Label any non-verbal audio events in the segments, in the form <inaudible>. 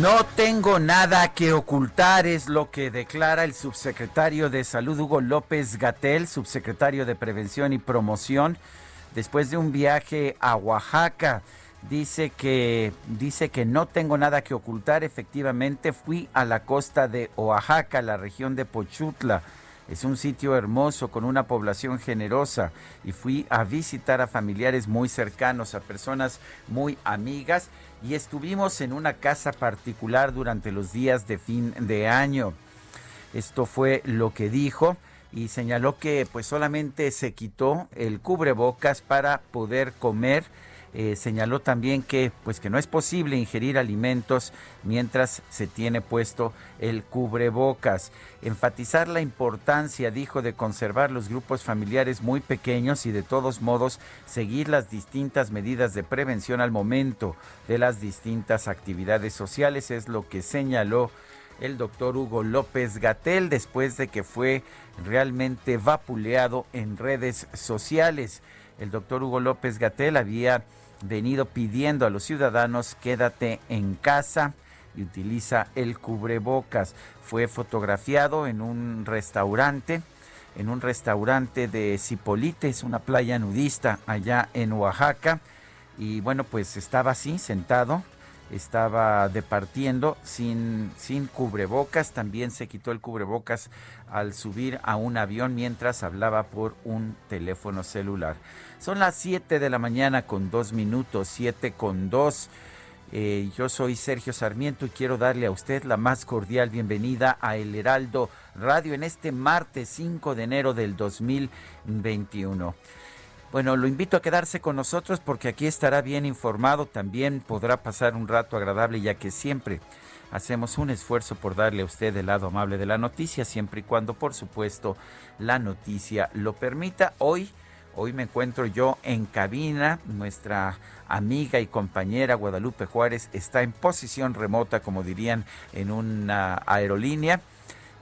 No tengo nada que ocultar, es lo que declara el subsecretario de Salud Hugo López Gatel, subsecretario de Prevención y Promoción, después de un viaje a Oaxaca. Dice que dice que no tengo nada que ocultar. Efectivamente, fui a la costa de Oaxaca, la región de Pochutla. Es un sitio hermoso con una población generosa y fui a visitar a familiares muy cercanos, a personas muy amigas y estuvimos en una casa particular durante los días de fin de año. Esto fue lo que dijo y señaló que pues solamente se quitó el cubrebocas para poder comer eh, señaló también que pues que no es posible ingerir alimentos mientras se tiene puesto el cubrebocas. Enfatizar la importancia, dijo, de conservar los grupos familiares muy pequeños y de todos modos seguir las distintas medidas de prevención al momento de las distintas actividades sociales, es lo que señaló el doctor Hugo López Gatel después de que fue realmente vapuleado en redes sociales. El doctor Hugo López Gatel había venido pidiendo a los ciudadanos quédate en casa y utiliza el cubrebocas. Fue fotografiado en un restaurante, en un restaurante de Cipolite, es una playa nudista allá en Oaxaca. Y bueno, pues estaba así, sentado, estaba departiendo sin, sin cubrebocas. También se quitó el cubrebocas al subir a un avión mientras hablaba por un teléfono celular. Son las 7 de la mañana con dos minutos, 7 con 2. Eh, yo soy Sergio Sarmiento y quiero darle a usted la más cordial bienvenida a El Heraldo Radio en este martes 5 de enero del 2021. Bueno, lo invito a quedarse con nosotros porque aquí estará bien informado, también podrá pasar un rato agradable ya que siempre hacemos un esfuerzo por darle a usted el lado amable de la noticia, siempre y cuando por supuesto la noticia lo permita. Hoy Hoy me encuentro yo en cabina. Nuestra amiga y compañera Guadalupe Juárez está en posición remota, como dirían en una aerolínea.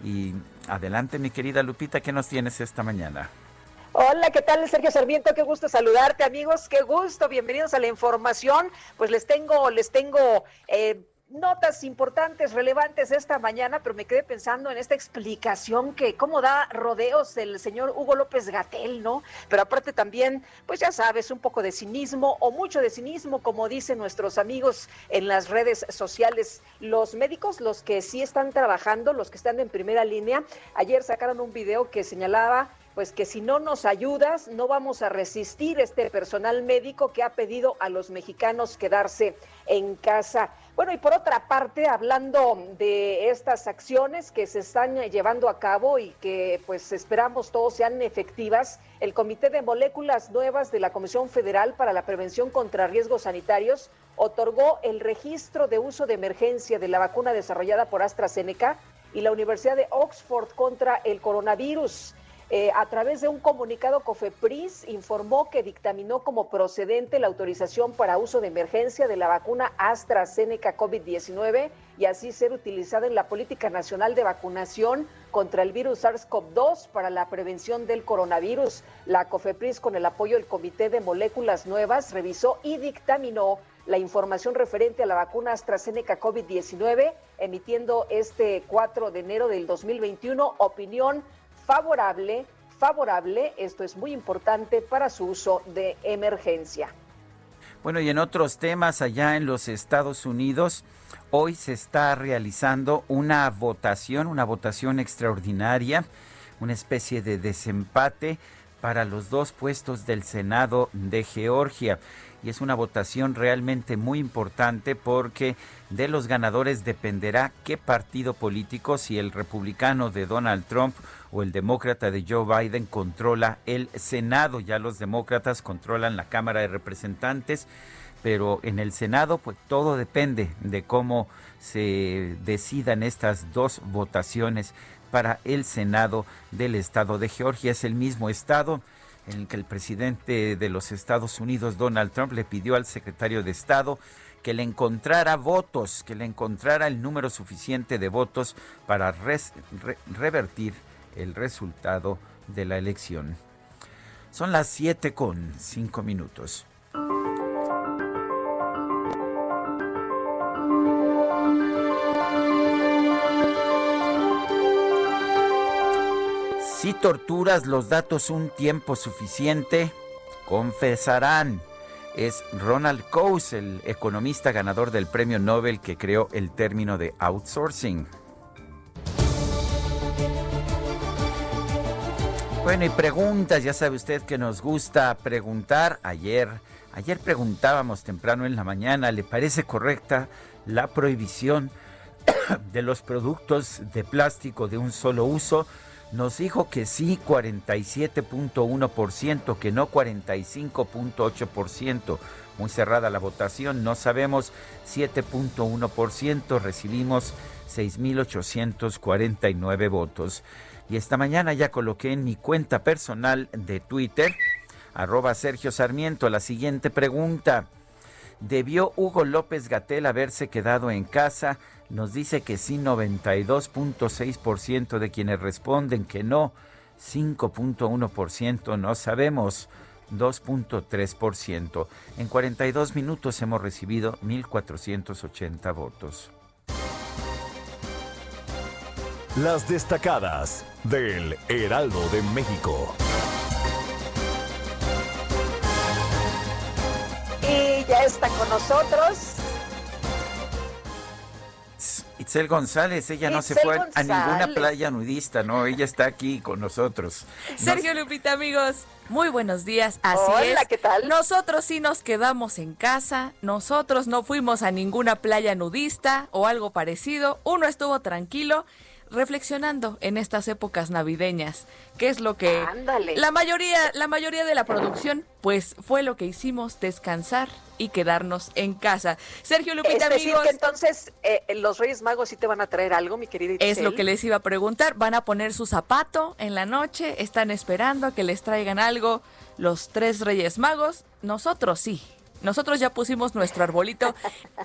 Y adelante, mi querida Lupita, ¿qué nos tienes esta mañana? Hola, ¿qué tal Sergio Sarmiento? Qué gusto saludarte, amigos. Qué gusto. Bienvenidos a la información. Pues les tengo, les tengo eh, notas importantes, relevantes esta mañana, pero me quedé pensando en esta explicación que cómo da rodeos el señor Hugo López Gatel, ¿no? Pero aparte también, pues ya sabes, un poco de cinismo o mucho de cinismo, como dicen nuestros amigos en las redes sociales. Los médicos, los que sí están trabajando, los que están en primera línea, ayer sacaron un video que señalaba pues que si no nos ayudas, no vamos a resistir este personal médico que ha pedido a los mexicanos quedarse en casa. Bueno, y por otra parte, hablando de estas acciones que se están llevando a cabo y que pues esperamos todos sean efectivas, el Comité de Moléculas Nuevas de la Comisión Federal para la Prevención contra Riesgos Sanitarios otorgó el registro de uso de emergencia de la vacuna desarrollada por AstraZeneca y la Universidad de Oxford contra el coronavirus. Eh, a través de un comunicado, COFEPRIS informó que dictaminó como procedente la autorización para uso de emergencia de la vacuna AstraZeneca COVID-19 y así ser utilizada en la política nacional de vacunación contra el virus SARS-CoV-2 para la prevención del coronavirus. La COFEPRIS, con el apoyo del Comité de Moléculas Nuevas, revisó y dictaminó la información referente a la vacuna AstraZeneca COVID-19, emitiendo este 4 de enero del 2021 opinión favorable favorable. Esto es muy importante para su uso de emergencia. Bueno, y en otros temas allá en los Estados Unidos, hoy se está realizando una votación, una votación extraordinaria, una especie de desempate para los dos puestos del Senado de Georgia. Y es una votación realmente muy importante porque de los ganadores dependerá qué partido político, si el republicano de Donald Trump o el demócrata de Joe Biden controla el Senado. Ya los demócratas controlan la Cámara de Representantes, pero en el Senado pues todo depende de cómo se decidan estas dos votaciones para el Senado del Estado de Georgia. Es el mismo Estado en el que el presidente de los Estados Unidos, Donald Trump, le pidió al secretario de Estado que le encontrara votos, que le encontrara el número suficiente de votos para revertir el resultado de la elección. Son las 7 con 5 minutos. Si torturas los datos un tiempo suficiente, confesarán. Es Ronald Coase, el economista ganador del premio Nobel que creó el término de outsourcing. Bueno, y preguntas, ya sabe usted que nos gusta preguntar. Ayer, ayer preguntábamos temprano en la mañana, ¿le parece correcta la prohibición <coughs> de los productos de plástico de un solo uso? Nos dijo que sí 47.1%, que no 45.8%. Muy cerrada la votación, no sabemos 7.1%, recibimos 6.849 votos. Y esta mañana ya coloqué en mi cuenta personal de Twitter, arroba Sergio Sarmiento, la siguiente pregunta. ¿Debió Hugo López Gatel haberse quedado en casa? Nos dice que sí 92.6% de quienes responden que no, 5.1% no sabemos, 2.3%. En 42 minutos hemos recibido 1.480 votos. Las destacadas del Heraldo de México. Y ya está con nosotros Itzel González, ella no se fue a ninguna playa nudista, ¿no? Ella está aquí con nosotros. <laughs> Sergio Lupita, amigos, muy buenos días. Así Hola, ¿qué tal? Nosotros sí nos quedamos en casa, nosotros no fuimos a ninguna playa nudista o algo parecido. Uno estuvo tranquilo reflexionando en estas épocas navideñas, qué es lo que la mayoría la mayoría de la producción pues fue lo que hicimos descansar y quedarnos en casa. Sergio Lupita, es amigos, que entonces eh, los Reyes Magos sí te van a traer algo, mi querida Es lo que les iba a preguntar, van a poner su zapato en la noche, están esperando a que les traigan algo los tres Reyes Magos, nosotros sí. Nosotros ya pusimos nuestro arbolito,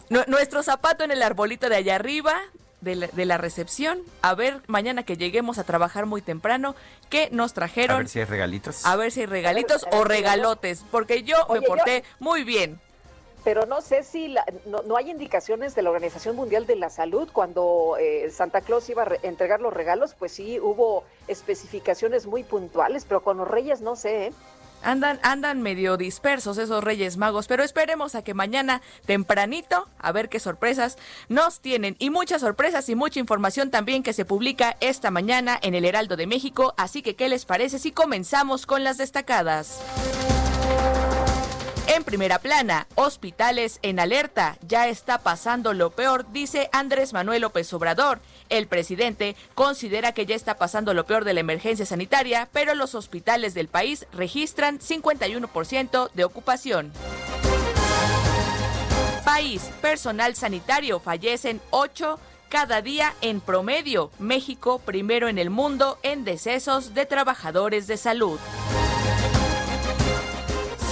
<laughs> nuestro zapato en el arbolito de allá arriba, de la, recepción. A ver, mañana que lleguemos a trabajar muy temprano, ¿qué nos trajeron? A ver si hay regalitos. A ver si hay regalitos o regalotes, porque yo me porté muy bien. Pero no sé si no, hay indicaciones de la Organización Mundial de la Salud cuando eh, Santa Claus iba a entregar los regalos, pues sí hubo especificaciones muy puntuales, pero con los Reyes no sé. ¿eh? Andan, andan medio dispersos esos Reyes Magos, pero esperemos a que mañana tempranito, a ver qué sorpresas nos tienen. Y muchas sorpresas y mucha información también que se publica esta mañana en el Heraldo de México. Así que, ¿qué les parece si comenzamos con las destacadas? En primera plana, hospitales en alerta. Ya está pasando lo peor, dice Andrés Manuel López Obrador. El presidente considera que ya está pasando lo peor de la emergencia sanitaria, pero los hospitales del país registran 51% de ocupación. País, personal sanitario, fallecen 8 cada día en promedio. México primero en el mundo en decesos de trabajadores de salud.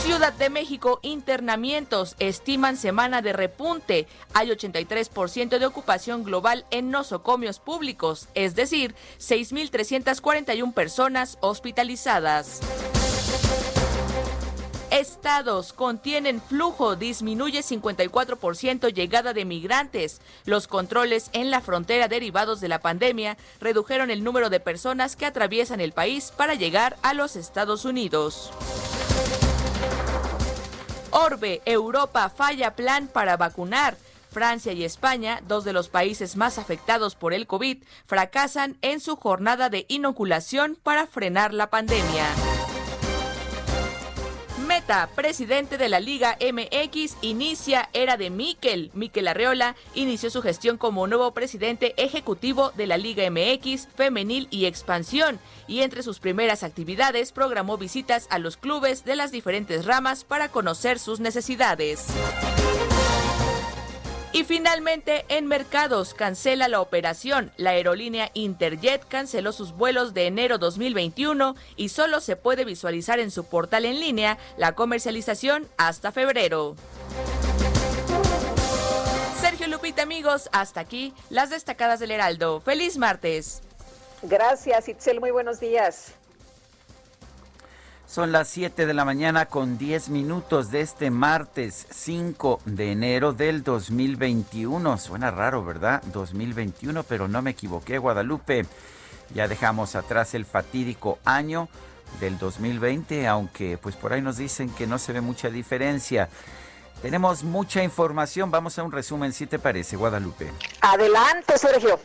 Ciudad de México, internamientos estiman semana de repunte. Hay 83% de ocupación global en nosocomios públicos, es decir, 6.341 personas hospitalizadas. Estados contienen flujo, disminuye 54% llegada de migrantes. Los controles en la frontera derivados de la pandemia redujeron el número de personas que atraviesan el país para llegar a los Estados Unidos. Orbe, Europa falla plan para vacunar. Francia y España, dos de los países más afectados por el COVID, fracasan en su jornada de inoculación para frenar la pandemia. Presidente de la Liga MX, inicia era de Miquel. Miquel Arreola inició su gestión como nuevo presidente ejecutivo de la Liga MX, femenil y expansión, y entre sus primeras actividades programó visitas a los clubes de las diferentes ramas para conocer sus necesidades. Y finalmente, en mercados cancela la operación. La aerolínea Interjet canceló sus vuelos de enero 2021 y solo se puede visualizar en su portal en línea la comercialización hasta febrero. Sergio Lupita, amigos, hasta aquí las destacadas del Heraldo. Feliz martes. Gracias, Itzel. Muy buenos días. Son las 7 de la mañana con 10 minutos de este martes 5 de enero del 2021. Suena raro, ¿verdad? 2021, pero no me equivoqué, Guadalupe. Ya dejamos atrás el fatídico año del 2020, aunque pues por ahí nos dicen que no se ve mucha diferencia. Tenemos mucha información, vamos a un resumen, si te parece, Guadalupe. Adelante, Sergio.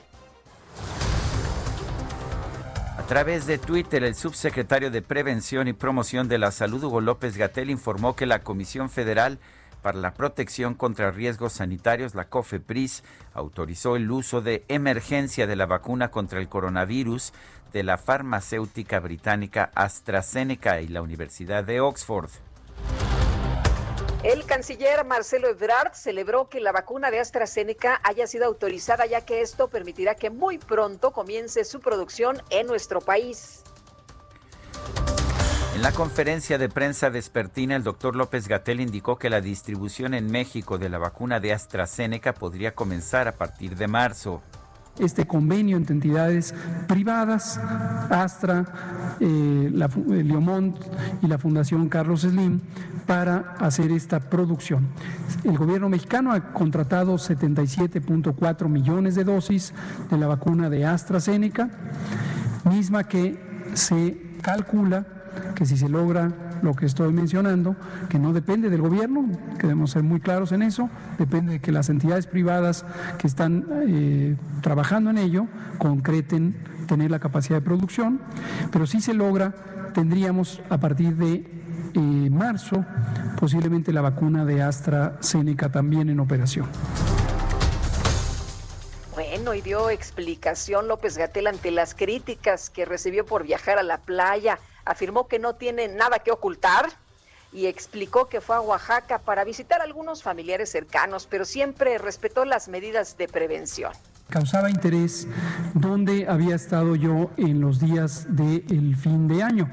A través de Twitter, el subsecretario de Prevención y Promoción de la Salud, Hugo López Gatel, informó que la Comisión Federal para la Protección contra Riesgos Sanitarios, la COFEPRIS, autorizó el uso de emergencia de la vacuna contra el coronavirus de la farmacéutica británica AstraZeneca y la Universidad de Oxford. El canciller Marcelo Ebrard celebró que la vacuna de AstraZeneca haya sido autorizada ya que esto permitirá que muy pronto comience su producción en nuestro país. En la conferencia de prensa vespertina, el doctor López Gatel indicó que la distribución en México de la vacuna de AstraZeneca podría comenzar a partir de marzo este convenio entre entidades privadas, Astra, eh, la, Leomont y la Fundación Carlos Slim, para hacer esta producción. El gobierno mexicano ha contratado 77.4 millones de dosis de la vacuna de AstraZeneca, misma que se calcula que si se logra lo que estoy mencionando, que no depende del gobierno, queremos ser muy claros en eso, depende de que las entidades privadas que están eh, trabajando en ello concreten tener la capacidad de producción, pero si se logra, tendríamos a partir de eh, marzo posiblemente la vacuna de AstraZeneca también en operación. Bueno, y dio explicación López Gatel ante las críticas que recibió por viajar a la playa afirmó que no tiene nada que ocultar y explicó que fue a Oaxaca para visitar a algunos familiares cercanos, pero siempre respetó las medidas de prevención causaba interés dónde había estado yo en los días del fin de año.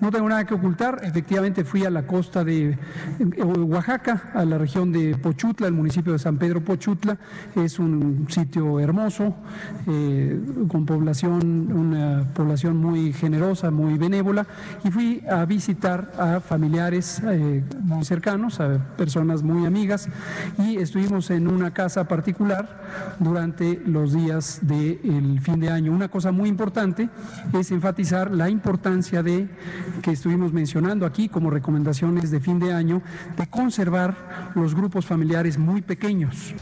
No tengo nada que ocultar, efectivamente fui a la costa de eh, Oaxaca, a la región de Pochutla, el municipio de San Pedro Pochutla, es un sitio hermoso, eh, con población, una población muy generosa, muy benévola, y fui a visitar a familiares eh, muy cercanos, a personas muy amigas, y estuvimos en una casa particular durante los los días del fin de año. Una cosa muy importante es enfatizar la importancia de, que estuvimos mencionando aquí como recomendaciones de fin de año, de conservar los grupos familiares muy pequeños.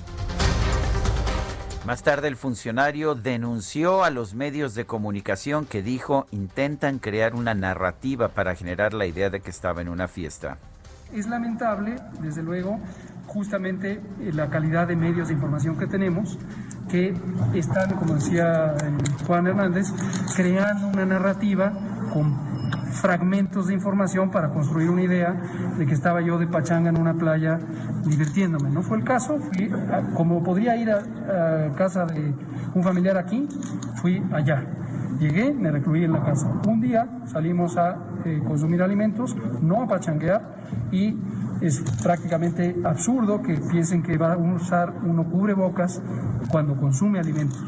Más tarde el funcionario denunció a los medios de comunicación que dijo intentan crear una narrativa para generar la idea de que estaba en una fiesta. Es lamentable, desde luego, justamente eh, la calidad de medios de información que tenemos, que están, como decía eh, Juan Hernández, creando una narrativa con fragmentos de información para construir una idea de que estaba yo de pachanga en una playa divirtiéndome. No fue el caso, fui como podría ir a, casa de un familiar aquí, fui allá. Llegué, me recluí en la casa. Un día salimos a eh, consumir alimentos, no a pachanguear, y es prácticamente absurdo que piensen que va a usar uno cubrebocas cuando consume alimentos.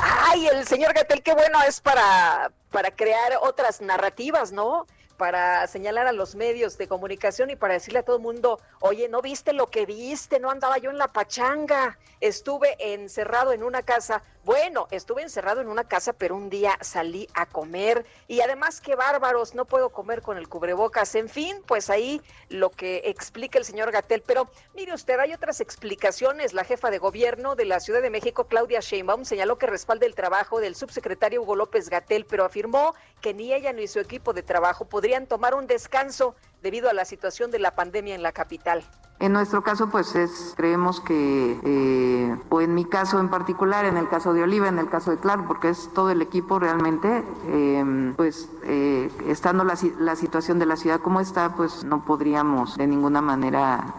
Ay, el señor Gatel, qué bueno es para, para crear otras narrativas, ¿no? para señalar a los medios de comunicación y para decirle a todo el mundo, oye, ¿no viste lo que viste? No andaba yo en la pachanga, estuve encerrado en una casa. Bueno, estuve encerrado en una casa, pero un día salí a comer y además qué bárbaros, no puedo comer con el cubrebocas. En fin, pues ahí lo que explica el señor Gatel. Pero mire usted, hay otras explicaciones. La jefa de gobierno de la Ciudad de México, Claudia Sheinbaum, señaló que respalda el trabajo del subsecretario Hugo López Gatel, pero afirmó que ni ella ni su equipo de trabajo podrían tomar un descanso debido a la situación de la pandemia en la capital. En nuestro caso, pues es, creemos que, eh, o en mi caso en particular, en el caso de Oliva, en el caso de Clark, porque es todo el equipo realmente, eh, pues eh, estando la, la, situación de la ciudad como está, pues no podríamos de ninguna manera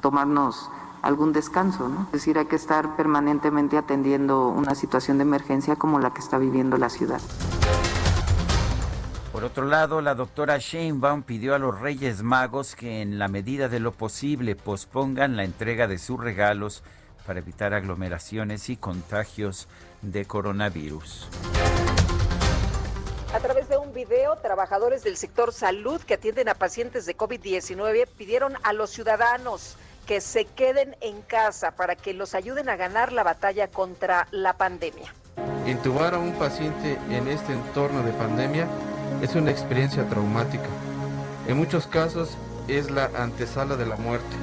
tomarnos algún descanso, ¿no? Es decir, hay que estar permanentemente atendiendo una situación de emergencia como la que está viviendo la ciudad. Por otro lado, la doctora Sheinbaum pidió a los Reyes Magos que en la medida de lo posible pospongan la entrega de sus regalos para evitar aglomeraciones y contagios de coronavirus. A través de un video, trabajadores del sector salud que atienden a pacientes de COVID-19 pidieron a los ciudadanos que se queden en casa para que los ayuden a ganar la batalla contra la pandemia. Intubar a un paciente en este entorno de pandemia es una experiencia traumática. En muchos casos es la antesala de la muerte.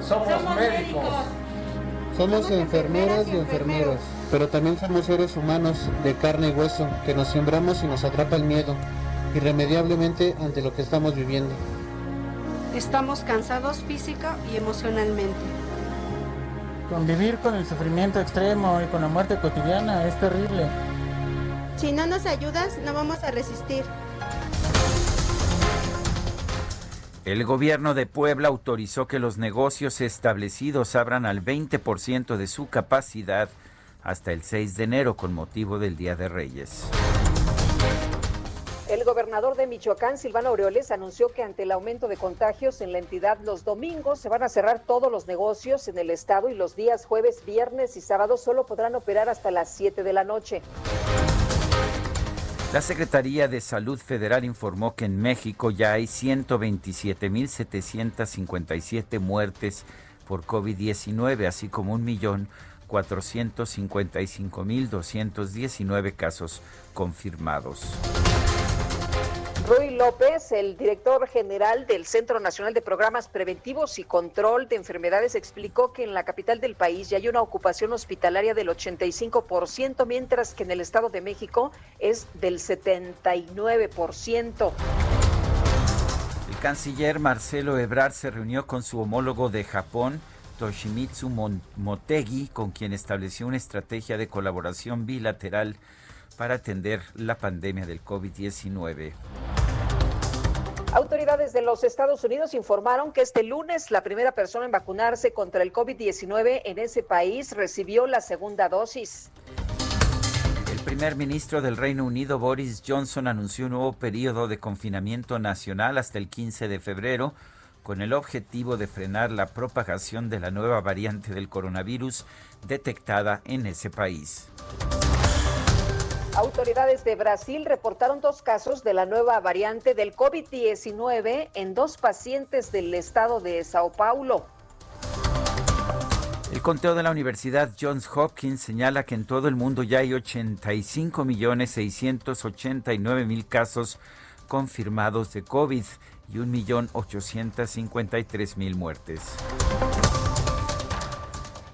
Somos, médicos. Somos enfermeras y enfermeros, pero también somos seres humanos de carne y hueso que nos sembramos y nos atrapa el miedo, irremediablemente ante lo que estamos viviendo. Estamos cansados física y emocionalmente. Convivir con el sufrimiento extremo y con la muerte cotidiana es terrible. Si no nos ayudas, no vamos a resistir. El gobierno de Puebla autorizó que los negocios establecidos abran al 20% de su capacidad hasta el 6 de enero con motivo del Día de Reyes. El gobernador de Michoacán, Silvano Aureoles, anunció que ante el aumento de contagios en la entidad los domingos se van a cerrar todos los negocios en el estado y los días jueves, viernes y sábados solo podrán operar hasta las 7 de la noche. La Secretaría de Salud Federal informó que en México ya hay 127.757 muertes por COVID-19, así como 1.455.219 casos confirmados. Rui López, el director general del Centro Nacional de Programas Preventivos y Control de Enfermedades, explicó que en la capital del país ya hay una ocupación hospitalaria del 85%, mientras que en el Estado de México es del 79%. El canciller Marcelo Ebrard se reunió con su homólogo de Japón, Toshimitsu Motegi, con quien estableció una estrategia de colaboración bilateral para atender la pandemia del COVID-19. Autoridades de los Estados Unidos informaron que este lunes la primera persona en vacunarse contra el COVID-19 en ese país recibió la segunda dosis. El primer ministro del Reino Unido, Boris Johnson, anunció un nuevo periodo de confinamiento nacional hasta el 15 de febrero con el objetivo de frenar la propagación de la nueva variante del coronavirus detectada en ese país. Autoridades de Brasil reportaron dos casos de la nueva variante del COVID-19 en dos pacientes del estado de Sao Paulo. El conteo de la Universidad Johns Hopkins señala que en todo el mundo ya hay 85 millones 689 mil casos confirmados de COVID y 1.853.000 muertes.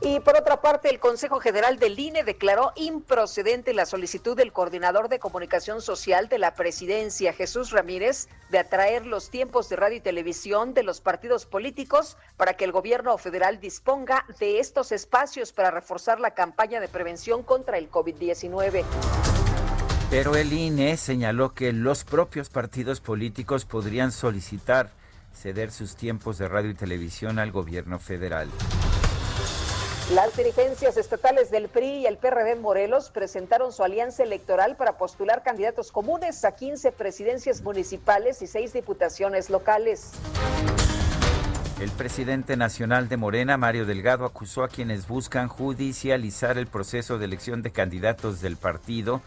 Y por otra parte, el Consejo General del INE declaró improcedente la solicitud del coordinador de comunicación social de la presidencia, Jesús Ramírez, de atraer los tiempos de radio y televisión de los partidos políticos para que el gobierno federal disponga de estos espacios para reforzar la campaña de prevención contra el COVID-19. Pero el INE señaló que los propios partidos políticos podrían solicitar ceder sus tiempos de radio y televisión al gobierno federal. Las dirigencias estatales del PRI y el PRD Morelos presentaron su alianza electoral para postular candidatos comunes a 15 presidencias municipales y 6 diputaciones locales. El presidente nacional de Morena, Mario Delgado, acusó a quienes buscan judicializar el proceso de elección de candidatos del partido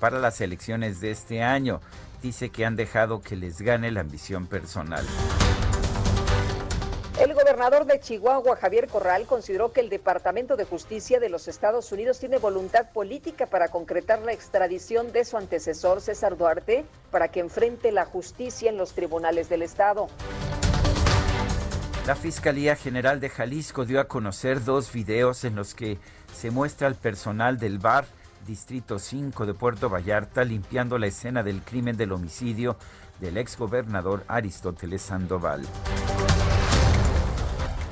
para las elecciones de este año. dice que han dejado que les gane la ambición personal. Gobernador de Chihuahua, Javier Corral, consideró que el Departamento de Justicia de los Estados Unidos tiene voluntad política para concretar la extradición de su antecesor, César Duarte, para que enfrente la justicia en los tribunales del Estado. La Fiscalía General de Jalisco dio a conocer dos videos en los que se muestra al personal del bar Distrito 5 de Puerto Vallarta limpiando la escena del crimen del homicidio del exgobernador Aristóteles Sandoval.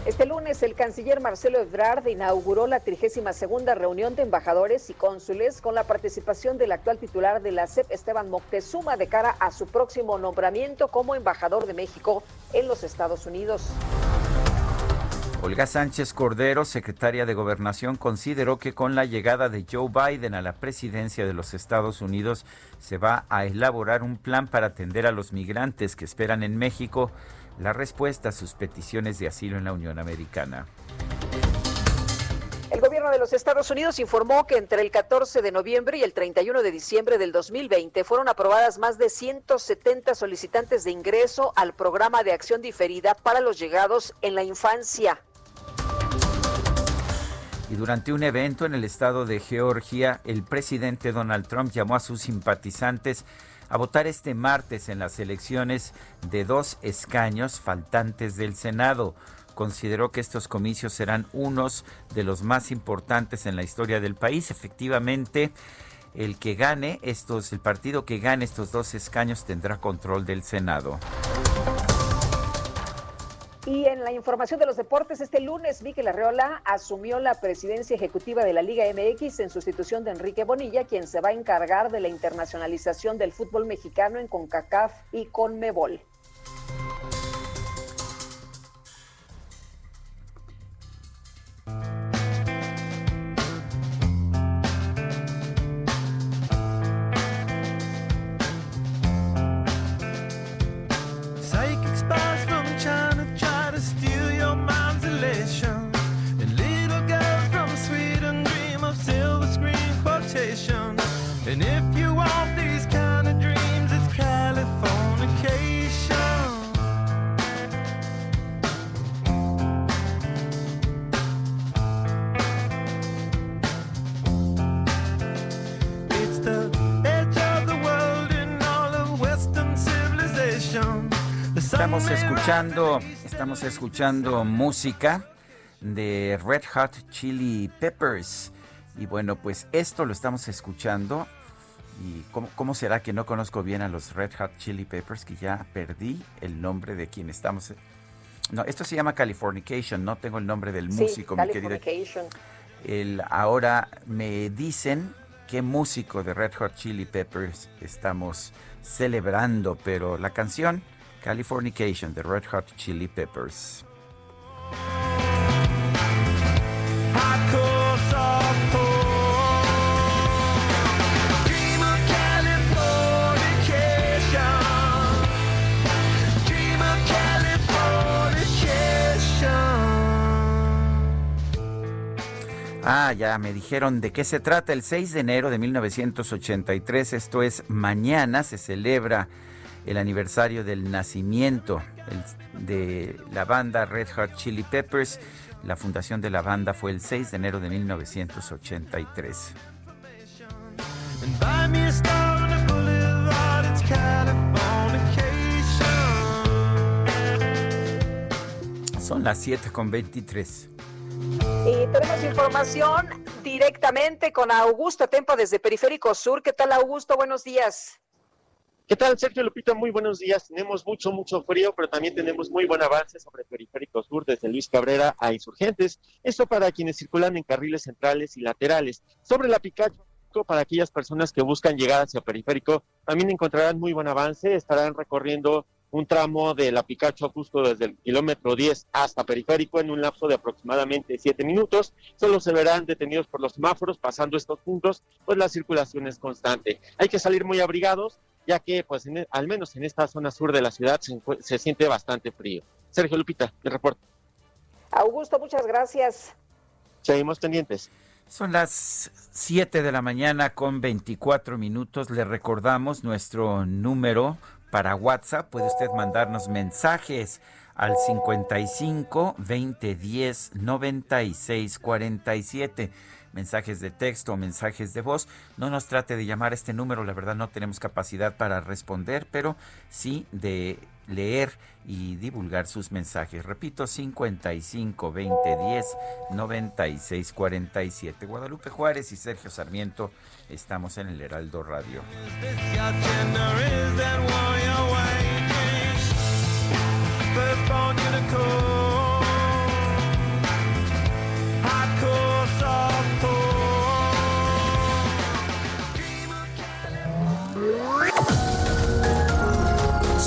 Este lunes, el canciller Marcelo Ebrard inauguró la 32 reunión de embajadores y cónsules con la participación del actual titular de la CEP, Esteban Moctezuma, de cara a su próximo nombramiento como embajador de México en los Estados Unidos. Olga Sánchez Cordero, secretaria de Gobernación, consideró que con la llegada de Joe Biden a la presidencia de los Estados Unidos se va a elaborar un plan para atender a los migrantes que esperan en México la respuesta a sus peticiones de asilo en la Unión Americana. El gobierno de los Estados Unidos informó que entre el 14 de noviembre y el 31 de diciembre del 2020 fueron aprobadas más de 170 solicitantes de ingreso al programa de acción diferida para los llegados en la infancia. Y durante un evento en el estado de Georgia, el presidente Donald Trump llamó a sus simpatizantes a votar este martes en las elecciones de dos escaños faltantes del Senado. Consideró que estos comicios serán unos de los más importantes en la historia del país. Efectivamente, el que gane estos, el partido que gane estos dos escaños tendrá control del Senado. Y en la información de los deportes, este lunes Miquel Arreola asumió la presidencia ejecutiva de la Liga MX en sustitución de Enrique Bonilla, quien se va a encargar de la internacionalización del fútbol mexicano en CONCACAF y CONMEBOL. Estamos escuchando, estamos escuchando música de Red Hot Chili Peppers. Y bueno, pues esto lo estamos escuchando. ¿Y cómo, será que no conozco bien a los Red Hot Chili Peppers? Que ya perdí el nombre de quien estamos. No, esto se llama Californication, no tengo el nombre del músico, mi querida. El, ahora me dicen qué músico de Red Hot Chili Peppers estamos celebrando, pero la canción Californication de Red Hot Chili Peppers. Ah, ya me dijeron de qué se trata. El 6 de enero de 1983, esto es mañana, se celebra el aniversario del nacimiento de la banda Red Hot Chili Peppers. La fundación de la banda fue el 6 de enero de 1983. Son las 7 con 23. Y tenemos información directamente con Augusto Tempo desde Periférico Sur. ¿Qué tal, Augusto? Buenos días. ¿Qué tal, Sergio Lupita? Muy buenos días. Tenemos mucho, mucho frío, pero también tenemos muy buen avance sobre Periférico Sur desde Luis Cabrera a Insurgentes. Esto para quienes circulan en carriles centrales y laterales. Sobre la Picacho, para aquellas personas que buscan llegar hacia Periférico, también encontrarán muy buen avance. Estarán recorriendo un tramo de la Picacho justo desde el kilómetro 10 hasta Periférico en un lapso de aproximadamente 7 minutos. Solo se verán detenidos por los semáforos pasando estos puntos, pues la circulación es constante. Hay que salir muy abrigados ya que pues e, al menos en esta zona sur de la ciudad se, siente bastante frío. Sergio Lupita, el reporte. Augusto, muchas gracias. Seguimos pendientes. Son las 7 de la mañana con 24 minutos. Le recordamos nuestro número para WhatsApp. Puede usted mandarnos mensajes al 55 20 10 96 47 mensajes de texto o mensajes de voz. No nos trate de llamar a este número, la verdad no tenemos capacidad para responder, pero sí de leer y divulgar sus mensajes. Repito, 55 20 10 96 47. Guadalupe Juárez y Sergio Sarmiento estamos en el Heraldo Radio.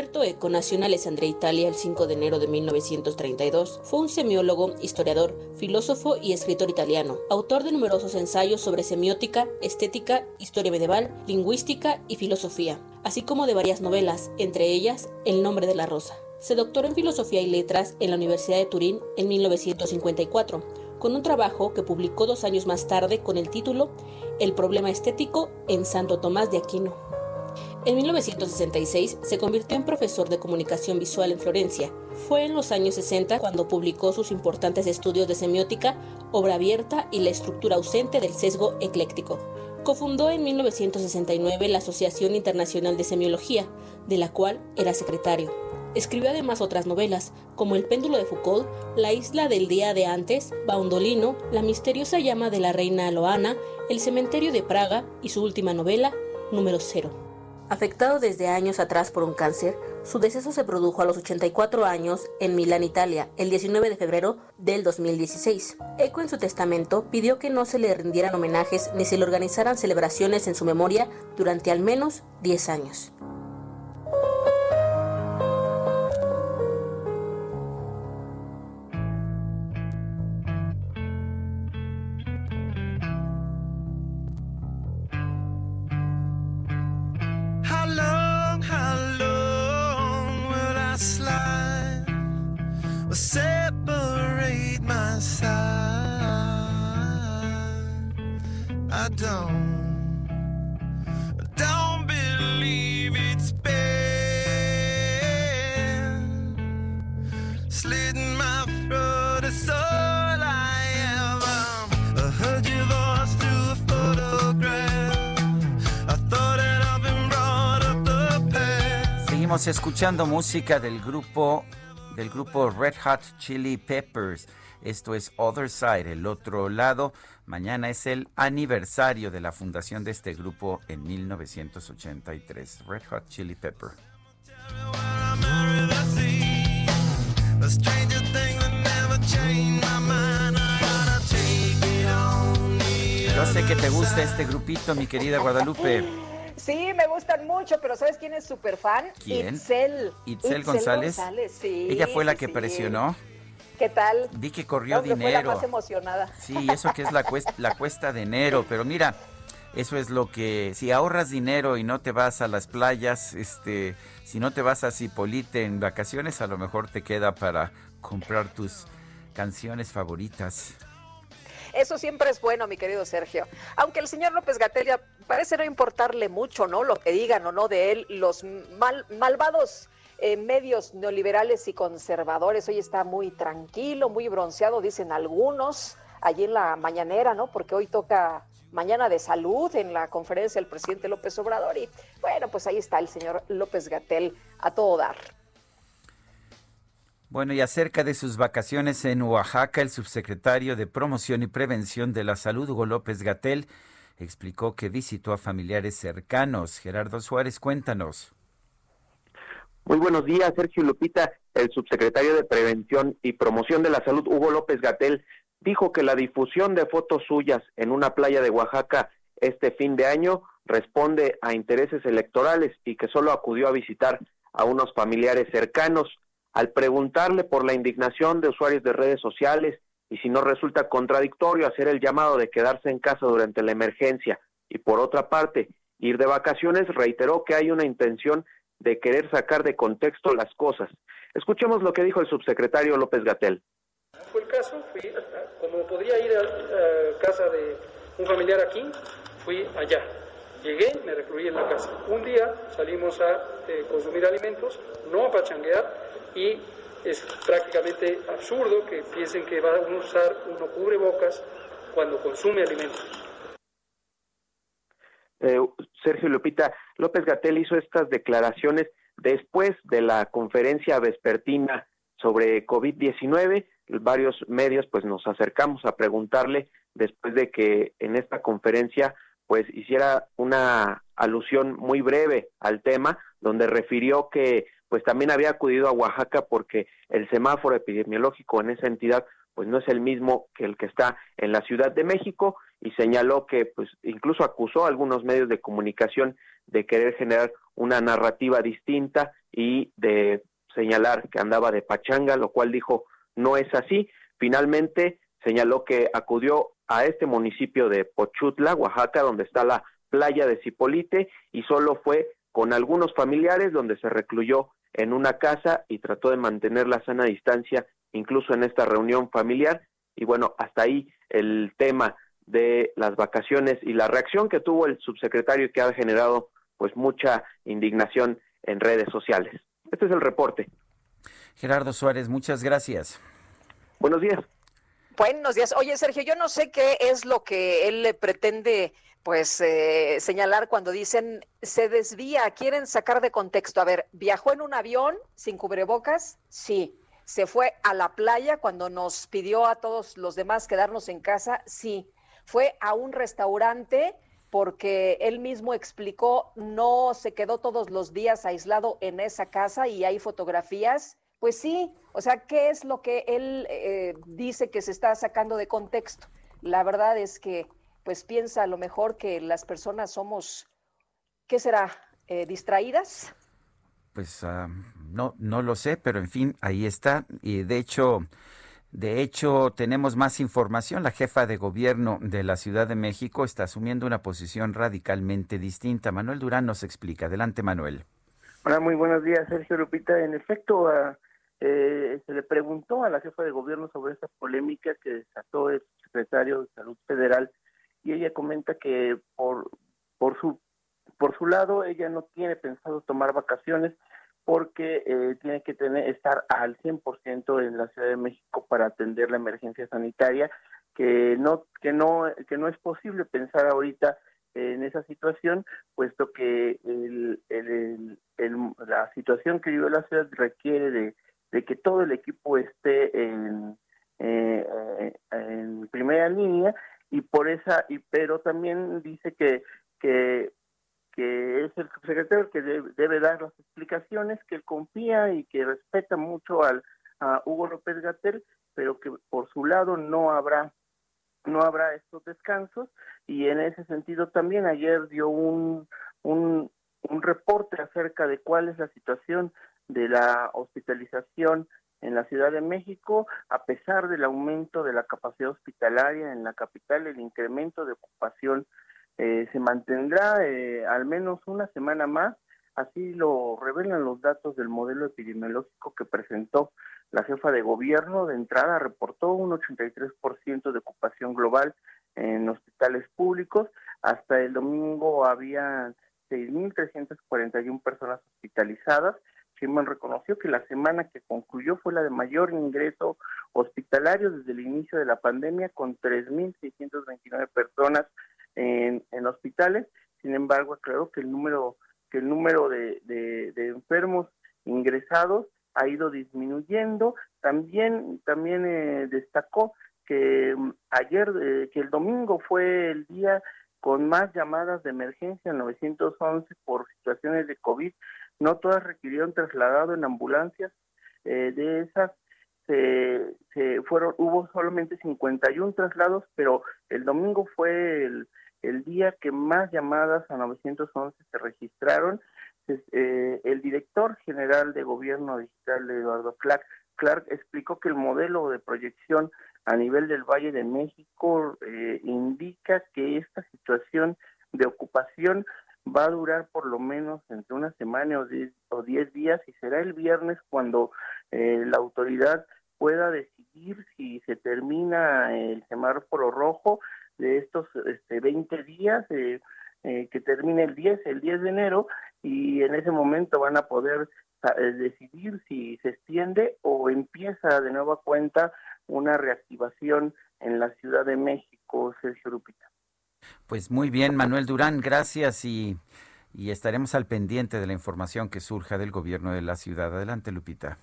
Humberto Eco nació en Alessandria, Italia, el 5 de enero de 1932. Fue un semiólogo, historiador, filósofo y escritor italiano, autor de numerosos ensayos sobre semiótica, estética, historia medieval, lingüística y filosofía, así como de varias novelas, entre ellas El nombre de la rosa. Se doctoró en Filosofía y Letras en la Universidad de Turín en 1954, con un trabajo que publicó dos años más tarde con el título El problema estético en Santo Tomás de Aquino. En 1966 se convirtió en profesor de comunicación visual en Florencia. Fue en los años 60 cuando publicó sus importantes estudios de semiótica, obra abierta y la estructura ausente del sesgo ecléctico. Cofundó en 1969 la Asociación Internacional de Semiología, de la cual era secretario. Escribió además otras novelas, como El péndulo de Foucault, La isla del día de antes, Baundolino, La misteriosa llama de la reina Loana, El cementerio de Praga y su última novela, Número Cero. Afectado desde años atrás por un cáncer, su deceso se produjo a los 84 años en Milán, Italia, el 19 de febrero del 2016. Eco en su testamento pidió que no se le rindieran homenajes ni se le organizaran celebraciones en su memoria durante al menos 10 años. Seguimos escuchando música del grupo del grupo Red Hot Chili Peppers. Esto es Other Side, el otro lado. Mañana es el aniversario de la fundación de este grupo en 1983. Red Hot Chili Pepper. Yo sé que te gusta este grupito, mi querida Guadalupe. Sí, me gustan mucho, pero ¿sabes quién es súper fan? ¿Quién? Itzel. Itzel González. sí, Ella fue la que sí. presionó. ¿Qué tal? Vi que corrió Fue la dinero. más emocionada. Sí, eso que es la cuesta, la cuesta de enero, pero mira, eso es lo que si ahorras dinero y no te vas a las playas, este, si no te vas a Cipolite en vacaciones, a lo mejor te queda para comprar tus canciones favoritas. Eso siempre es bueno, mi querido Sergio. Aunque el señor López Gatelia parece no importarle mucho, ¿no? Lo que digan o no de él, los mal- malvados eh, medios neoliberales y conservadores. Hoy está muy tranquilo, muy bronceado, dicen algunos, allí en la mañanera, ¿no? Porque hoy toca mañana de salud en la conferencia del presidente López Obrador. Y bueno, pues ahí está el señor López Gatel a todo dar. Bueno, y acerca de sus vacaciones en Oaxaca, el subsecretario de Promoción y Prevención de la Salud, Hugo López Gatel, explicó que visitó a familiares cercanos. Gerardo Suárez, cuéntanos. Muy buenos días, Sergio Lupita. el subsecretario de Prevención y Promoción de la Salud, Hugo López Gatel, dijo que la difusión de fotos suyas en una playa de Oaxaca este fin de año responde a intereses electorales y que solo acudió a visitar a unos familiares cercanos. Al preguntarle por la indignación de usuarios de redes sociales y si no resulta contradictorio hacer el llamado de quedarse en casa durante la emergencia y por otra parte ir de vacaciones, reiteró que hay una intención de querer sacar de contexto las cosas. Escuchemos lo que dijo el subsecretario López Gatel. Fue el caso, fui, como podría ir a, casa de un familiar aquí, fui allá. Llegué, me recluí en la casa. Un día salimos a eh, consumir alimentos, no a pachanguear, y es prácticamente absurdo que piensen que va a usar uno cubrebocas cuando consume alimentos. Eh, Sergio Lupita López Gatel hizo estas declaraciones después de la conferencia vespertina sobre COVID-19. Varios medios pues nos acercamos a preguntarle después de que en esta conferencia pues hiciera una alusión muy breve al tema donde refirió que pues también había acudido a Oaxaca porque el semáforo epidemiológico en esa entidad pues no es el mismo que el que está en la Ciudad de México y señaló que pues incluso acusó a algunos medios de comunicación de querer generar una narrativa distinta y de señalar que andaba de pachanga, lo cual dijo no es así. Finalmente señaló que acudió a este municipio de Pochutla, Oaxaca, donde está la playa de Cipolite y solo fue con algunos familiares donde se recluyó en una casa y trató de mantener la sana distancia incluso en esta reunión familiar y bueno, hasta ahí el tema de las vacaciones y la reacción que tuvo el subsecretario y que ha generado pues mucha indignación en redes sociales. Este es el reporte. Gerardo Suárez, muchas gracias. Buenos días. Buenos días. Oye, Sergio, yo no sé qué es lo que él le pretende pues eh, señalar cuando dicen se desvía, quieren sacar de contexto. A ver, ¿viajó en un avión sin cubrebocas? Sí. ¿Se fue a la playa cuando nos pidió a todos los demás quedarnos en casa? Sí. ¿Fue a un restaurante? porque él mismo explicó, no se quedó todos los días aislado en esa casa y hay fotografías. Pues sí, o sea, ¿qué es lo que él eh, dice que se está sacando de contexto? La verdad es que, pues piensa a lo mejor que las personas somos, ¿qué será? Eh, ¿Distraídas? Pues no, no lo sé, pero en fin, ahí está. Y de hecho, de hecho, tenemos más información. La jefa de gobierno de la Ciudad de México está asumiendo una posición radicalmente distinta. Manuel Durán nos explica. Adelante, Manuel. Hola, muy buenos días, Sergio Lupita. En efecto, eh, se le preguntó a la jefa de gobierno sobre esta polémica que desató el secretario de Salud Federal y ella comenta que por, por, su, por su lado ella no tiene pensado tomar vacaciones porque eh, tiene que tener estar al 100% en la Ciudad de México para atender la emergencia sanitaria, que no que no que no es posible pensar ahorita en esa situación, puesto que la situación que vive la ciudad requiere de, que todo el equipo esté en, eh, en primera línea y por esa y pero también dice que que es el subsecretario que debe, debe, dar las explicaciones, que confía y que respeta mucho al a Hugo López Gatel, pero que por su lado no habrá no habrá estos descansos. Y en ese sentido también ayer dio un, un reporte acerca de cuál es la situación de la hospitalización en la Ciudad de México, a pesar del aumento de la capacidad hospitalaria en la capital, el incremento de ocupación eh, se mantendrá eh, al menos una semana más, así lo revelan los datos del modelo epidemiológico que presentó la jefa de gobierno. De entrada reportó un 83% de ocupación global en hospitales públicos. Hasta el domingo había 6.341 personas hospitalizadas. Sheinbaum reconoció que la semana que concluyó fue la de mayor ingreso hospitalario desde el inicio de la pandemia, con 3.629 personas en, hospitales. Sin embargo, creo que el número que el número de, de, enfermos ingresados ha ido disminuyendo. También también eh, destacó que um, ayer eh, que el domingo fue el día con más llamadas de emergencia 911 por situaciones de COVID. No todas requirieron trasladado en ambulancias Eh, de esas se, se fueron, hubo solamente 51 traslados, pero el domingo fue el, el día que más llamadas a 911 se registraron. Eh, el director general de gobierno digital, Eduardo Clark, Clark explicó que el modelo de proyección a nivel del Valle de México eh, indica que esta situación de ocupación va a durar por lo menos entre una semana o diez, o diez días y será el viernes cuando eh, la autoridad pueda decidir si se termina el semáforo rojo de estos este, 20 días eh, eh, que termine el 10, el 10 de enero y en ese momento van a poder sa- eh, decidir si se extiende o empieza de nueva cuenta una reactivación en la Ciudad de México, Sergio Lupita. Pues muy bien, Manuel Durán, gracias y, y estaremos al pendiente de la información que surja del gobierno de la ciudad. Adelante, Lupita.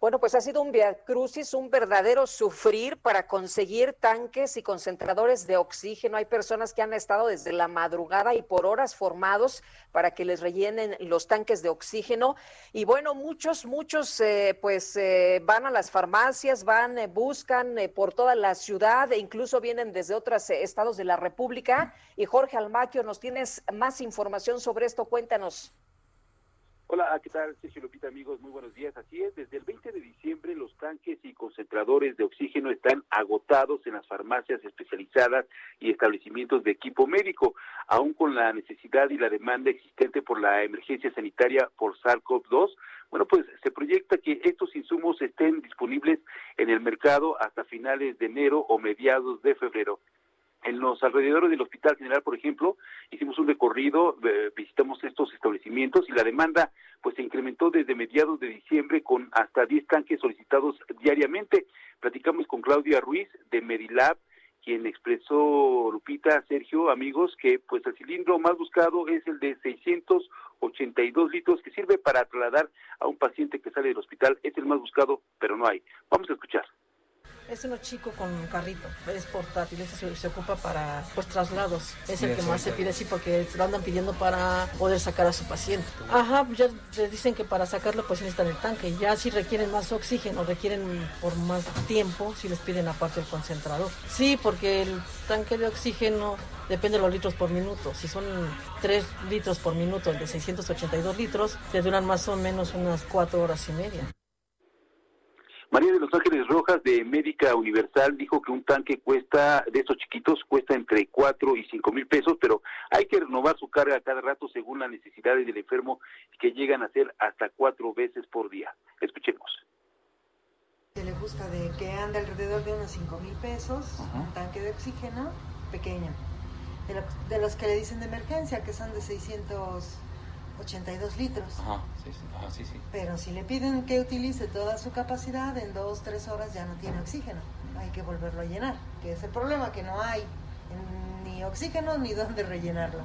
Bueno, pues ha sido un viacrucis, un verdadero sufrir para conseguir tanques y concentradores de oxígeno. Hay personas que han estado desde la madrugada y por horas formados para que les rellenen los tanques de oxígeno. Y bueno, muchos, muchos, eh, pues eh, van a las farmacias, van, eh, buscan eh, por toda la ciudad e incluso vienen desde otros eh, estados de la República. Y Jorge Almaquio, nos tienes más información sobre esto. Cuéntanos. Hola, ¿qué tal? Sergio Lupita, amigos, muy buenos días. Así es, desde el 20 de diciembre los tanques y concentradores de oxígeno están agotados en las farmacias especializadas y establecimientos de equipo médico, aún con la necesidad y la demanda existente por la emergencia sanitaria por SARS-CoV-2. Bueno, pues se proyecta que estos insumos estén disponibles en el mercado hasta finales de enero o mediados de febrero en los alrededores del Hospital General, por ejemplo, hicimos un recorrido, eh, visitamos estos establecimientos y la demanda pues se incrementó desde mediados de diciembre con hasta 10 tanques solicitados diariamente. Platicamos con Claudia Ruiz de Medilab, quien expresó, Lupita, Sergio, amigos, que pues el cilindro más buscado es el de 682 litros que sirve para trasladar a un paciente que sale del hospital. Es el más buscado, pero no hay. Vamos a escuchar. Es uno chico con un carrito, es portátil, ese se, se ocupa para pues traslados. Es el Sí, que sí, más sí. se pide así porque lo andan pidiendo para poder sacar a su paciente. Ajá, ya les dicen que para sacarlo pues necesitan el tanque. Ya si requieren más oxígeno, requieren por más tiempo, si les piden aparte el concentrador. Sí, porque el tanque de oxígeno depende de los litros por minuto. Si son 3 litros por minuto, el de 682 litros, te duran más o menos unas 4 horas y media. María de los Ángeles Rojas de Médica Universal dijo que un tanque cuesta, de estos chiquitos, cuesta entre 4 y 5 mil pesos, pero hay que renovar su carga cada rato según las necesidades del enfermo, que llegan a ser hasta cuatro veces por día. Escuchemos. Se le busca de que anda alrededor de unos 5 mil pesos, un tanque de oxígeno pequeño. De, lo- de los que le dicen de emergencia, que son de 682 litros. Ajá, sí, sí, ajá, sí, sí. Pero si le piden que utilice toda su capacidad, en dos, tres horas ya no tiene oxígeno. Hay que volverlo a llenar, que es el problema, que no hay ni oxígeno ni dónde rellenarlo.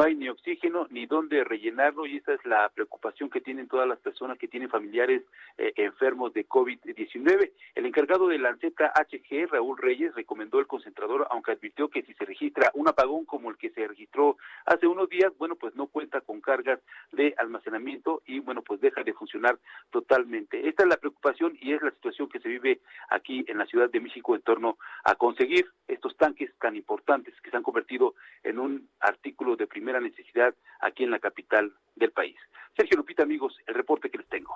No hay ni oxígeno ni dónde rellenarlo y esa es la preocupación que tienen todas las personas que tienen familiares eh, enfermos de COVID-19. El encargado de Lanceta HG, Raúl Reyes, recomendó el concentrador, aunque advirtió que si se registra un apagón como el que se registró hace unos días, bueno, pues no cuenta con cargas de almacenamiento y, bueno, pues deja de funcionar totalmente. Esta es la preocupación y es la situación que se vive aquí en la Ciudad de México en torno a conseguir estos tanques tan importantes que se han convertido en un artículo de primera necesidad aquí en la capital del país. Sergio Lupita, amigos, el reporte que les tengo.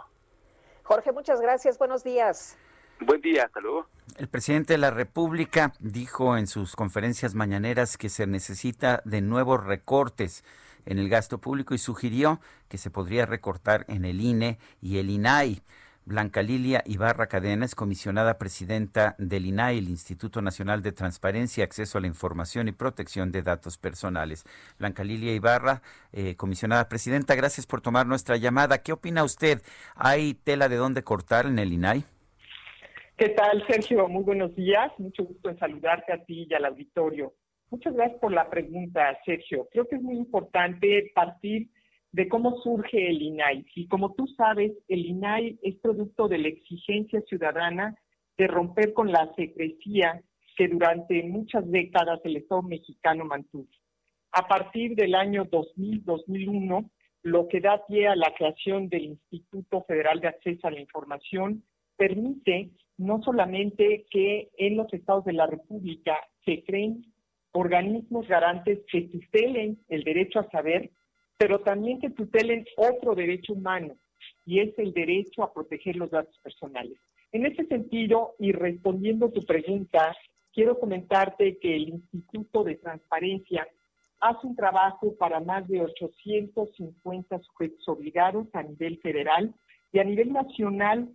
Jorge, muchas gracias. Buenos días. Buen día, hasta luego. El presidente de la República dijo en sus conferencias mañaneras que se necesita de nuevos recortes en el gasto público y sugirió que se podría recortar en el INE y el INAI. Blanca Lilia Ibarra Cadena es comisionada presidenta del INAI, el Instituto Nacional de Transparencia, Acceso a la Información y Protección de Datos Personales. Blanca Lilia Ibarra, eh, comisionada presidenta, gracias por tomar nuestra llamada. ¿Qué opina usted? ¿Hay tela de dónde cortar en el INAI? ¿Qué tal, Sergio? Muy buenos días. Mucho gusto en saludarte a ti y al auditorio. Muchas gracias por la pregunta, Sergio. Creo que es muy importante partir de cómo surge el INAI. Y como tú sabes, el INAI es producto de la exigencia ciudadana de romper con la secrecía que durante muchas décadas el Estado mexicano mantuvo. A partir del año 2000-2001, lo que da pie a la creación del Instituto Federal de Acceso a la Información, permite no solamente que en los estados de la República se creen organismos garantes que tutelen el derecho a saber, pero también que tutelen otro derecho humano, y es el derecho a proteger los datos personales. En ese sentido, y respondiendo a tu pregunta, quiero comentarte que el Instituto de Transparencia hace un trabajo para más de 850 sujetos obligados a nivel federal y a nivel nacional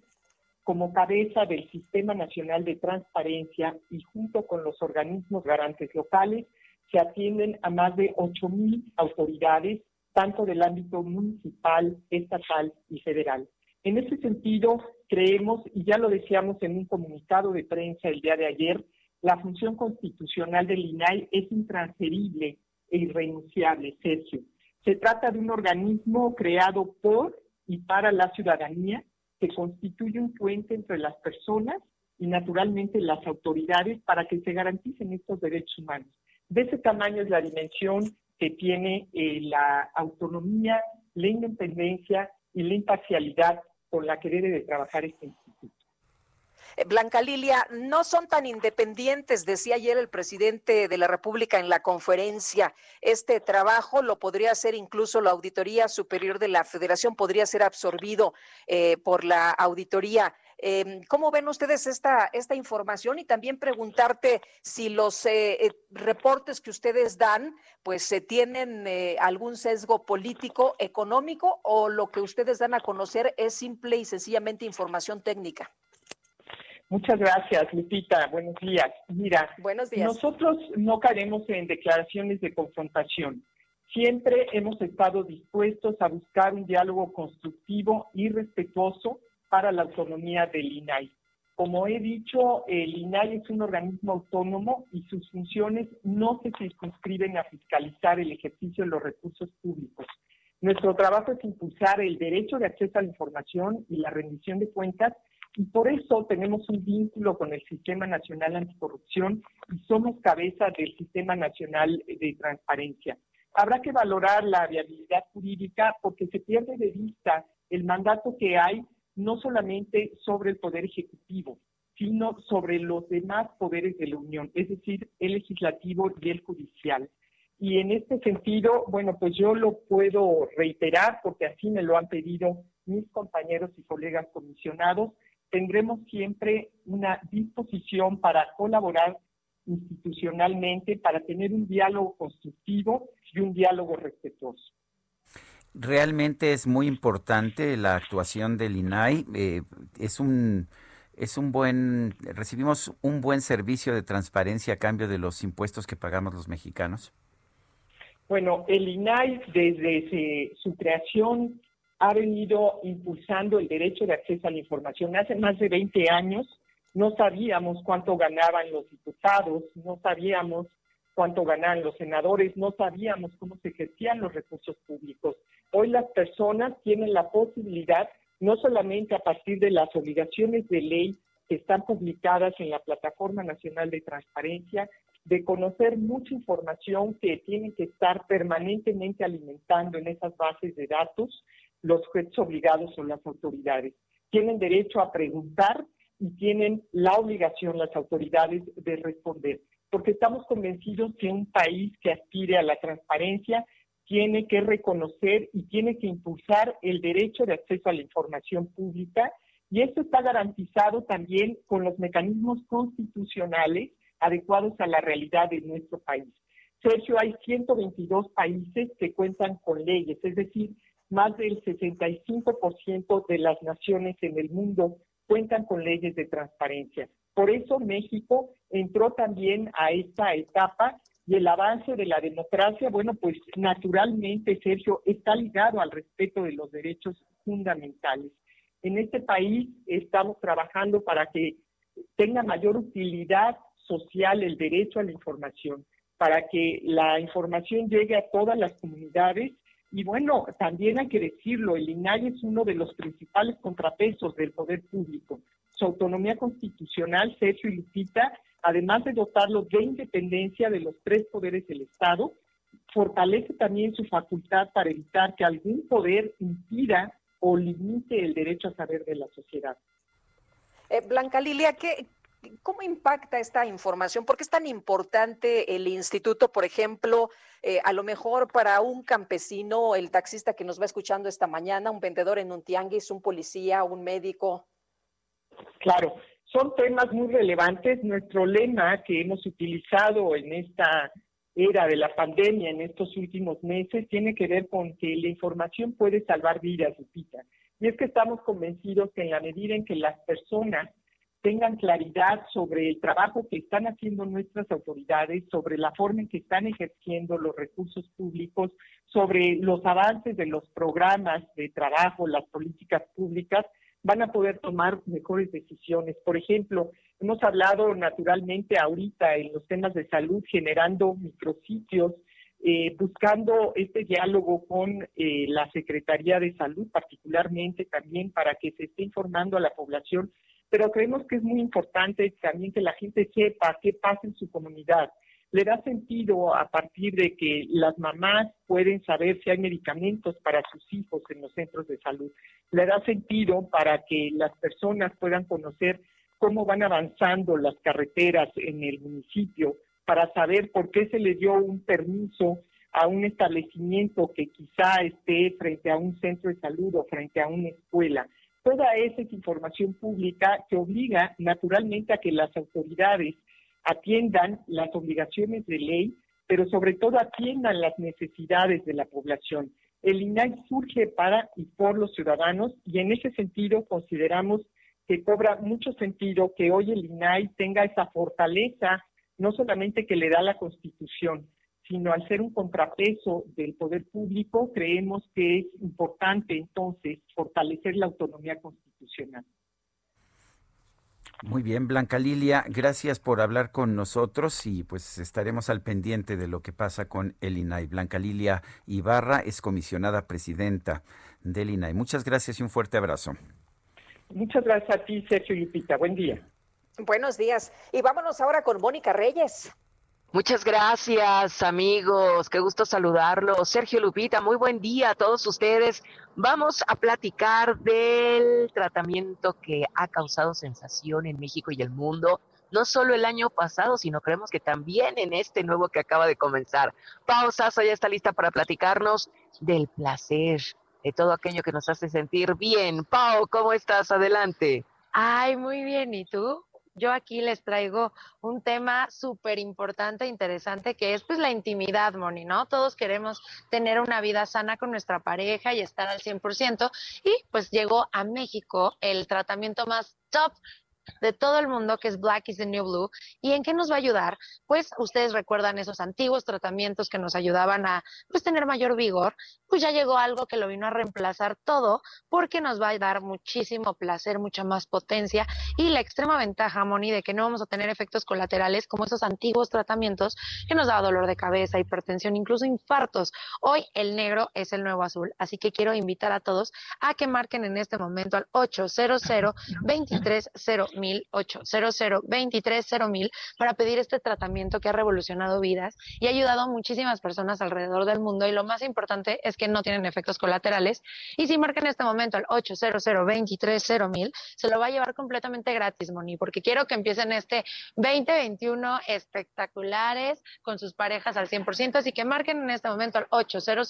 como cabeza del Sistema Nacional de Transparencia y junto con los organismos garantes locales se atienden a más de 8.000 autoridades, tanto del ámbito municipal, estatal y federal. En ese sentido, creemos, y ya lo decíamos en un comunicado de prensa el día de ayer, la función constitucional del INAI es intransferible e irrenunciable, Sergio. Se trata de un organismo creado por y para la ciudadanía que constituye un puente entre las personas y naturalmente las autoridades para que se garanticen estos derechos humanos. De ese tamaño es la dimensión que tiene eh, la autonomía, la independencia y la imparcialidad con la que debe de trabajar este instituto. Eh, Blanca Lilia, no son tan independientes, decía ayer el presidente de la República en la conferencia. Este trabajo lo podría hacer incluso la Auditoría Superior de la Federación, podría ser absorbido eh, por la auditoría. Eh, ¿Cómo ven ustedes esta, esta información? Y también preguntarte si los eh, eh, reportes que ustedes dan, pues tienen eh, algún sesgo político, económico, o lo que ustedes dan a conocer es simple y sencillamente información técnica. Muchas gracias, Lupita. Buenos días. Mira, Buenos días. nosotros no caeremos en declaraciones de confrontación. Siempre hemos estado dispuestos a buscar un diálogo constructivo y respetuoso para la autonomía del INAI. Como he dicho, el INAI es un organismo autónomo y sus funciones no se circunscriben a fiscalizar el ejercicio de los recursos públicos. Nuestro trabajo es impulsar el derecho de acceso a la información y la rendición de cuentas y por eso tenemos un vínculo con el Sistema Nacional Anticorrupción y somos cabeza del Sistema Nacional de Transparencia. Habrá que valorar la viabilidad jurídica porque se pierde de vista el mandato que hay no solamente sobre el Poder Ejecutivo, sino sobre los demás poderes de la Unión, es decir, el legislativo y el judicial. Y en este sentido, bueno, pues yo lo puedo reiterar porque así me lo han pedido mis compañeros y colegas comisionados. Tendremos siempre una disposición para colaborar institucionalmente, para tener un diálogo constructivo y un diálogo respetuoso. Realmente es muy importante la actuación del INAI. eh, es un es un buen recibimos un buen servicio de transparencia a cambio de los impuestos que pagamos los mexicanos. Bueno, el INAI desde se- su creación ha venido impulsando el derecho de acceso a la información. Hace más de 20 años no sabíamos cuánto ganaban los diputados, no sabíamos cuánto ganaban los senadores, no sabíamos cómo se ejercían los recursos públicos. Hoy las personas tienen la posibilidad, no solamente a partir de las obligaciones de ley que están publicadas en la Plataforma Nacional de Transparencia, de conocer mucha información que tienen que estar permanentemente alimentando en esas bases de datos los jueces obligados o las autoridades. Tienen derecho a preguntar y tienen la obligación las autoridades de responder, porque estamos convencidos que un país que aspire a la transparencia tiene que reconocer y tiene que impulsar el derecho de acceso a la información pública y esto está garantizado también con los mecanismos constitucionales adecuados a la realidad de nuestro país. Sergio, hay 122 países que cuentan con leyes, es decir, más del 65% de las naciones en el mundo cuentan con leyes de transparencia. Por eso México entró también a esta etapa y el avance de la democracia, bueno, pues naturalmente, Sergio, está ligado al respeto de los derechos fundamentales. En este país estamos trabajando para que tenga mayor utilidad social el derecho a la información, para que la información llegue a todas las comunidades. Y bueno, también hay que decirlo, el INAI es uno de los principales contrapesos del poder público. Su autonomía constitucional, Sergio y Lupita, además de dotarlo de independencia de los tres poderes del Estado, fortalece también su facultad para evitar que algún poder impida o limite el derecho a saber de la sociedad. Eh, Blanca Lilia, ¿qué, ¿cómo impacta esta información? ¿Por qué es tan importante el instituto, por ejemplo, eh, a lo mejor para un campesino, el taxista que nos va escuchando esta mañana, un vendedor en un tianguis, un policía, un médico? Claro, son temas muy relevantes. Nuestro lema que hemos utilizado en esta era de la pandemia en estos últimos meses tiene que ver con que la información puede salvar vidas, Lupita. Y es que estamos convencidos que en la medida en que las personas tengan claridad sobre el trabajo que están haciendo nuestras autoridades, sobre la forma en que están ejerciendo los recursos públicos, sobre los avances de los programas de trabajo, las políticas públicas, van a poder tomar mejores decisiones. Por ejemplo, hemos hablado naturalmente ahorita en los temas de salud, generando micrositios, eh, buscando este diálogo con eh, la Secretaría de Salud, particularmente también para que se esté informando a la población, pero creemos que es muy importante también que la gente sepa qué pasa en su comunidad. Le da sentido a partir de que las mamás pueden saber si hay medicamentos para sus hijos en los centros de salud. Le da sentido para que las personas puedan conocer cómo van avanzando las carreteras en el municipio, para saber por qué se le dio un permiso a un establecimiento que quizá esté frente a un centro de salud o frente a una escuela. Toda esa es información pública que obliga naturalmente a que las autoridades atiendan las obligaciones de ley, pero sobre todo atiendan las necesidades de la población. El INAI surge para y por los ciudadanos y en ese sentido consideramos que cobra mucho sentido que hoy el INAI tenga esa fortaleza, no solamente que le da la Constitución, sino al ser un contrapeso del poder público, creemos que es importante entonces fortalecer la autonomía constitucional. Muy bien, Blanca Lilia, gracias por hablar con nosotros y pues estaremos al pendiente de lo que pasa con el INAI. Blanca Lilia Ibarra es comisionada presidenta del INAI. Muchas gracias y un fuerte abrazo. Muchas gracias a ti, Sergio Lupita. Buen día. Buenos días. Y vámonos ahora con Mónica Reyes. Muchas gracias, amigos. Qué gusto saludarlos. Sergio Lupita, muy buen día a todos ustedes. Vamos a platicar del tratamiento que ha causado sensación en México y el mundo, no solo el año pasado, sino creemos que también en este nuevo que acaba de comenzar. Pausa, ya está lista para platicarnos del placer, de todo aquello que nos hace sentir bien. Pau, ¿cómo estás? Adelante. Ay, muy bien. ¿Y tú? Yo aquí les traigo un tema súper importante, interesante, que es pues la intimidad, Moni, ¿no? Todos queremos tener una vida sana con nuestra pareja y estar al 100%. Y pues llegó a México el tratamiento más top de todo el mundo, que es Black is the New Blue. ¿Y en qué nos va a ayudar? Pues ustedes recuerdan esos antiguos tratamientos que nos ayudaban a pues, tener mayor vigor, pues ya llegó algo que lo vino a reemplazar todo porque nos va a dar muchísimo placer, mucha más potencia y la extrema ventaja, Moni, de que no vamos a tener efectos colaterales como esos antiguos tratamientos que nos daba dolor de cabeza, hipertensión, incluso infartos. Hoy el negro es el nuevo azul, así que quiero invitar a todos a que marquen en este momento al 800 2309 <laughs> 2008, 0023 0000, para pedir este tratamiento que ha revolucionado vidas y ha ayudado a muchísimas personas alrededor del mundo. Y lo más importante es que no tienen efectos colaterales. Y si marcan en este momento al 800 23 se lo va a llevar completamente gratis, Moni, porque quiero que empiecen este 2021 espectaculares con sus parejas al 100%. Así que marquen en este momento al 800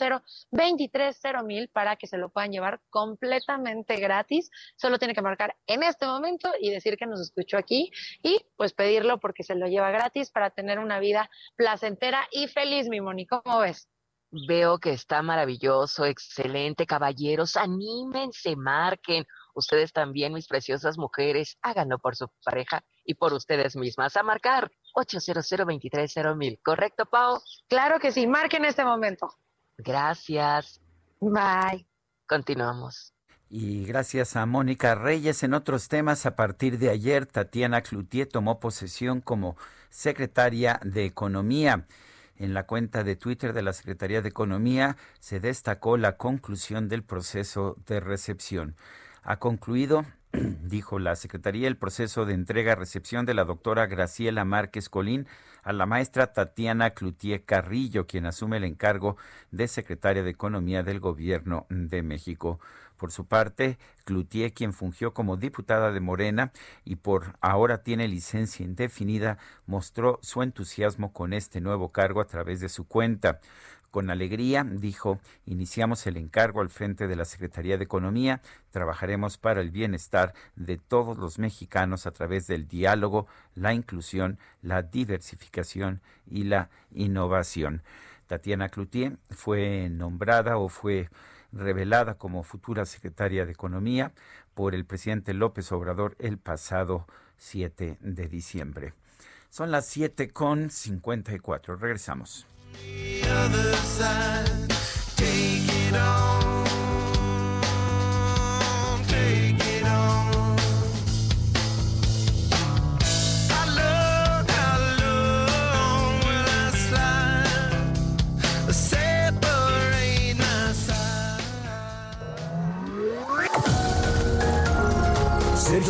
23 0000 para que se lo puedan llevar completamente gratis. Solo tienen que marcar en este momento y decir que nos escuchó aquí y pues pedirlo porque se lo lleva gratis para tener una vida placentera y feliz, mi Moni. ¿Cómo ves? Veo que está maravilloso, excelente, caballeros, anímense, marquen. Ustedes también, mis preciosas mujeres, háganlo por su pareja y por ustedes mismas. A marcar 800 mil ¿correcto, Pau? Claro que sí, marquen en este momento. Gracias. Bye. Continuamos. Y gracias a Mónica Reyes en otros temas, a partir de ayer Tatiana Cloutier tomó posesión como secretaria de Economía. En la cuenta de Twitter de la Secretaría de Economía se destacó la conclusión del proceso de recepción. Ha concluido, <clears throat> dijo la Secretaría, el proceso de entrega-recepción de la doctora Graciela Márquez Colín a la maestra Tatiana Cloutier Carrillo, quien asume el encargo de secretaria de Economía del Gobierno de México. Por su parte, Cloutier, quien fungió como diputada de Morena y por ahora tiene licencia indefinida, mostró su entusiasmo con este nuevo cargo a través de su cuenta. Con alegría, dijo, iniciamos el encargo al frente de la Secretaría de Economía, trabajaremos para el bienestar de todos los mexicanos a través del diálogo, la inclusión, la diversificación y la innovación. Tatiana Cloutier fue nombrada o fue revelada como futura secretaria de Economía por el presidente López Obrador el pasado 7 de diciembre. Son las 7 con 54. Regresamos. the other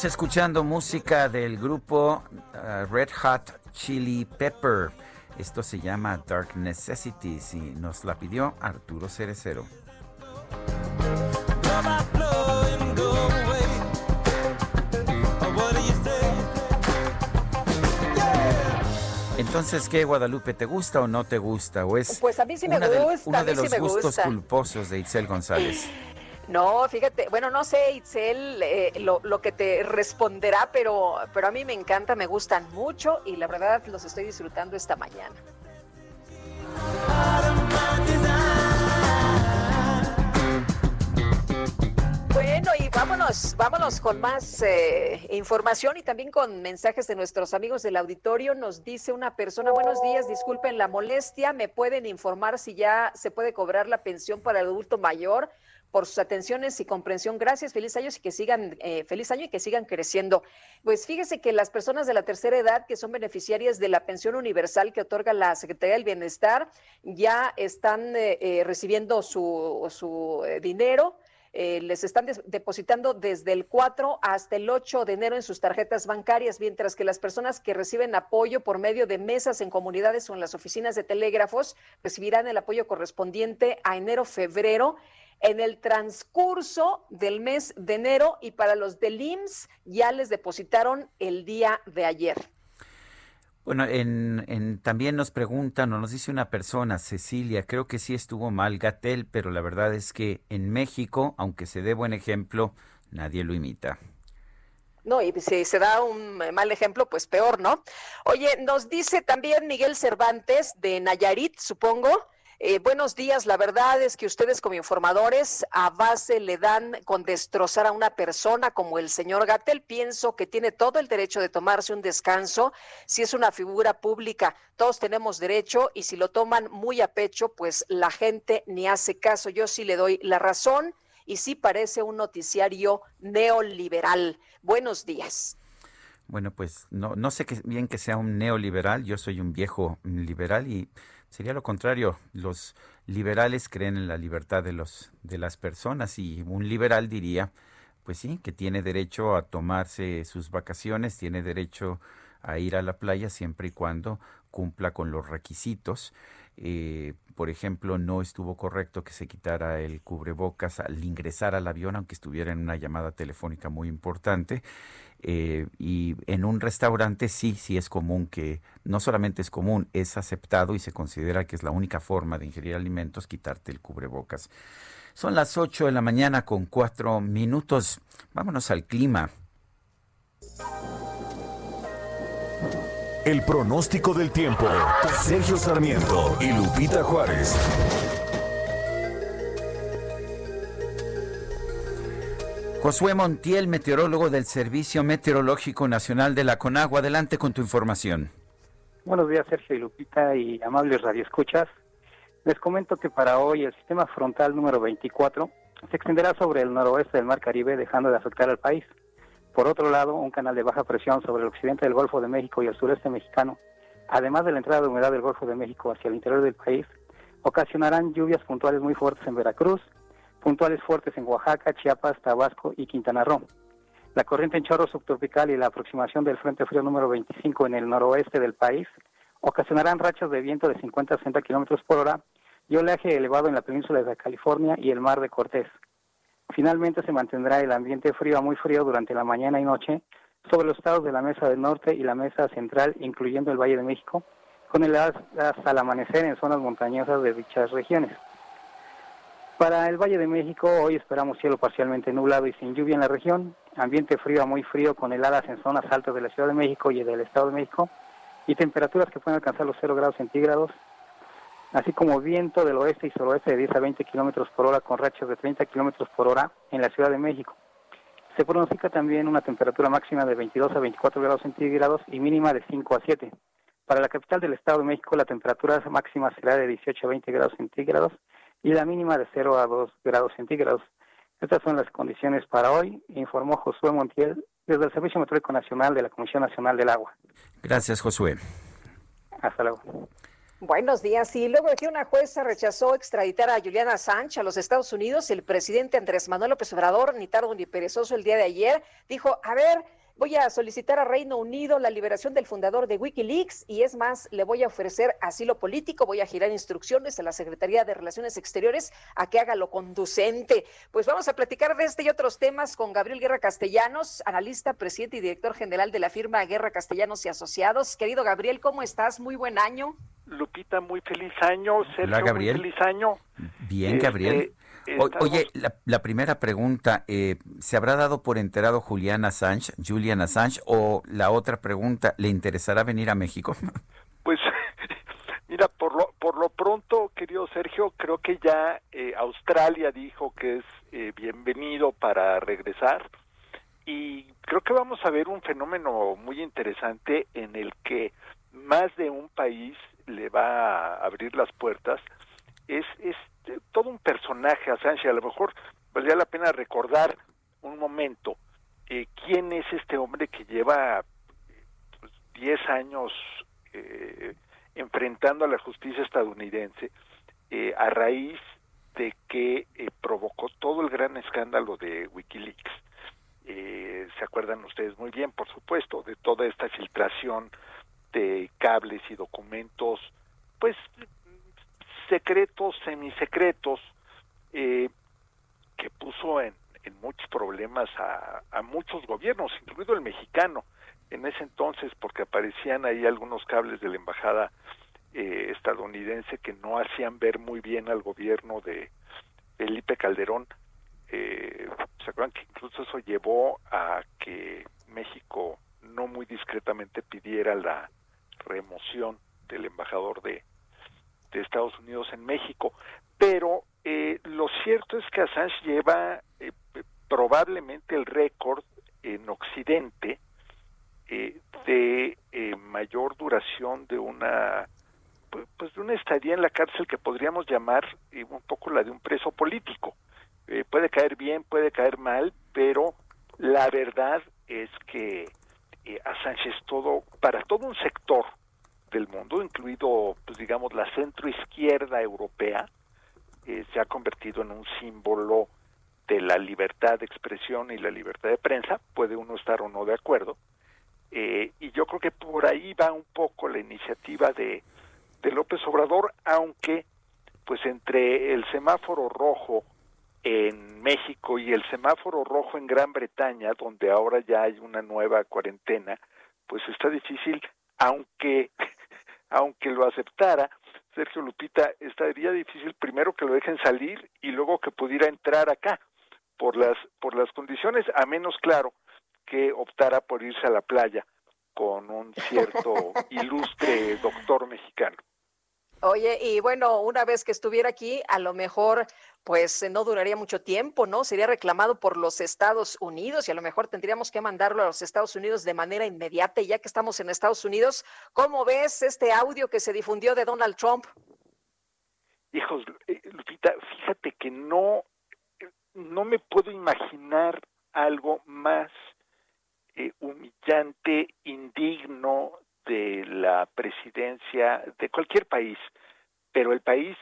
Seguimos escuchando música del grupo uh, Red Hot Chili Pepper. Esto se llama Dark Necessities y nos la pidió Arturo Cerecero. Entonces, ¿qué, Guadalupe? ¿Te gusta o no te gusta? ¿O es Pues a mí sí me de- gusta, uno a de sí los me gustos gusta. culposos de Itzel González? No, fíjate, bueno, no sé, Itzel, eh, lo, lo que te responderá, pero, pero a mí me encanta, me gustan mucho y la verdad los estoy disfrutando esta mañana. Bueno, y vámonos, vámonos con más eh, información y también con mensajes de nuestros amigos del auditorio. Nos dice una persona, buenos días, disculpen la molestia, ¿me pueden informar si ya se puede cobrar la pensión para el adulto mayor? Por sus atenciones y comprensión. Gracias, feliz año y que sigan, eh, feliz año y que sigan creciendo. Pues fíjese que las personas de la tercera edad que son beneficiarias de la pensión universal que otorga la Secretaría del Bienestar ya están eh, eh, recibiendo su, su dinero. Les están depositando desde el 4 hasta el 8 de enero en sus tarjetas bancarias, mientras que las personas que reciben apoyo por medio de mesas en comunidades o en las oficinas de telégrafos recibirán el apoyo correspondiente a enero-febrero en el transcurso del mes de enero y para los del IMSS ya les depositaron el día de ayer. Bueno, en, en- también nos preguntan o nos dice una persona, Cecilia, creo que sí estuvo mal Gatel, pero la verdad es que en México, aunque se dé buen ejemplo, nadie lo imita. No, y si se da un mal ejemplo, pues peor, ¿no? Oye, nos dice también Miguel Cervantes de Nayarit, supongo. Eh, buenos días, la verdad es que ustedes como informadores a base le dan con destrozar a una persona como el señor Gatel. Pienso que tiene todo el derecho de tomarse un descanso si es una figura pública. Todos tenemos derecho y si lo toman muy a pecho, pues la gente ni hace caso. Yo sí le doy la razón y sí parece un noticiario neoliberal. Buenos días. Bueno, pues no, no sé que, bien que sea un neoliberal, yo soy un viejo liberal y sería lo contrario. Los liberales creen en la libertad de, los, de las personas y un liberal diría, pues sí, que tiene derecho a tomarse sus vacaciones, tiene derecho a ir a la playa siempre y cuando cumpla con los requisitos. Eh, por ejemplo, no estuvo correcto que se quitara el cubrebocas al ingresar al avión, aunque estuviera en una llamada telefónica muy importante. Eh, y en un restaurante sí, sí es común que, no solamente es común, es aceptado y se considera que es la única forma de ingerir alimentos quitarte el cubrebocas. Son las 8 de la mañana con 4 minutos. Vámonos al clima. El pronóstico del tiempo. Sergio Sarmiento y Lupita Juárez. Josué Montiel, meteorólogo del Servicio Meteorológico Nacional de la Conagua. Adelante con tu información. Buenos días, Sergio y Lupita y amables radioescuchas. Les comento que para hoy el sistema frontal número 24 se extenderá sobre el noroeste del Mar Caribe, dejando de afectar al país. Por otro lado, un canal de baja presión sobre el occidente del Golfo de México y el sureste mexicano, además de la entrada de humedad del Golfo de México hacia el interior del país, ocasionarán lluvias puntuales muy fuertes en Veracruz, puntuales fuertes en Oaxaca, Chiapas, Tabasco y Quintana Roo. La corriente en chorro subtropical y la aproximación del Frente Frío número 25 en el noroeste del país ocasionarán rachas de viento de 50 a 60 kilómetros por hora y oleaje elevado en la península de California y el mar de Cortés. Finalmente se mantendrá el ambiente frío a muy frío durante la mañana y noche sobre los estados de la Mesa del Norte y la Mesa Central, incluyendo el Valle de México, con heladas el amanecer en zonas montañosas de dichas regiones. Para el Valle de México, hoy esperamos cielo parcialmente nublado y sin lluvia en la región, ambiente frío a muy frío con heladas en zonas altas de la Ciudad de México y del Estado de México, y temperaturas que pueden alcanzar los 0 grados centígrados, así como viento del oeste y suroeste de 10 a 20 kilómetros por hora con rachas de 30 kilómetros por hora en la Ciudad de México. Se pronostica también una temperatura máxima de 22 a 24 grados centígrados y mínima de 5 a 7. Para la capital del Estado de México, la temperatura máxima será de 18 a 20 grados centígrados y la mínima de 0 a 2 grados centígrados. Estas son las condiciones para hoy, informó Josué Montiel desde el Servicio Meteorológico Nacional de la Comisión Nacional del Agua. Gracias, Josué. Hasta luego. Buenos días. Y luego de que una jueza rechazó extraditar a Juliana Sánchez a los Estados Unidos, el presidente Andrés Manuel López Obrador, ni tardo ni perezoso, el día de ayer, dijo, a ver, voy a solicitar a Reino Unido la liberación del fundador de Wikileaks y es más, le voy a ofrecer asilo político, voy a girar instrucciones a la Secretaría de Relaciones Exteriores a que haga lo conducente. Pues vamos a platicar de este y otros temas con Gabriel Guerra Castellanos, analista, presidente y director general de la firma Guerra Castellanos y Asociados. Querido Gabriel, ¿cómo estás? Muy buen año. Lupita, muy feliz año. Sergio, Hola, Gabriel. muy feliz año. Bien, Este, Gabriel. Estamos- Oye, la, la primera pregunta, eh, ¿se habrá dado por enterado Julian Assange, Julian Assange? O la otra pregunta, ¿le interesará venir a México? <laughs> Pues <laughs> mira, por lo, por lo pronto, querido Sergio, creo que ya eh, Australia dijo que es eh, bienvenido para regresar y creo que vamos a ver un fenómeno muy interesante en el que más de un país le va a abrir las puertas. Es, es eh, todo un personaje, Assange, a lo mejor valdría la pena recordar un momento eh, quién es este hombre que lleva pues, 10 años eh, enfrentando a la justicia estadounidense eh, a raíz de que provocó todo el gran escándalo de Wikileaks. Se acuerdan ustedes muy bien, por supuesto, de toda esta filtración de cables y documentos, pues secretos, semisecretos, eh, que puso en, muchos problemas a, a muchos gobiernos, incluido el mexicano en ese entonces, porque aparecían ahí algunos cables de la embajada eh, estadounidense que no hacían ver muy bien al gobierno de Felipe Calderón. Eh, ¿Se acuerdan que incluso eso llevó a que México no muy discretamente pidiera la remoción del embajador de, de Estados Unidos en México? Pero eh, lo cierto es que Assange lleva eh, probablemente el récord en Occidente eh, de eh, mayor duración de una pu- pues de una estadía en la cárcel que podríamos llamar eh, un poco la de un preso político. Puede caer bien, puede caer mal, pero la verdad es que Assange es todo, para todo un sector del mundo, incluido, pues digamos, la centroizquierda europea, eh, se ha convertido en un símbolo de la libertad de expresión y la libertad de prensa, puede uno estar o no de acuerdo, Eh, y yo creo que por ahí va un poco la iniciativa de, de López Obrador, aunque pues entre el semáforo rojo en México y el semáforo rojo en Gran Bretaña, donde ahora ya hay una nueva cuarentena, pues está difícil, aunque aunque lo aceptara, Sergio Lupita, estaría difícil primero que lo dejen salir y luego que pudiera entrar acá por las por las condiciones, a menos claro que optara por irse a la playa con un cierto <laughs> ilustre doctor mexicano. Oye, y bueno, una vez que estuviera aquí, a lo mejor pues no duraría mucho tiempo, ¿no? Sería reclamado por los Estados Unidos y a lo mejor tendríamos que mandarlo a los Estados Unidos de manera inmediata. Y ya que estamos en Estados Unidos, ¿cómo ves este audio que se difundió de Donald Trump? Hijos, eh, Lupita, fíjate que no, no me puedo imaginar algo más eh, humillante, indigno de la presidencia de cualquier país, pero el país,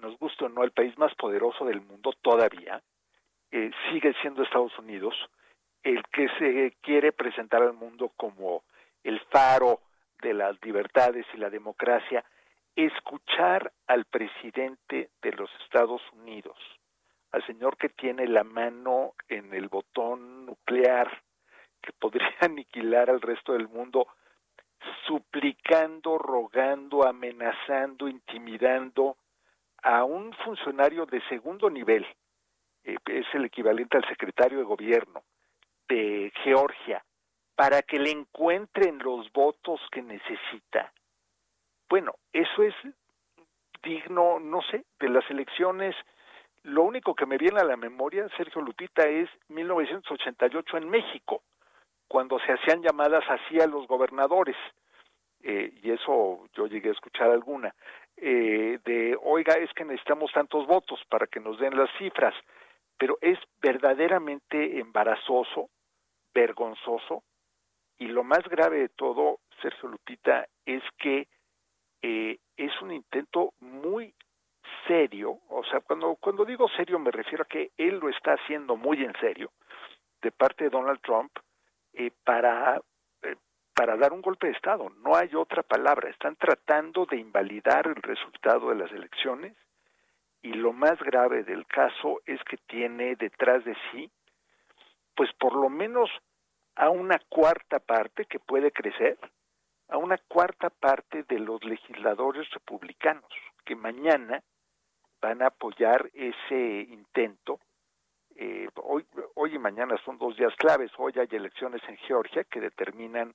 nos gusta o no, el país más poderoso del mundo todavía, eh, sigue siendo Estados Unidos, el que se quiere presentar al mundo como el faro de las libertades y la democracia, escuchar al presidente de los Estados Unidos, al señor que tiene la mano en el botón nuclear que podría <laughs> aniquilar al resto del mundo, suplicando, rogando, amenazando, intimidando a un funcionario de segundo nivel, eh, es el equivalente al secretario de gobierno de Georgia, para que le encuentren los votos que necesita. Bueno, eso es digno, no sé, de las elecciones. Lo único que me viene a la memoria, Sergio Lupita, es 1988 en México, cuando se hacían llamadas así a los gobernadores, eh, y eso yo llegué a escuchar alguna, eh, de, oiga, es que necesitamos tantos votos para que nos den las cifras, pero es verdaderamente embarazoso, vergonzoso, y lo más grave de todo, Sergio Lupita, es que eh, es un intento muy serio, o sea, cuando, cuando digo serio me refiero a que él lo está haciendo muy en serio, de parte de Donald Trump, eh, para, eh, para dar un golpe de Estado. No hay otra palabra. Están tratando de invalidar el resultado de las elecciones y lo más grave del caso es que tiene detrás de sí, pues por lo menos a una cuarta parte que puede crecer, a una cuarta parte de los legisladores republicanos que mañana van a apoyar ese intento eh, hoy, hoy y mañana son dos días claves. Hoy hay elecciones en Georgia que determinan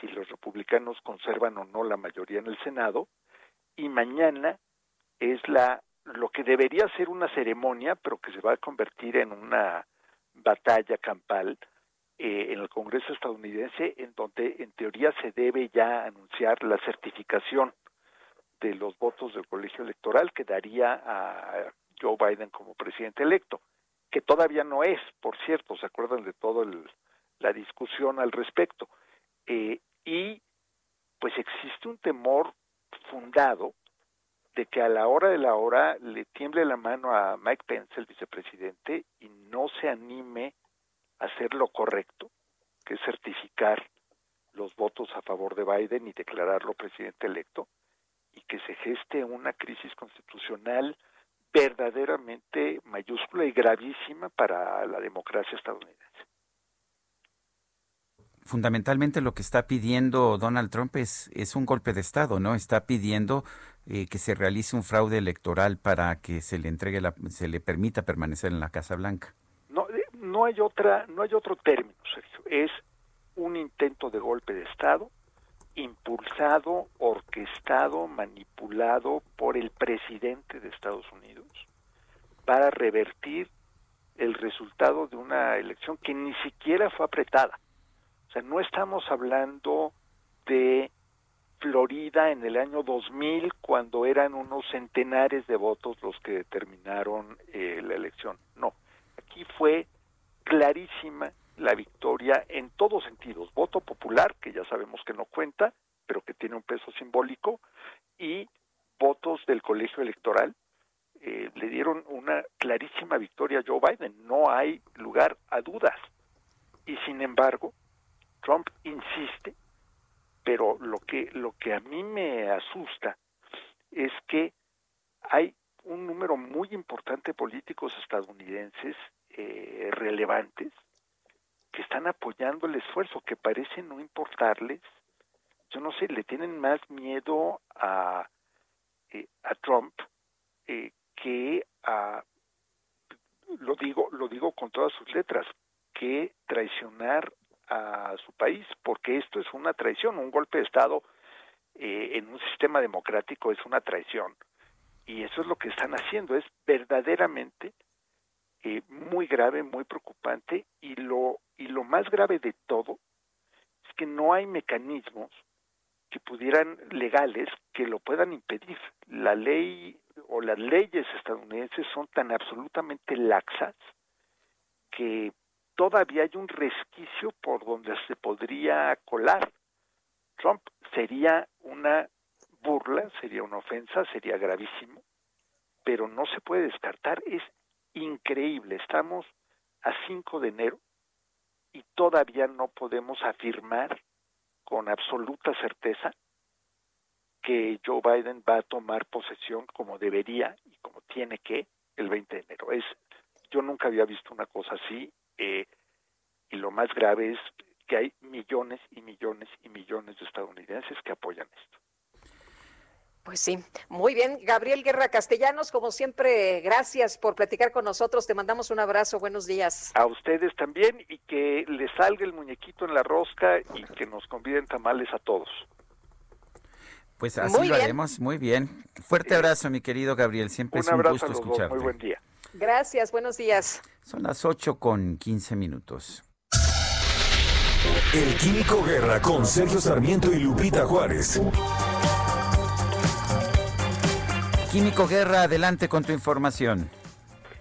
si los republicanos conservan o no la mayoría en el Senado y mañana es la lo que debería ser una ceremonia, pero que se va a convertir en una batalla campal eh, en el Congreso estadounidense, en donde en teoría se debe ya anunciar la certificación de los votos del colegio electoral que daría a Joe Biden como presidente electo que todavía no es, por cierto, se acuerdan de toda la discusión al respecto. Eh, y pues existe un temor fundado de que a la hora de la hora le tiemble la mano a Mike Pence, el vicepresidente, y no se anime a hacer lo correcto, que es certificar los votos a favor de Biden y declararlo presidente electo, y que se geste una crisis constitucional verdaderamente mayúscula y gravísima para la democracia estadounidense. Fundamentalmente lo que está pidiendo Donald Trump es, es un golpe de Estado, ¿no? Está pidiendo eh, que se realice un fraude electoral para que se le entregue, la, se le permita permanecer en la Casa Blanca. No, eh, no hay otra, no hay otro término, Sergio. Es un intento de golpe de Estado impulsado, orquestado, manipulado por el presidente de Estados Unidos para revertir el resultado de una elección que ni siquiera fue apretada. O sea, no estamos hablando de Florida en el año 2000 cuando eran unos centenares de votos los que determinaron eh, la elección. No, aquí fue clarísima la victoria en todos sentidos. Voto popular, que ya sabemos que no cuenta, pero que tiene un peso simbólico, y votos del colegio electoral. Eh, le dieron una clarísima victoria a Joe Biden. No hay lugar a dudas. Y sin embargo, Trump insiste, pero lo que, lo que a mí me asusta es que hay un número muy importante de políticos estadounidenses eh, relevantes que están apoyando el esfuerzo, que parece no importarles. Yo no sé, le tienen más miedo a, eh, a Trump eh, que a, lo digo, lo digo con todas sus letras, que traicionar a su país, porque esto es una traición, un golpe de Estado eh, en un sistema democrático es una traición. Y eso es lo que están haciendo, es verdaderamente eh, muy grave, muy preocupante, y lo, y lo más grave de todo es que no hay mecanismos que pudieran legales que lo puedan impedir. La ley o las leyes estadounidenses son tan absolutamente laxas que todavía hay un resquicio por donde se podría colar. Trump sería una burla, sería una ofensa, sería gravísimo, pero no se puede descartar. Es increíble. Estamos a 5 de enero y todavía no podemos afirmar con absoluta certeza que Joe Biden va a tomar posesión como debería y como tiene que el 20 de enero. Es, yo nunca había visto una cosa así eh, y lo más grave es que hay millones y millones y millones de estadounidenses que apoyan esto. Pues sí, muy bien. Gabriel Guerra Castellanos, como siempre, gracias por platicar con nosotros. Te mandamos un abrazo. Buenos días. A ustedes también y que les salga el muñequito en la rosca y que nos conviden tamales a todos. Pues así lo haremos, muy bien. Fuerte abrazo, mi querido Gabriel. Siempre Un es un abrazo gusto a los dos. Muy buen día. Gracias, buenos días. Son las 8 con 15 minutos. El Químico Guerra con Sergio Sarmiento y Lupita Juárez. Químico Guerra, adelante con tu información.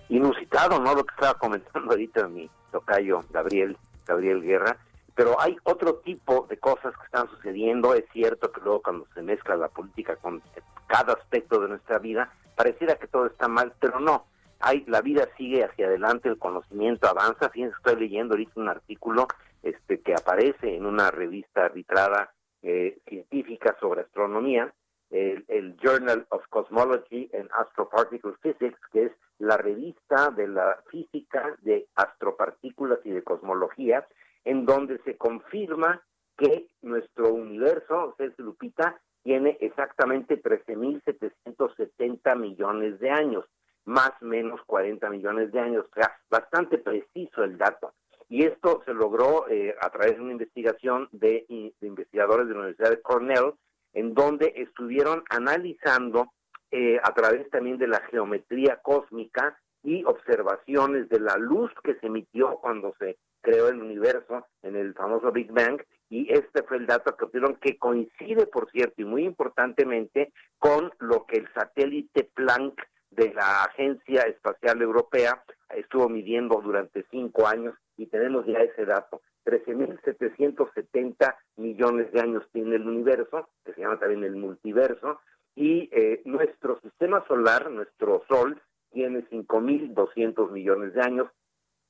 inusitado, ¿no? Lo que estaba comentando ahorita mi tocayo Gabriel, Gabriel Guerra. Pero hay otro tipo de cosas que están sucediendo. Es cierto que luego cuando se mezcla la política con cada aspecto de nuestra vida, pareciera que todo está mal, pero no. Hay, la vida sigue hacia adelante, el conocimiento avanza. Fíjense, estoy leyendo ahorita un artículo este, que aparece en una revista arbitrada eh, científica sobre astronomía, el, el Journal of Cosmology and Astroparticle Physics, que es la revista de la física de astropartículas y de cosmología, en donde se confirma que nuestro universo, Celso Lupita, tiene exactamente 13.770 millones de años, más o menos 40 millones de años, o sea, bastante preciso el dato. Y esto se logró eh, a través de una investigación de, de investigadores de la Universidad de Cornell, en donde estuvieron analizando eh, a través también de la geometría cósmica y observaciones de la luz que se emitió cuando se creó el universo en el famoso Big Bang y este fue el dato que obtuvieron que coincide, por cierto, y muy importantemente con lo que el satélite Planck de la Agencia Espacial Europea estuvo midiendo durante cinco años y tenemos ya ese dato. 13.770 millones de años tiene el universo, que se llama también el multiverso, y eh, nuestro sistema solar, nuestro Sol, tiene 5.200 millones de años,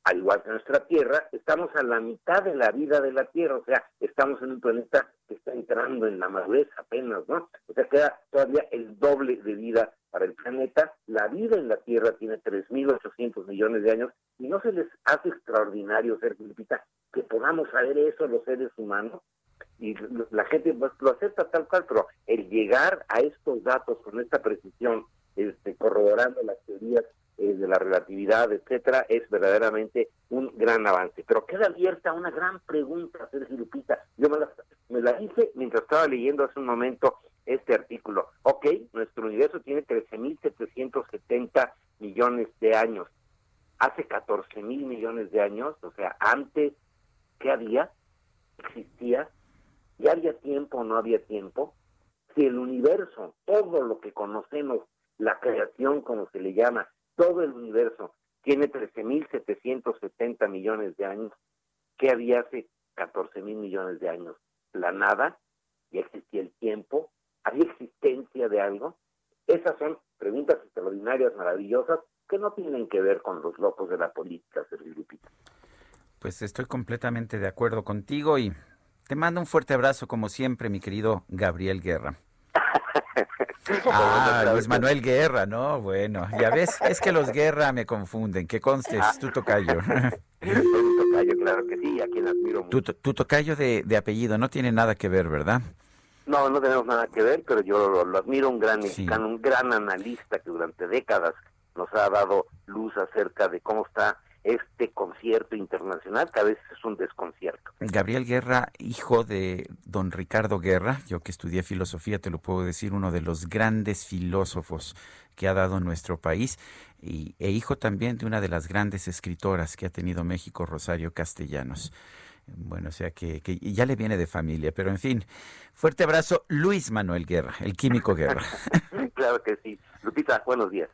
al igual que nuestra Tierra, estamos a la mitad de la vida de la Tierra, o sea, estamos en un planeta que está entrando en la madurez apenas, ¿no? O sea, queda todavía el doble de vida para el planeta. La vida en la Tierra tiene 3.800 millones de años y no se les hace extraordinario, Lupita, que podamos saber eso los seres humanos y la gente pues, lo acepta tal cual, pero el llegar a estos datos con esta precisión, este, corroborando las teorías eh, de la relatividad, etcétera, es verdaderamente un gran avance. Pero queda abierta una gran pregunta, Sergio Lupita. Yo me la, me la hice mientras estaba leyendo hace un momento este artículo. Ok, nuestro universo tiene 13.770 millones de años. Hace 14 mil millones de años, o sea, antes, ¿qué había? ¿Existía? ¿Ya había tiempo o no había tiempo? Si el universo, todo lo que conocemos, la creación como se le llama, todo el universo tiene 13.770 millones de años, ¿qué había hace 14 mil millones de años? La nada, ya existía el tiempo, había existencia de algo. Esas son preguntas extraordinarias, maravillosas, que no tienen que ver con los locos de la política, Sergio Lupita. Pues estoy completamente de acuerdo contigo y Te mando un fuerte abrazo, como siempre, mi querido Gabriel Guerra. Ah, Luis Manuel Guerra, ¿no? Bueno, ya ves, es que los Guerra me confunden, que constes, tu tocayo. <laughs> tocayo, claro que sí, a quien admiro mucho. Tu, tu tocayo de, de apellido no tiene nada que ver, ¿verdad? No, no tenemos nada que ver, pero yo lo, lo admiro, un gran mexicano, un gran analista que durante décadas nos ha dado luz acerca de cómo está este concierto internacional, que a veces es un desconcierto. Gabriel Guerra, hijo de don Ricardo Guerra, yo que estudié filosofía, te lo puedo decir, uno de los grandes filósofos que ha dado nuestro país, y, e hijo también de una de las grandes escritoras que ha tenido México, Rosario Castellanos. Bueno, o sea que, que ya le viene de familia, pero en fin, fuerte abrazo, Luis Manuel Guerra, el químico Guerra. <laughs> claro que sí. Lupita, buenos días.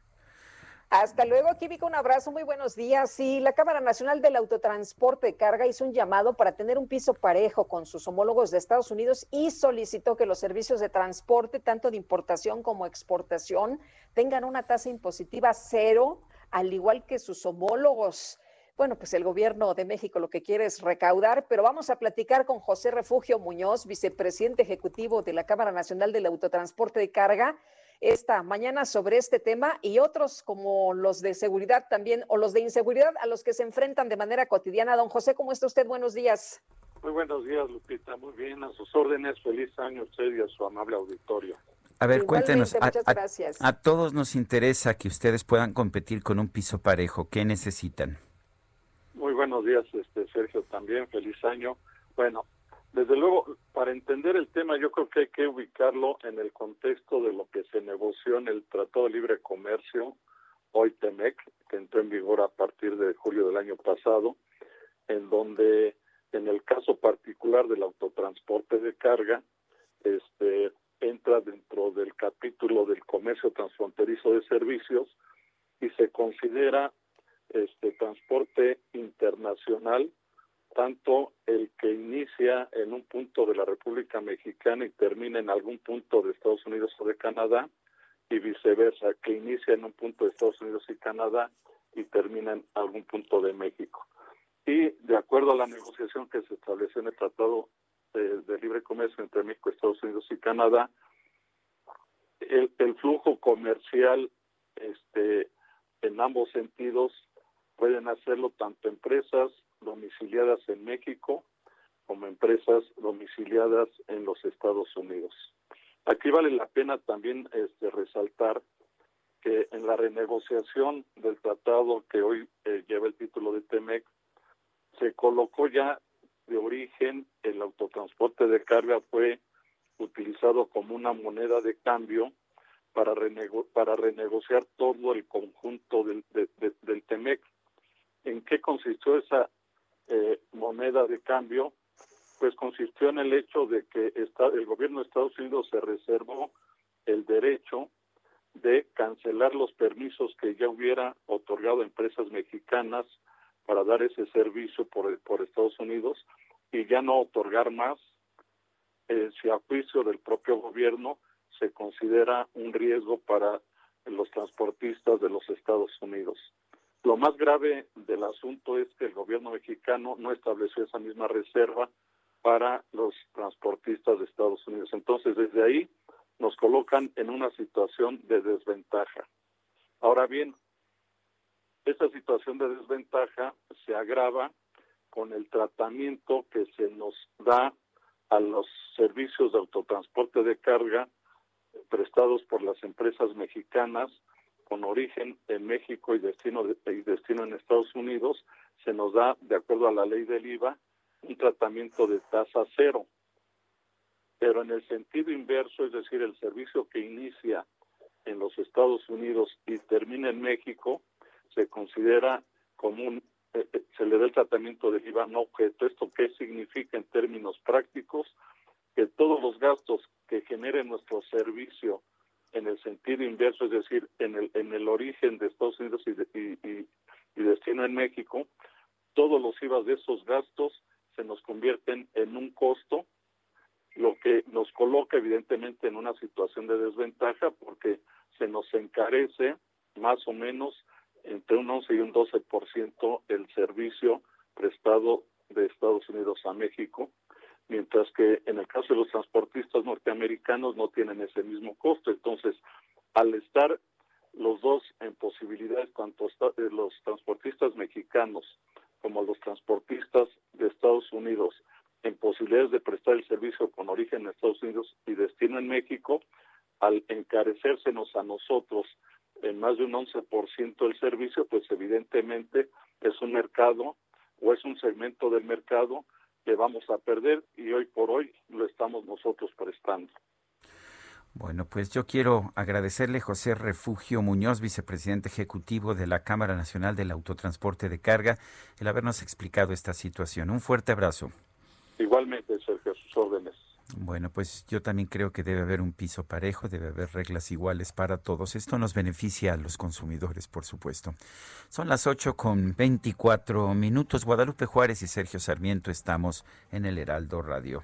Hasta luego, Químico, un abrazo, muy buenos días. Sí, la Cámara Nacional del Autotransporte de Carga hizo un llamado para tener un piso parejo con sus homólogos de Estados Unidos y solicitó que los servicios de transporte, tanto de importación como exportación, tengan una tasa impositiva cero, al igual que sus homólogos. Bueno, pues el gobierno de México lo que quiere es recaudar, pero vamos a platicar con José Refugio Muñoz, vicepresidente ejecutivo de la Cámara Nacional del Autotransporte de Carga esta mañana sobre este tema y otros como los de seguridad también o los de inseguridad a los que se enfrentan de manera cotidiana. Don José, ¿cómo está usted? Buenos días. Muy buenos días, Lupita. Muy bien, a sus órdenes. Feliz año a usted y a su amable auditorio. A ver, cuéntenos, a, muchas a- gracias. a todos nos interesa que ustedes puedan competir con un piso parejo. ¿Qué necesitan? Muy buenos días, este Sergio, también. Feliz año. Bueno, desde luego, para entender el tema, yo creo que hay que ubicarlo en el contexto de lo que se negoció en el Tratado de Libre Comercio, hoy TEMEC, que entró en vigor a partir de julio del año pasado, en donde, en el caso particular del autotransporte de carga, este entra dentro del capítulo del comercio transfronterizo de servicios y se considera este transporte internacional tanto el que inicia en un punto de la República Mexicana y termina en algún punto de Estados Unidos o de Canadá y viceversa, que inicia en un punto de Estados Unidos y Canadá y termina en algún punto de México. Y de acuerdo a la negociación que se estableció en el Tratado de, de Libre Comercio entre México, Estados Unidos y Canadá, el, el flujo comercial este, en ambos sentidos pueden hacerlo tanto empresas domiciliadas en México como empresas domiciliadas en los Estados Unidos. Aquí vale la pena también este, resaltar que en la renegociación del tratado que hoy eh, lleva el título de TEMEC, se colocó ya de origen el autotransporte de carga fue utilizado como una moneda de cambio para, renego- para renegociar todo el conjunto del, de- de- del TEMEC. ¿En qué consistió esa eh, moneda de cambio? Pues consistió en el hecho de que esta- el gobierno de Estados Unidos se reservó el derecho de cancelar los permisos que ya hubiera otorgado empresas mexicanas para dar ese servicio por, por Estados Unidos y ya no otorgar más eh, si a juicio del propio gobierno se considera un riesgo para los transportistas de los Estados Unidos. Lo más grave del asunto es que el gobierno mexicano no estableció esa misma reserva para los transportistas de Estados Unidos. Entonces, desde ahí nos colocan en una situación de desventaja. Ahora bien, esta situación de desventaja se agrava con el tratamiento que se nos da a los servicios de autotransporte de carga prestados por las empresas mexicanas con origen en México y destino de- y destino en Estados Unidos, se nos da, de acuerdo a la ley del IVA, un tratamiento de tasa cero. Pero en el sentido inverso, es decir, el servicio que inicia en los Estados Unidos y termina en México, se considera como un, eh, eh, se le da el tratamiento del IVA no objeto. ¿Esto qué significa en términos prácticos? Que todos los gastos que genere nuestro servicio en el sentido inverso, es decir, en el, en el origen de Estados Unidos y, de- y- y- y destino en México, todos los IVA de esos gastos se nos convierten en un costo, lo que nos coloca evidentemente en una situación de desventaja porque se nos encarece más o menos entre un 11 y un 12% el servicio prestado de Estados Unidos a México. Mientras que en el caso de los transportistas norteamericanos no tienen ese mismo costo. Entonces, al estar los dos en posibilidades, tanto eh, los transportistas mexicanos como los transportistas de Estados Unidos, en posibilidades de prestar el servicio con origen en Estados Unidos y destino en México, al encarecérsenos a nosotros en más de un 11% del servicio, pues evidentemente es un mercado o es un segmento del mercado que vamos a perder y hoy por hoy lo estamos nosotros prestando. Bueno, pues yo quiero agradecerle José Refugio Muñoz, vicepresidente ejecutivo de la Cámara Nacional del Autotransporte de Carga, el habernos explicado esta situación. Un fuerte abrazo. Igualmente, Sergio, a sus órdenes. Bueno, pues yo también creo que debe haber un piso parejo, debe haber reglas iguales para todos. Esto nos beneficia a los consumidores, por supuesto. Son las 8 con 24 minutos. Guadalupe Juárez y Sergio Sarmiento estamos en el Heraldo Radio.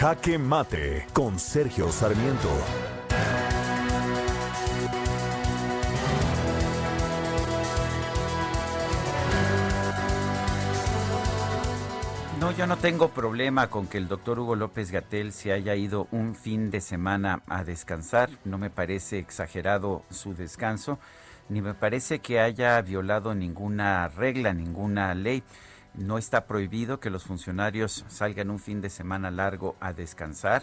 Jaque Mate con Sergio Sarmiento. No, yo no tengo problema con que el doctor Hugo López Gatel se haya ido un fin de semana a descansar. No me parece exagerado su descanso, ni me parece que haya violado ninguna regla, ninguna ley. No está prohibido que los funcionarios salgan un fin de semana largo a descansar.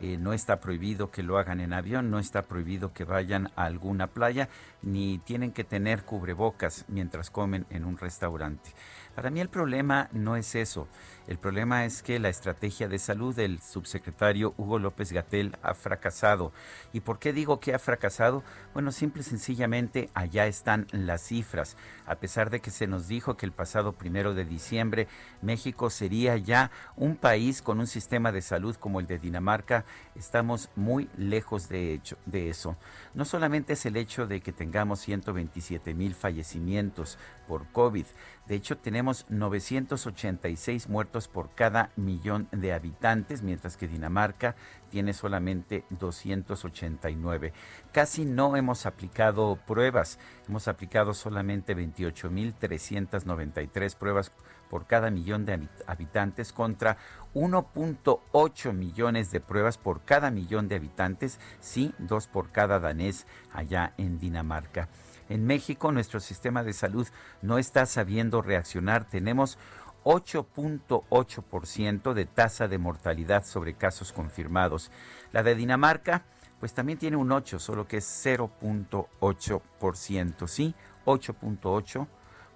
Eh, no está prohibido que lo hagan en avión, no está prohibido que vayan a alguna playa, ni tienen que tener cubrebocas mientras comen en un restaurante. Para mí el problema no es eso. El problema es que la estrategia de salud del subsecretario Hugo López Gatel ha fracasado. ¿Y por qué digo que ha fracasado? Bueno, simple y sencillamente allá están las cifras. A pesar de que se nos dijo que el pasado primero de diciembre México sería ya un país con un sistema de salud como el de Dinamarca, estamos muy lejos de, hecho, de eso. No solamente es el hecho de que tengamos 127 mil fallecimientos por COVID, de hecho tenemos 986 muertos por cada millón de habitantes, mientras que Dinamarca tiene solamente 289. Casi no hemos aplicado pruebas, hemos aplicado solamente 28.393 pruebas por cada millón de habit- habitantes contra 1.8 millones de pruebas por cada millón de habitantes, sí, dos por cada danés allá en Dinamarca. En México nuestro sistema de salud no está sabiendo reaccionar. Tenemos 8.8% de tasa de mortalidad sobre casos confirmados. La de Dinamarca, pues también tiene un 8, solo que es 0.8%. Sí, 8.8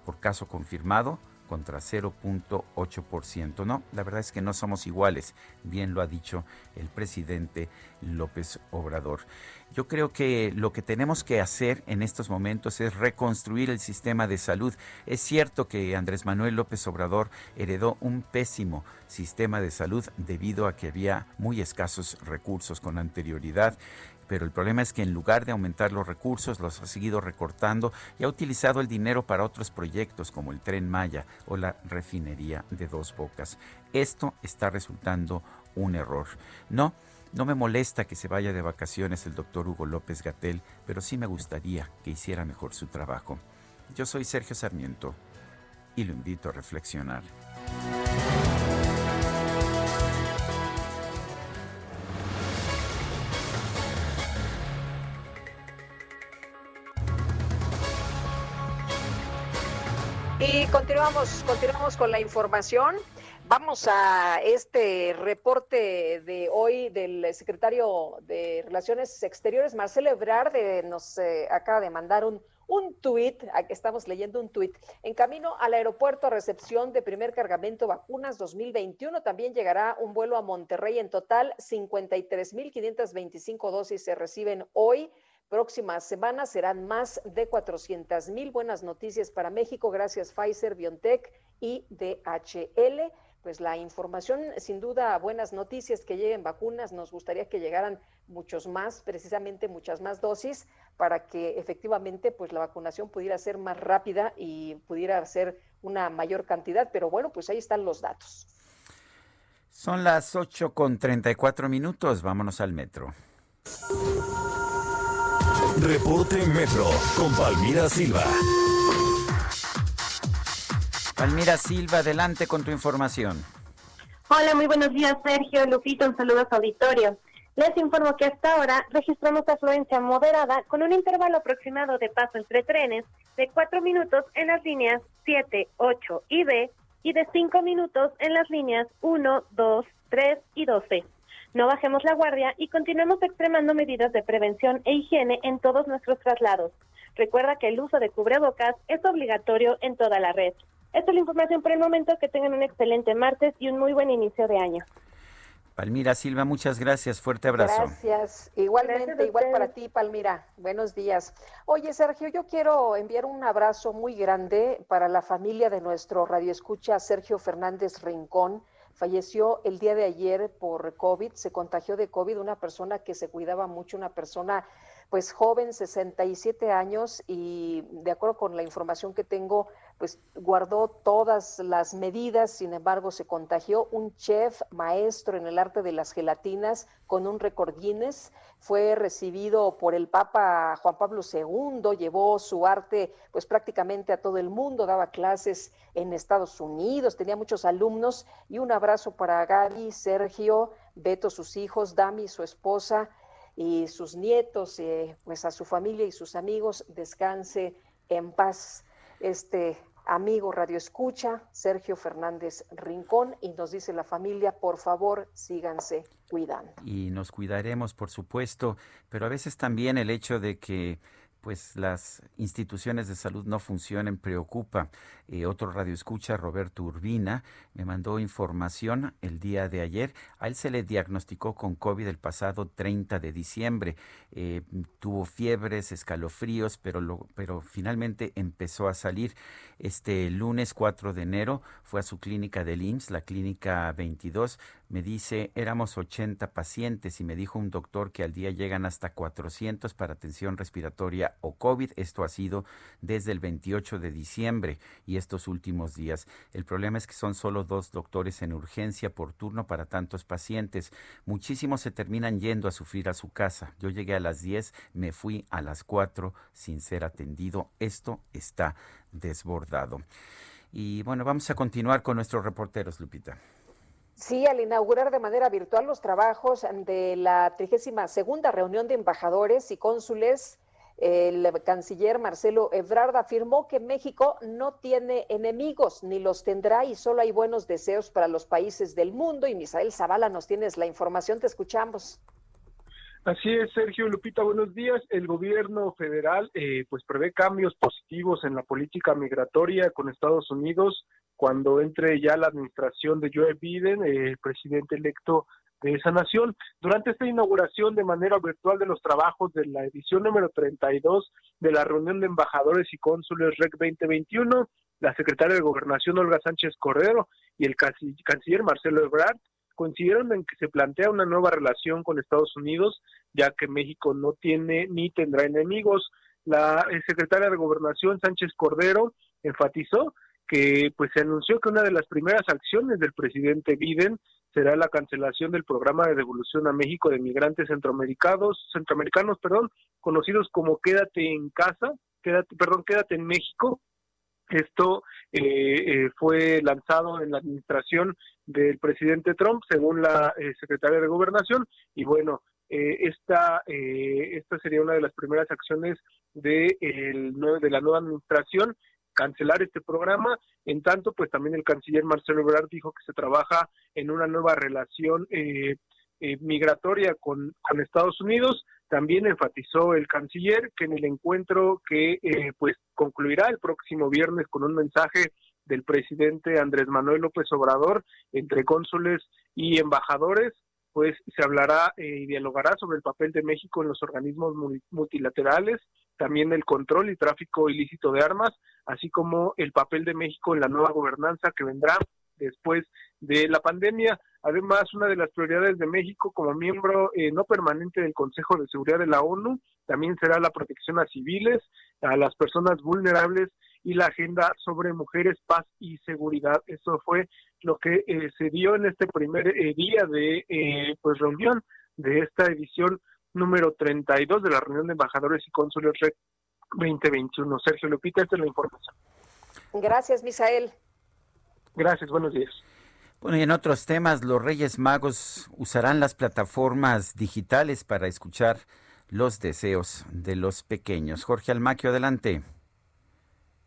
por caso confirmado contra 0.8%. No, la verdad es que no somos iguales, bien lo ha dicho el presidente López Obrador. Yo creo que lo que tenemos que hacer en estos momentos es reconstruir el sistema de salud. Es cierto que Andrés Manuel López Obrador heredó un pésimo sistema de salud debido a que había muy escasos recursos con anterioridad pero el problema es que en lugar de aumentar los recursos, los ha seguido recortando y ha utilizado el dinero para otros proyectos como el tren Maya o la refinería de Dos Bocas. Esto está resultando un error. No, no me molesta que se vaya de vacaciones el doctor Hugo López Gatel, pero sí me gustaría que hiciera mejor su trabajo. Yo soy Sergio Sarmiento y lo invito a reflexionar. Y continuamos, continuamos con la información. Vamos a este reporte de hoy del secretario de Relaciones Exteriores, Marcelo Ebrard, eh, nos eh, acaba de mandar un, un tuit, estamos leyendo un tuit, en camino al aeropuerto a recepción de primer cargamento vacunas 2021, también llegará un vuelo a Monterrey, en total 53.525 dosis se reciben hoy. Próxima semana serán más de 400 mil. Buenas noticias para México, gracias Pfizer, BioNTech y DHL pues la información, sin duda, buenas noticias, que lleguen vacunas, nos gustaría que llegaran muchos más, precisamente muchas más dosis, para que efectivamente pues la vacunación pudiera ser más rápida y pudiera ser una mayor cantidad, pero bueno, pues ahí están los datos. Son las 8 con 34 minutos, vámonos al metro. Reporte Metro con Palmira Silva. Palmira Silva, adelante con tu información. Hola, muy buenos días, Sergio, Lupito, un saludo a su auditorio. Les informo que hasta ahora registramos afluencia moderada con un intervalo aproximado de paso entre trenes de 4 minutos en las líneas 7, 8 y B y de 5 minutos en las líneas 1, 2, 3 y 12. No bajemos la guardia y continuemos extremando medidas de prevención e higiene en todos nuestros traslados. Recuerda que el uso de cubrebocas es obligatorio en toda la red. Esta es la información por el momento. Que tengan un excelente martes y un muy buen inicio de año. Palmira Silva, muchas gracias. Fuerte abrazo. Gracias. Igualmente, igual para ti, Palmira. Buenos días. Oye, Sergio, yo quiero enviar un abrazo muy grande para la familia de nuestro radioescucha Sergio Fernández Rincón. Falleció el día de ayer por COVID, se contagió de COVID una persona que se cuidaba mucho, una persona pues joven, 67 años y de acuerdo con la información que tengo, pues guardó todas las medidas, sin embargo se contagió un chef maestro en el arte de las gelatinas con un récord Guinness, fue recibido por el Papa Juan Pablo II, llevó su arte pues prácticamente a todo el mundo, daba clases en Estados Unidos, tenía muchos alumnos. Y un abrazo para Gaby, Sergio, Beto, sus hijos, Dami, su esposa, y sus nietos, eh, pues a su familia y sus amigos, descanse en paz. Este amigo Radio Escucha, Sergio Fernández Rincón, y nos dice la familia, por favor, síganse cuidando. Y nos cuidaremos, por supuesto, pero a veces también el hecho de que pues las instituciones de salud no funcionen preocupa. Eh, otro radio escucha, Roberto Urbina, me mandó información el día de ayer. A él se le diagnosticó con COVID el pasado 30 de diciembre. Eh, tuvo fiebres, escalofríos, pero, lo, pero finalmente empezó a salir. Este lunes 4 de enero fue a su clínica del IMSS, la clínica 22. Me dice, éramos 80 pacientes y me dijo un doctor que al día llegan hasta 400 para atención respiratoria o COVID. Esto ha sido desde el 28 de diciembre y estos últimos días. El problema es que son solo dos doctores en urgencia por turno para tantos pacientes. Muchísimos se terminan yendo a sufrir a su casa. Yo llegué a las 10, me fui a las 4 sin ser atendido. Esto está desbordado. Y bueno, vamos a continuar con nuestros reporteros, Lupita. Sí, al inaugurar de manera virtual los trabajos de la 32 segunda reunión de embajadores y cónsules, el canciller Marcelo Ebrard afirmó que México no tiene enemigos ni los tendrá y solo hay buenos deseos para los países del mundo. Y Misael Zavala, nos tienes la información, te escuchamos. Así es, Sergio Lupita, buenos días. El gobierno federal eh, pues prevé cambios positivos en la política migratoria con Estados Unidos cuando entre ya la administración de Joe Biden, el presidente electo de esa nación. Durante esta inauguración de manera virtual de los trabajos de la edición número 32 de la reunión de embajadores y cónsules REC 2021, la secretaria de Gobernación Olga Sánchez Cordero y el canciller Marcelo Ebrard coincidieron en que se plantea una nueva relación con Estados Unidos, ya que México no tiene ni tendrá enemigos. La eh, secretaria de Gobernación Sánchez Cordero enfatizó que pues se anunció que una de las primeras acciones del presidente Biden será la cancelación del programa de devolución a México de migrantes centroamericanos, centroamericanos, perdón, conocidos como Quédate en casa, quédate, perdón, Quédate en México. Esto eh, eh, fue lanzado en la administración del presidente Trump, según la eh, secretaria de Gobernación, y bueno, eh, esta, esta sería una de las primeras acciones de, el, de la nueva administración cancelar este programa. En tanto, pues también el canciller Marcelo Ebrard dijo que se trabaja en una nueva relación eh, eh, migratoria con, Estados Unidos. También enfatizó el canciller que en el encuentro que eh, pues concluirá el próximo viernes con un mensaje del presidente Andrés Manuel López Obrador entre cónsules y embajadores, pues se hablará eh, y dialogará sobre el papel de México en los organismos multilaterales, también el control y tráfico ilícito de armas, así como el papel de México en la nueva gobernanza que vendrá después de la pandemia. Además, una de las prioridades de México como miembro eh, no permanente del Consejo de Seguridad de la ONU también será la protección a civiles, a las personas vulnerables y la agenda sobre mujeres, paz y seguridad. Eso fue lo que eh, se dio en este primer eh, día de pues reunión de esta edición número 32 de la reunión de embajadores y cónsules REC 2021. Sergio Lupita, esta es la información. Gracias, Misael. Gracias, buenos días. Bueno, y en otros temas, los Reyes Magos usarán las plataformas digitales para escuchar los deseos de los pequeños. Jorge Almaquio, adelante.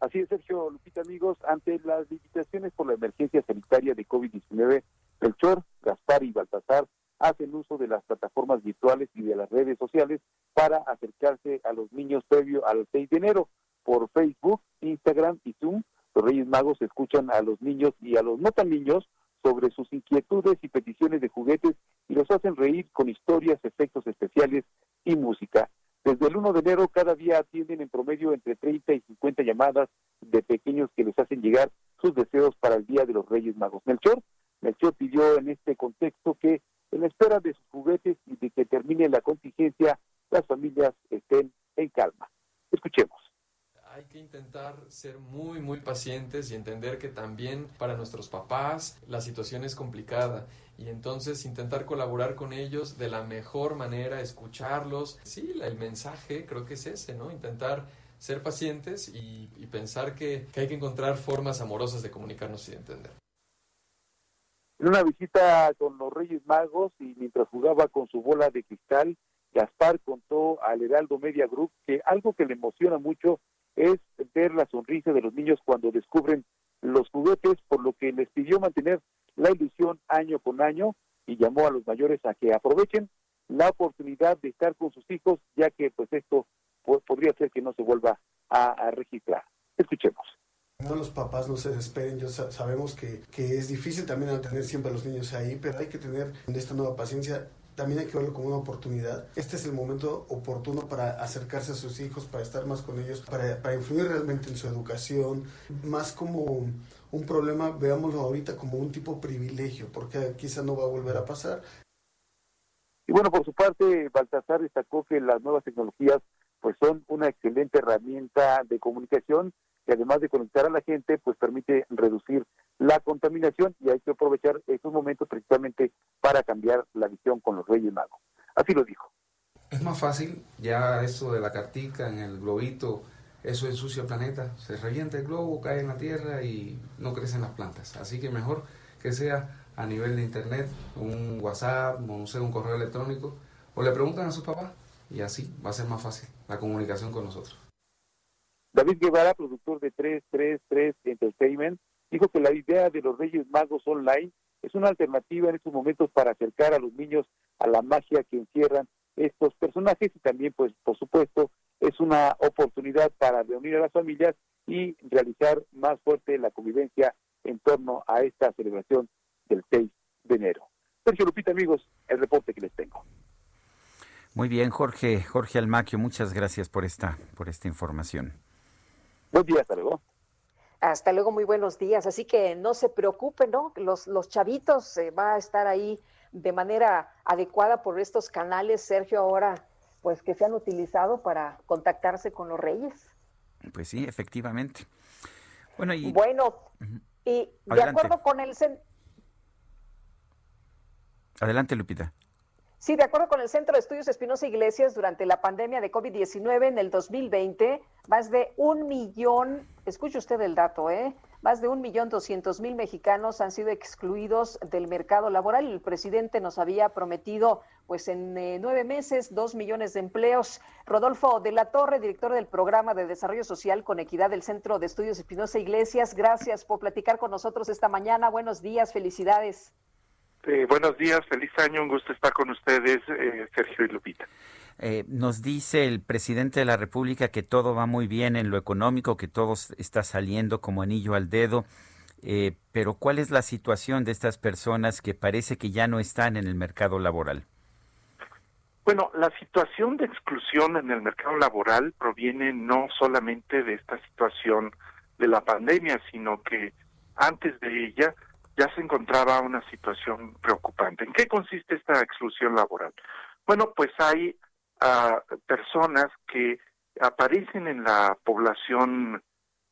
Así es, Sergio Lupita, amigos, ante las limitaciones por la emergencia sanitaria de COVID-19, Melchor, Gaspar y Baltasar hacen uso de las plataformas virtuales y de las redes sociales para acercarse a los niños previo al 6 de enero por Facebook, Instagram y Zoom los Reyes Magos escuchan a los niños y a los no tan niños sobre sus inquietudes y peticiones de juguetes y los hacen reír con historias, efectos especiales y música. Desde el 1 de enero cada día atienden en promedio entre 30 y 50 llamadas de pequeños que les hacen llegar sus deseos para el Día de los Reyes Magos. Melchor, Melchor pidió en este contexto que en espera de sus juguetes y de que termine la contingencia, las familias estén en calma. Escuchemos hay que intentar ser muy, muy pacientes y entender que también para nuestros papás la situación es complicada y entonces intentar colaborar con ellos de la mejor manera, escucharlos. Sí, el mensaje creo que es ese, ¿no? Intentar ser pacientes y, pensar que, hay que encontrar formas amorosas de comunicarnos y de entender. En una visita con los Reyes Magos y mientras jugaba con su bola de cristal, Gaspar contó al Heraldo Media Group que algo que le emociona mucho es ver la sonrisa de los niños cuando descubren los juguetes, por lo que les pidió mantener la ilusión año con año y llamó a los mayores a que aprovechen la oportunidad de estar con sus hijos, ya que pues esto podría ser que no se vuelva a, registrar. Escuchemos. No los papás no se desesperen, yo sabemos que, que es difícil también tener siempre a los niños ahí, pero hay que tener esta nueva paciencia también hay que verlo como una oportunidad. Este es el momento oportuno para acercarse a sus hijos, para estar más con ellos, para, para influir realmente en su educación, más como un problema, veámoslo ahorita como un tipo privilegio, porque quizá no va a volver a pasar. Y bueno, por su parte, Baltasar destacó que las nuevas tecnologías pues son una excelente herramienta de comunicación que además de conectar a la gente, pues permite reducir la contaminación y hay que aprovechar estos momentos precisamente para cambiar la visión con los Reyes Magos. Así lo dijo. Es más fácil, ya eso de la cartica en el globito, eso ensucia el planeta, se revienta el globo, cae en la tierra y no crecen las plantas. Así que mejor que sea a nivel de internet, un WhatsApp, no sé, un correo electrónico, o le preguntan a sus papás y así va a ser más fácil la comunicación con nosotros. David Guevara, productor de 333 Entertainment, dijo que la idea de los Reyes Magos Online es una alternativa en estos momentos para acercar a los niños a la magia que encierran estos personajes y también, pues, por supuesto, es una oportunidad para reunir a las familias y realizar más fuerte la convivencia en torno a esta celebración del 6 de enero. Sergio Lupita, amigos, el reporte que les tengo. Muy bien, Jorge, Jorge Almaquio, muchas gracias por esta, por esta información. Buen día, hasta luego. Hasta luego, muy buenos días. Así que no se preocupen, ¿no? Los, los chavitos eh, va a estar ahí de manera adecuada por estos canales, Sergio, ahora, pues que se han utilizado para contactarse con los reyes. Pues sí, efectivamente. Bueno, y, bueno, y de acuerdo con el... Adelante, Lupita. Sí, de acuerdo con el Centro de Estudios Espinosa Iglesias, durante la pandemia de COVID-19 en el 2020, más de un millón, escuche usted el dato, ¿eh? Más de un millón doscientos mil mexicanos han sido excluidos del mercado laboral. El presidente nos había prometido pues en eh, nueve meses, dos millones de empleos. Rodolfo de la Torre, director del programa de desarrollo social con equidad del Centro de Estudios Espinosa Iglesias, gracias por platicar con nosotros esta mañana. Buenos días, felicidades. Eh, buenos días, feliz año, un gusto estar con ustedes, eh, Sergio y Lupita. Eh, nos dice el presidente de la República que todo va muy bien en lo económico, que todo está saliendo como anillo al dedo, eh, pero ¿cuál es la situación de estas personas que parece que ya no están en el mercado laboral? Bueno, la situación de exclusión en el mercado laboral proviene no solamente de esta situación de la pandemia, sino que antes de ella ya se encontraba una situación preocupante. ¿En qué consiste esta exclusión laboral? Bueno, pues hay ah, personas que aparecen en la población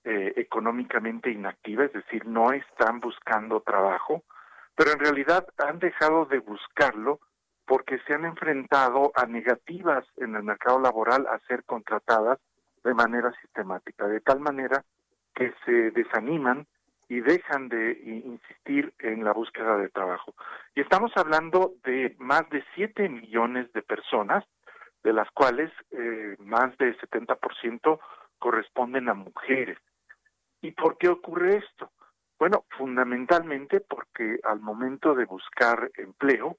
eh, económicamente inactiva, es decir, no están buscando trabajo, pero en realidad han dejado de buscarlo porque se han enfrentado a negativas en el mercado laboral a ser contratadas de manera sistemática, de tal manera que se desaniman y dejan de insistir en la búsqueda de trabajo. Y estamos hablando de más de 7 millones de personas, de las cuales eh, más del 70% corresponden a mujeres. ¿Y por qué ocurre esto? Bueno, fundamentalmente porque al momento de buscar empleo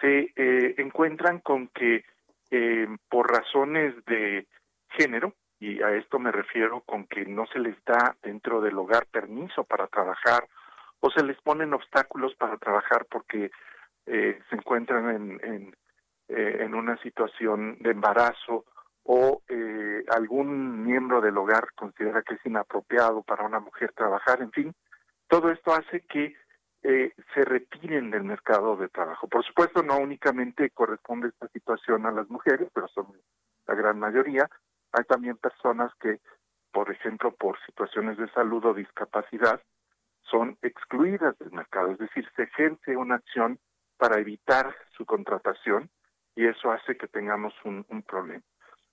se eh, encuentran con que eh, por razones de género, y a esto me refiero con que no se les da dentro del hogar permiso para trabajar o se les ponen obstáculos para trabajar porque eh, se encuentran en, en, eh, una situación de embarazo o eh, algún miembro del hogar considera que es inapropiado para una mujer trabajar, en fin, todo esto hace que eh, se retiren del mercado de trabajo. Por supuesto, no únicamente corresponde esta situación a las mujeres, pero son la gran mayoría. Hay también personas que, por ejemplo, por situaciones de salud o discapacidad, son excluidas del mercado, es decir, se ejerce una acción para evitar su contratación y eso hace que tengamos un, problema.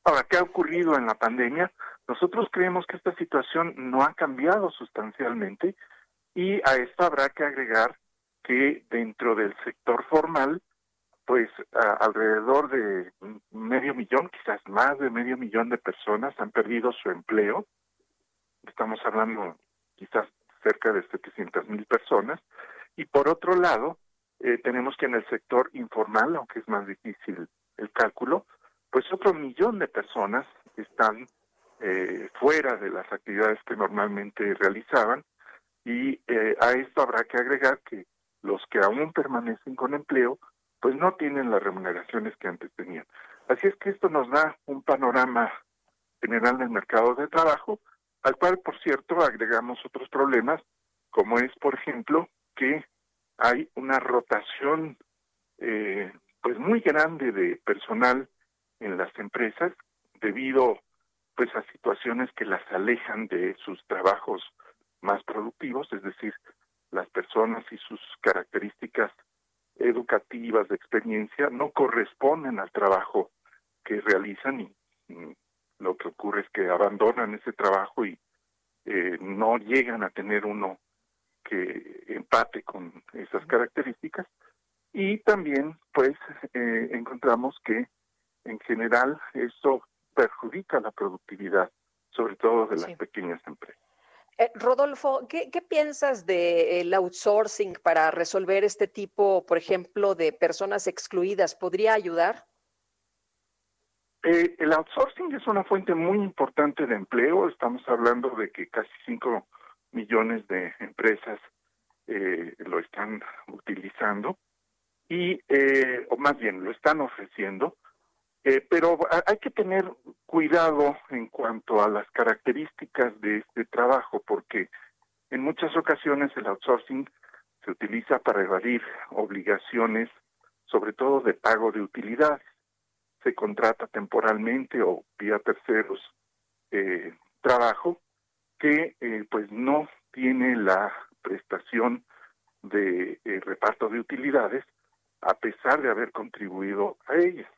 Ahora, ¿qué ha ocurrido en la pandemia? Nosotros creemos que esta situación no ha cambiado sustancialmente y a esto habrá que agregar que dentro del sector formal, pues alrededor de medio millón, quizás más de medio millón de personas han perdido su empleo. Estamos hablando quizás cerca de 700 mil personas. Y por otro lado, eh, tenemos que en el sector informal, aunque es más difícil el cálculo, pues otro millón de personas están eh, fuera de las actividades que normalmente realizaban y eh, a esto habrá que agregar que los que aún permanecen con empleo pues no tienen las remuneraciones que antes tenían. Así es que esto nos da un panorama general del mercado de trabajo, al cual, por cierto, agregamos otros problemas, como es, por ejemplo, que hay una rotación eh, pues muy grande de personal en las empresas debido pues a situaciones que las alejan de sus trabajos más productivos, es decir, las personas y sus características educativas de experiencia no corresponden al trabajo que realizan y lo que ocurre es que abandonan ese trabajo y eh, no llegan a tener uno que empate con esas características. Y también pues eh, encontramos que en general eso perjudica la productividad sobre todo de las Sí. pequeñas empresas Eh, Rodolfo, ¿qué, piensas del outsourcing para resolver este tipo, por ejemplo, de personas excluidas? ¿Podría ayudar? Eh, el outsourcing es una fuente muy importante de empleo. Estamos hablando de que casi 5 millones de empresas eh, lo están utilizando y, eh, o más bien, lo están ofreciendo. Eh, pero ha- hay que tener cuidado en cuanto a las características de este trabajo, porque en muchas ocasiones el outsourcing se utiliza para evadir obligaciones, sobre todo de pago de utilidades se contrata temporalmente o vía terceros eh, trabajo que eh, pues no tiene la prestación de reparto de utilidades a pesar de haber contribuido a ellas.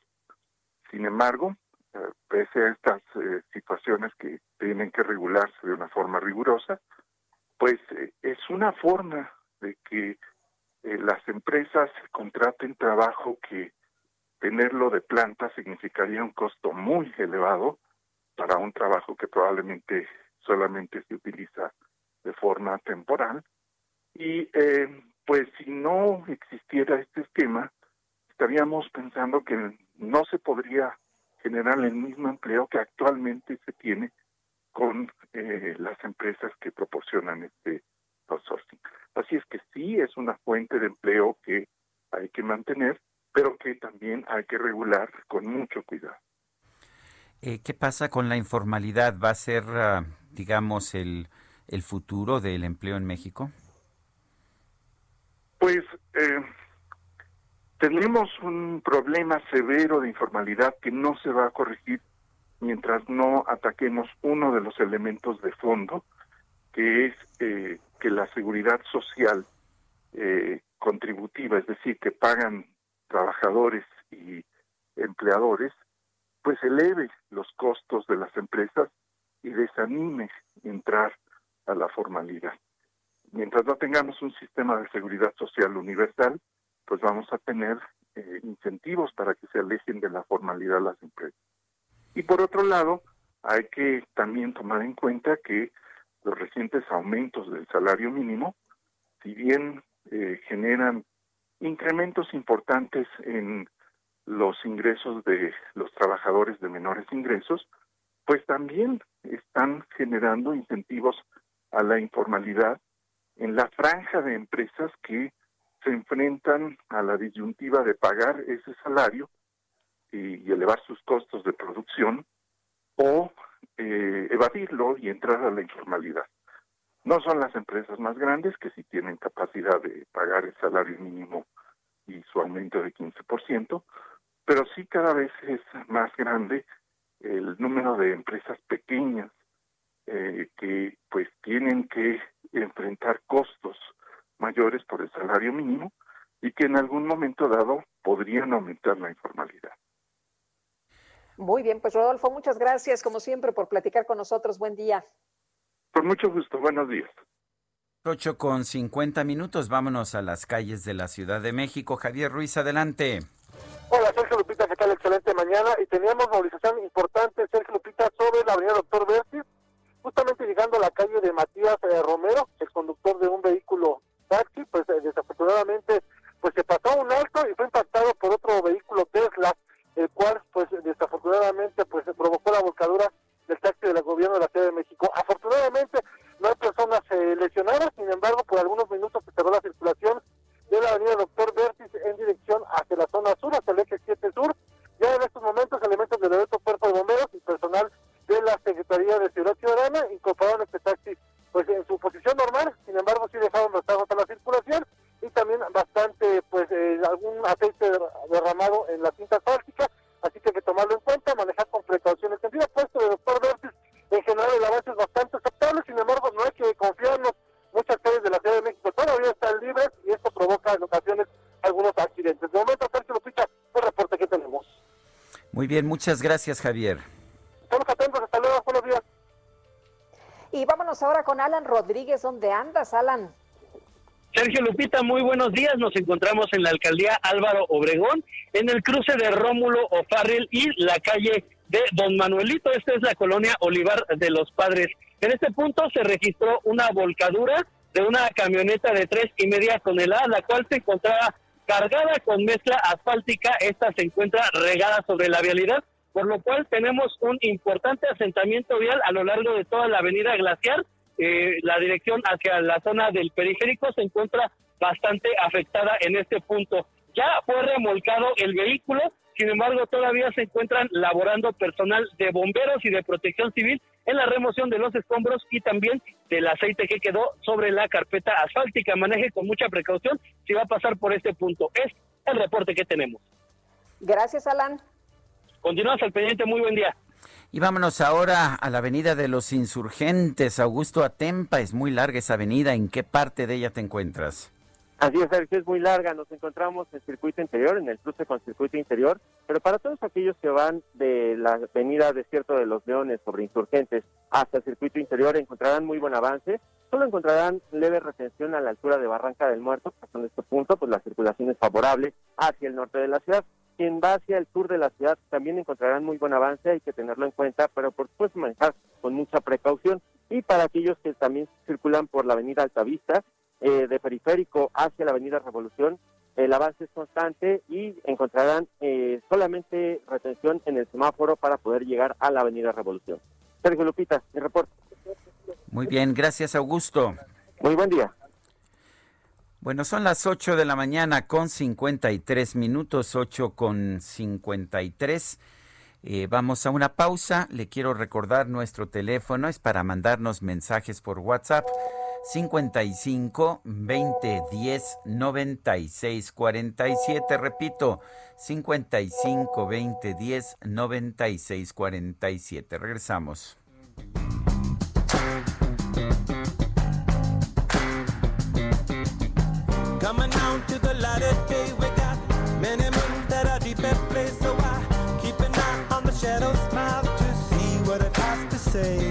Sin embargo, eh, pese a estas eh, situaciones que tienen que regularse de una forma rigurosa, pues eh, es una forma de que las empresas contraten trabajo que tenerlo de planta significaría un costo muy elevado para un trabajo que probablemente solamente se utiliza de forma temporal. Y pues si no existiera este esquema, estaríamos pensando que no se podría generar el mismo empleo que actualmente se tiene con eh, las empresas que proporcionan este outsourcing. Así es que sí es una fuente de empleo que hay que mantener, pero que también hay que regular con mucho cuidado. Eh, ¿Qué pasa con la informalidad? ¿Va a ser, ah, digamos, el, el futuro del empleo en México? Pues eh, tenemos un problema severo de informalidad que no se va a corregir mientras no ataquemos uno de los elementos de fondo, que es eh, que la seguridad social eh, contributiva, es decir, que pagan trabajadores y empleadores, pues eleve los costos de las empresas y desanime entrar a la formalidad. Mientras no tengamos un sistema de seguridad social universal, pues vamos a tener eh, incentivos para que se alejen de la formalidad las empresas. Y por otro lado, hay que también tomar en cuenta que los recientes aumentos del salario mínimo, si bien eh, generan incrementos importantes en los ingresos de los trabajadores de menores ingresos, pues también están generando incentivos a la informalidad en la franja de empresas que se enfrentan a la disyuntiva de pagar ese salario y, elevar sus costos de producción o eh, evadirlo y entrar a la informalidad. No son las empresas más grandes que sí tienen capacidad de pagar el salario mínimo y su aumento de 15%, pero sí cada vez es más grande el número de empresas pequeñas eh, que pues tienen que enfrentar costos mayores por el salario mínimo y que en algún momento dado podrían aumentar la informalidad. Muy bien, pues Rodolfo, muchas gracias como siempre por platicar con nosotros. Buen día. Con mucho gusto, buenos días. 8 con 50 minutos, vámonos a las calles de la Ciudad de México. Javier Ruiz, adelante. Hola, Sergio Lupita, ¿qué tal? Excelente mañana. Y teníamos movilización importante, Sergio Lupita, sobre la avenida Doctor Bertis, justamente llegando a la calle de Matías eh, Romero, el conductor de un vehículo taxi, pues eh, desafortunadamente pues se pasó un alto y fue impactado por otro vehículo Tesla, el cual pues desafortunadamente pues provocó la volcadura del taxi del gobierno de la Ciudad de México. Afortunadamente no hay personas eh, lesionadas, sin embargo por algunos minutos se cerró la circulación de la avenida Doctor Bertis en dirección hacia la zona sur, hacia el eje 7 sur. Ya en estos momentos elementos del Derecho Cuerpo de Bomberos y personal de la Secretaría de Ciudad Ciudadana incorporaron este taxi pues en su posición normal, sin embargo sí dejaron rezagos a la circulación y también bastante pues eh, algún aceite derramado en la cinta asfáltica, así que hay que tomarlo en cuenta, manejar con precaución. El sentido opuesto de Doctor Bertis, en general el avance es bastante aceptable, sin embargo no hay que confiarnos, muchas calles de la Ciudad de México todavía están libres y esto provoca en ocasiones algunos accidentes. De momento, Sergio Lupita, el reporte que tenemos. Muy bien, muchas gracias, Javier. Y vámonos ahora con Alan Rodríguez. ¿Dónde andas, Alan? Sergio Lupita, muy buenos días. Nos encontramos en la alcaldía Álvaro Obregón, en el cruce de Rómulo O'Farrill y la calle de Don Manuelito. Esta es la colonia Olivar de los Padres. En este punto se registró una volcadura de una camioneta de tres y media toneladas, la cual se encontraba cargada con mezcla asfáltica. Esta se encuentra regada sobre la vialidad, por lo cual tenemos un importante asentamiento vial a lo largo de toda la avenida Glaciar. Eh, la dirección hacia la zona del periférico se encuentra bastante afectada en este punto. Ya fue remolcado el vehículo, sin embargo todavía se encuentran laborando personal de bomberos y de protección civil en la remoción de los escombros y también del aceite que quedó sobre la carpeta asfáltica. Maneje con mucha precaución si va a pasar por este punto. Es el reporte que tenemos. Gracias, Alan. Continuamos al pendiente, muy buen día. Y vámonos ahora a la avenida de los insurgentes, Augusto Atempa. Es muy larga esa avenida. ¿En qué parte de ella te encuentras? Así es, Sergio, es muy larga. Nos encontramos en circuito interior, en el cruce con circuito interior. Pero para todos aquellos que van de la avenida Desierto de los Leones sobre insurgentes hasta el circuito interior, encontrarán muy buen avance. Solo encontrarán leve retención a la altura de Barranca del Muerto. Hasta en este punto, pues la circulación es favorable hacia el norte de la ciudad. Quien va hacia el sur de la ciudad también encontrarán muy buen avance, hay que tenerlo en cuenta, pero por supuesto manejar con mucha precaución. Y para aquellos que también circulan por la avenida Altavista, eh, de periférico hacia la avenida Revolución, el avance es constante y encontrarán eh, solamente retención en el semáforo para poder llegar a la avenida Revolución. Sergio Lupita, mi reporte. Muy bien, gracias Augusto. Muy buen día. Bueno, son las 8 de la mañana con 53 minutos, 8 con 53. Eh, vamos a una pausa. Le quiero recordar nuestro teléfono, es para mandarnos mensajes por WhatsApp. 55 20 10 96 47. Repito, 55 20 10 96 47. Regresamos. Coming out to the light of day, we got many moons that are deep at play. So I keep an eye on the shadow smile to see what it has to say.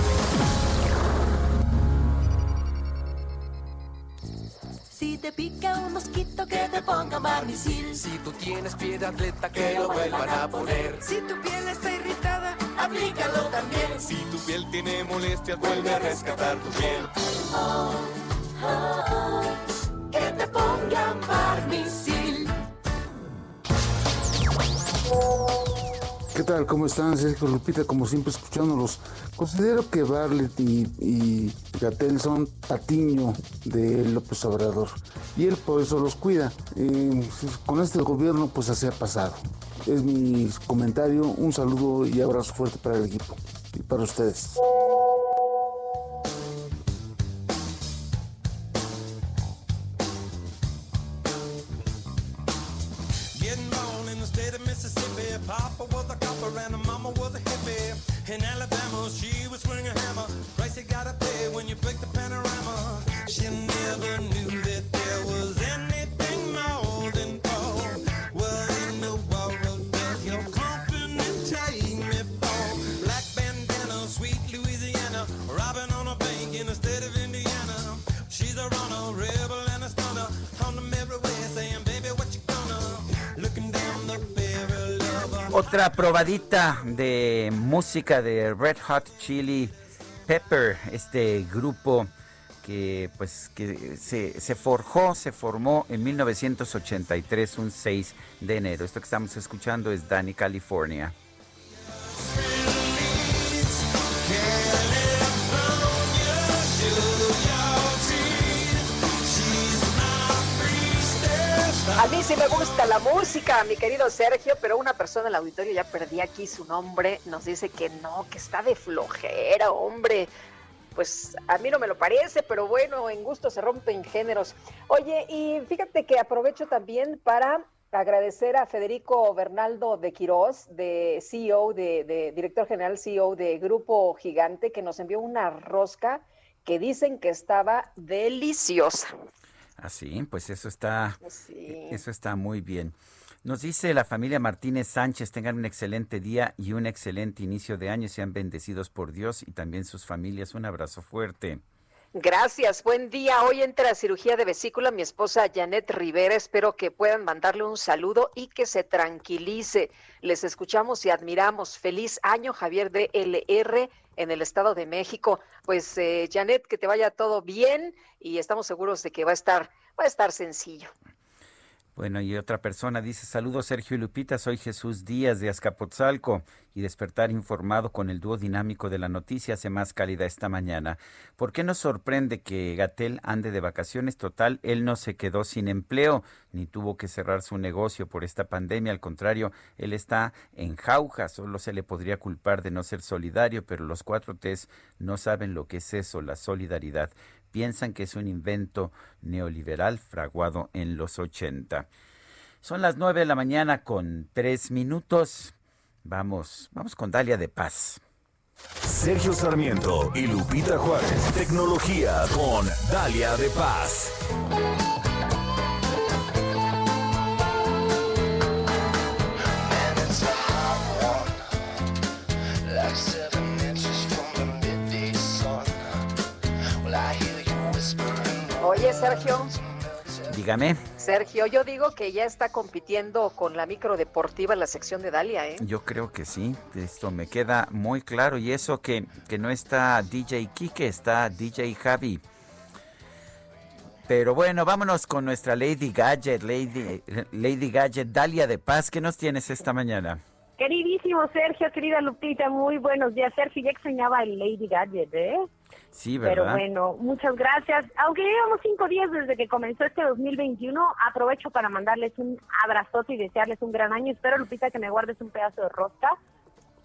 Si tú tienes pie de atleta, que lo vuelvan a poner. Si tu piel está irritada, aplícalo también. Si tu piel tiene molestias, vuelve a rescatar tu piel. Oh, oh, oh, que te pongan barnicil. ¿Qué tal? ¿Cómo están? Sergio Lupita, como siempre escuchándolos. Considero que Bartlett y, y Gatel son patiño de López Obrador y él por eso los cuida. Eh, con este gobierno pues así ha pasado. Es mi comentario, un saludo y abrazo fuerte para el equipo y para ustedes. Of a Otra probadita de música de Red Hot Chili Pepper, este grupo que pues que se, forjó, se formó en 1983, un 6 de enero. Esto que estamos escuchando es Danny California. A mí sí me gusta la música, mi querido Sergio, pero una persona en el auditorio, ya perdí aquí su nombre, nos dice que no, que está de flojera, hombre. Pues a mí no me lo parece, pero bueno, en gusto se rompen géneros. Oye, y fíjate que aprovecho también para agradecer a Federico Bernaldo de Quirós, de CEO, de, de director general CEO de Grupo Gigante, que nos envió una rosca que dicen que estaba deliciosa. Así, pues eso está, Sí. eso está muy bien. Nos dice la familia Martínez Sánchez, tengan un excelente día y un excelente inicio de año, sean bendecidos por Dios y también sus familias. Un abrazo fuerte. Gracias, buen día. Hoy entra a cirugía de vesícula mi esposa Janet Rivera. Espero que puedan mandarle un saludo y que se tranquilice. Les escuchamos y admiramos. Feliz año, Javier de LR en el Estado de México. Pues eh, Janet, que te vaya todo bien y estamos seguros de que va a estar, va a estar sencillo. Bueno, y otra persona dice, saludos Sergio y Lupita, soy Jesús Díaz de Azcapotzalco y despertar informado con el dúo dinámico de la noticia hace más cálida esta mañana. ¿Por qué nos sorprende que Gatel ande de vacaciones? Total, él no se quedó sin empleo ni tuvo que cerrar su negocio por esta pandemia, al contrario, él está en jauja, solo se le podría culpar de no ser solidario, pero los cuatro T's no saben lo que es eso, la solidaridad piensan que es un invento neoliberal fraguado en los 80. Son las 9 de la mañana con tres minutos. Vamos, vamos con Dalia de Paz. Sergio Sarmiento y Lupita Juárez. Tecnología con Dalia de Paz. Sergio. Dígame. Sergio, yo digo que ya está compitiendo con la micro deportiva en la sección de Dalia, ¿eh? Yo creo que sí, esto me queda muy claro. Y eso que, que no está DJ Kike, está DJ Javi. Pero bueno, vámonos con nuestra Lady Gadget, Lady, Lady Gadget, Dalia de Paz. ¿Qué nos tienes esta mañana? Queridísimo Sergio, querida Lupita, muy buenos días. Sergio, ya extrañaba el Lady Gadget, ¿eh? Sí, Pero ¿verdad? bueno, muchas gracias. Aunque llevamos cinco días desde que comenzó este 2021, aprovecho para mandarles un abrazote y desearles un gran año. Espero, Lupita, que me guardes un pedazo de rosca.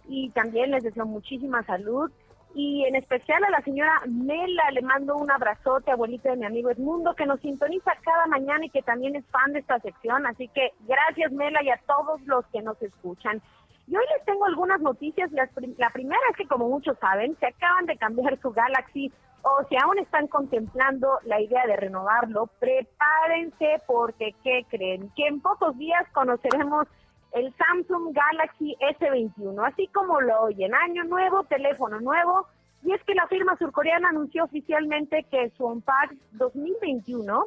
Y también les deseo muchísima salud. Y en especial a la señora Mela le mando un abrazote, abuelita de mi amigo Edmundo, que nos sintoniza cada mañana y que también es fan de esta sección. Así que gracias, Mela, y a todos los que nos escuchan. Y hoy les tengo algunas noticias. Las prim- La primera es que, como muchos saben, se acaban de cambiar su Galaxy o si aún están contemplando la idea de renovarlo, prepárense porque, ¿qué creen? Que en pocos días conoceremos el Samsung Galaxy S21, así como lo oyen, año nuevo, teléfono nuevo. Y es que la firma surcoreana anunció oficialmente que su Unpacked 2021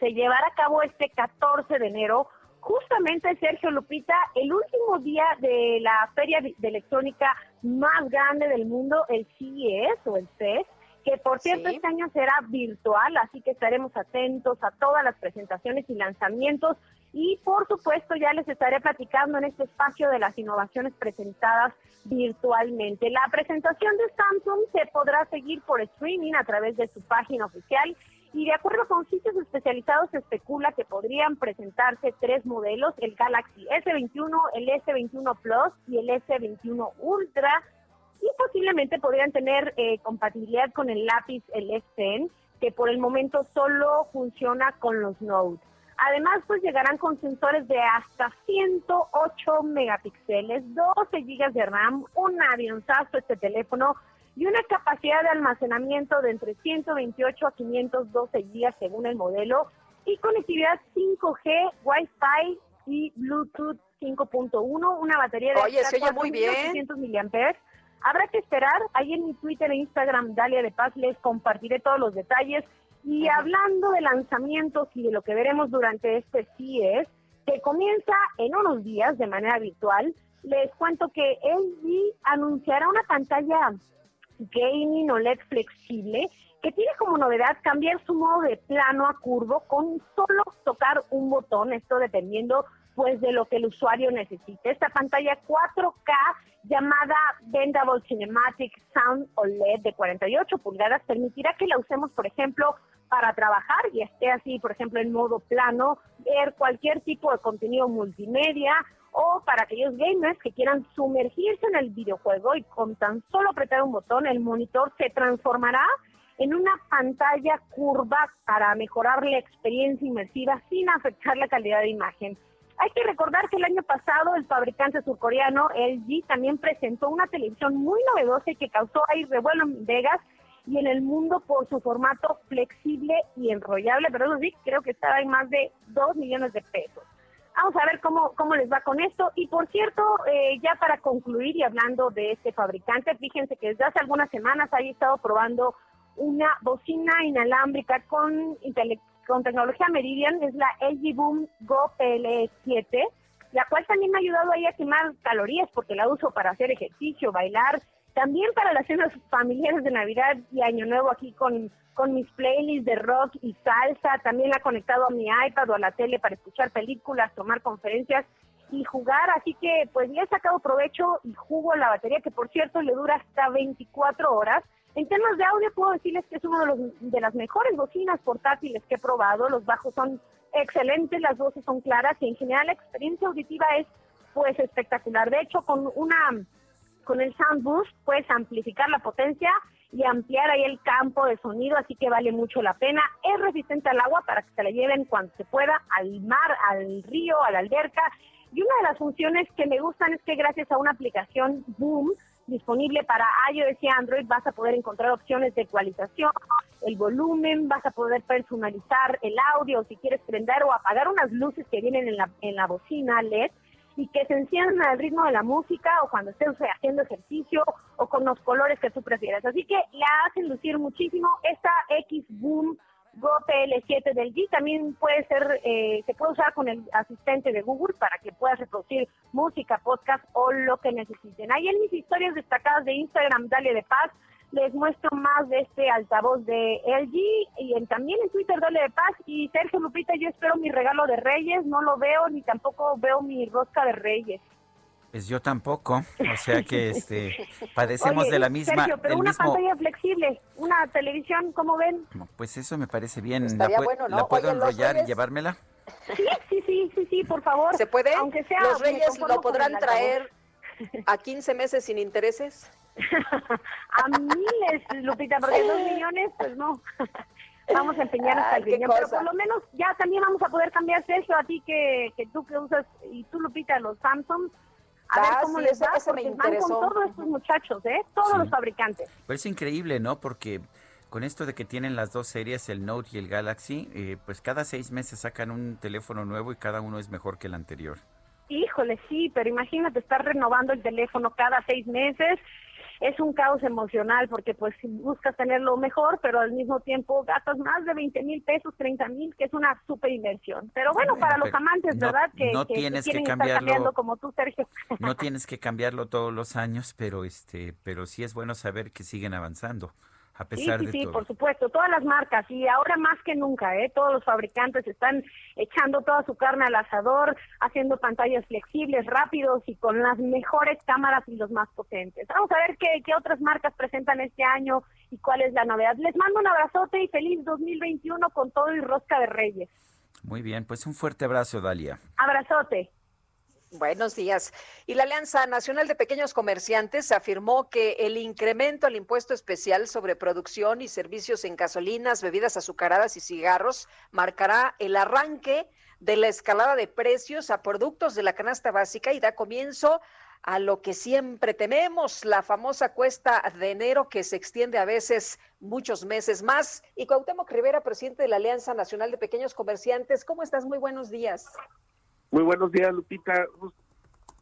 se llevará a cabo este 14 de enero justamente Sergio Lupita, el último día de la feria de electrónica más grande del mundo, el CES o el CES, que por cierto Sí. este año será virtual, así que estaremos atentos a todas las presentaciones y lanzamientos y por supuesto ya les estaré platicando en este espacio de las innovaciones presentadas virtualmente. La presentación de Samsung se podrá seguir por streaming a través de su página oficial y de acuerdo con sitios especializados se especula que podrían presentarse tres modelos, el Galaxy S21, el S21 Plus y el S21 Ultra y posiblemente podrían tener eh, compatibilidad con el lápiz, el S Pen, que por el momento solo funciona con los Note. Además, pues llegarán con sensores de hasta 108 megapíxeles, 12 gigas de RAM, un avionzazo este teléfono y una capacidad de almacenamiento de entre 128 a 512 gigas según el modelo y conectividad 5G, Wi-Fi y Bluetooth 5.1, una batería de Oye, se oye muy bien. 4.800 miliamperes. Habrá que esperar. Ahí en mi Twitter e Instagram, Dalia de Paz, les compartiré todos los detalles. Y hablando de lanzamientos y de lo que veremos durante este CES, que comienza en unos días de manera virtual, les cuento que LG anunciará una pantalla gaming OLED flexible que tiene como novedad cambiar su modo de plano a curvo con solo tocar un botón, esto dependiendo pues de lo que el usuario necesite. Esta pantalla 4K llamada Bendable Cinematic Sound OLED de 48 pulgadas permitirá que la usemos, por ejemplo, para trabajar y esté así, por ejemplo, en modo plano, ver cualquier tipo de contenido multimedia o para aquellos gamers que quieran sumergirse en el videojuego y con tan solo apretar un botón el monitor se transformará en una pantalla curva para mejorar la experiencia inmersiva sin afectar la calidad de imagen. Hay que recordar que el año pasado el fabricante surcoreano LG también presentó una televisión muy novedosa y que causó ahí revuelo en Vegas y en el mundo por su formato flexible y enrollable, pero eso sí, creo que estaba en más de 2 millones de pesos. Vamos a ver cómo, cómo les va con esto. Y por cierto, eh, ya para concluir y hablando de este fabricante, fíjense que desde hace algunas semanas ha estado probando una bocina inalámbrica con, con tecnología Meridian, es la LG Boom Go PLE7, la cual también me ha ayudado ahí a quemar calorías porque la uso para hacer ejercicio, bailar, También para las cenas familiares de Navidad y Año Nuevo aquí con, con mis playlists de rock y salsa. También la conectado a mi iPad o a la tele para escuchar películas, tomar conferencias y jugar. Así que pues ya he sacado provecho y jugo la batería, que por cierto le dura hasta 24 horas. En temas de audio puedo decirles que es una de, de las mejores bocinas portátiles que he probado. Los bajos son excelentes, las voces son claras y en general la experiencia auditiva es pues espectacular. De hecho, con una con el Sound Boost puedes amplificar la potencia y ampliar ahí el campo de sonido, así que vale mucho la pena. Es resistente al agua para que se la lleven cuando se pueda al mar, al río, a la alberca. Y una de las funciones que me gustan es que gracias a una aplicación Boom disponible para iOS y Android vas a poder encontrar opciones de ecualización, el volumen, vas a poder personalizar el audio si quieres prender o apagar unas luces que vienen en la, en la bocina LED y que se enciendan al ritmo de la música o cuando estés haciendo ejercicio o con los colores que tú prefieras. Así que la hacen lucir muchísimo. Esta X Boom Go PL7 del G también puede ser, eh, se puede usar con el asistente de Google para que puedas reproducir música, podcast o lo que necesiten. Ahí en mis historias destacadas de Instagram, Dale de Paz, les muestro más de este altavoz de LG y en, también en Twitter Dale de Paz y Sergio Lupita yo espero mi regalo de Reyes, no lo veo ni tampoco veo mi rosca de Reyes. Pues yo tampoco, o sea que <laughs> este padecemos Oye, de la misma Sergio, pero del una mismo pantalla flexible, una televisión, ¿cómo ven? pues eso me parece bien. ¿La, Estaría pue- bueno, ¿no? la puedo Oye, enrollar y llevármela? Sí, sí, sí, sí, sí, por favor. ¿Se puede? Aunque sea, ¿Los reyes lo podrán traer a 15 meses sin intereses? <laughs> A miles, Lupita, porque dos millones, pues no. <laughs> Vamos a empeñar hasta Ay, el riñón, pero por lo menos ya también vamos a poder cambiar eso a ti que, que tú que usas y tú Lupita los Samsung. A ver Ah, cómo sí, les va, porque van con todos estos muchachos, ¿eh? Todos Sí. los fabricantes. Pero es increíble, ¿no? Porque con esto de que tienen las dos series, el Note y el Galaxy, eh, pues cada seis meses sacan un teléfono nuevo y cada uno es mejor que el anterior. Híjole, sí, pero imagínate estar renovando el teléfono cada seis meses. Es un caos emocional porque pues buscas tenerlo mejor, pero al mismo tiempo gastas más de 20 mil pesos, 30 mil, que es una super inversión. Pero bueno, Bueno, para los amantes, no- ¿verdad? Que, no que- tienes que cambiarlo. como tú, Sergio. No <laughs> tienes que cambiarlo todos los años, pero este, pero sí es bueno saber que siguen avanzando a Sí, sí, de sí, todo. por supuesto, todas las marcas y ahora más que nunca, ¿eh? todos los fabricantes están echando toda su carne al asador, haciendo pantallas flexibles, rápidos y con las mejores cámaras y los más potentes. Vamos a ver qué, qué otras marcas presentan este año y cuál es la novedad. Les mando un abrazote y feliz 2021 con todo y rosca de reyes. Muy bien, pues un fuerte abrazo, Dalia. Abrazote. Buenos días. Y la Alianza Nacional de Pequeños Comerciantes afirmó que el incremento al impuesto especial sobre producción y servicios en gasolinas, bebidas azucaradas y cigarros marcará el arranque de la escalada de precios a productos de la canasta básica y da comienzo a lo que siempre tememos, la famosa cuesta de enero que se extiende a veces muchos meses más. Y Cuauhtémoc Rivera, presidente de la Alianza Nacional de Pequeños Comerciantes, ¿cómo estás? Muy buenos días. Muy buenos días, Lupita. Gusto,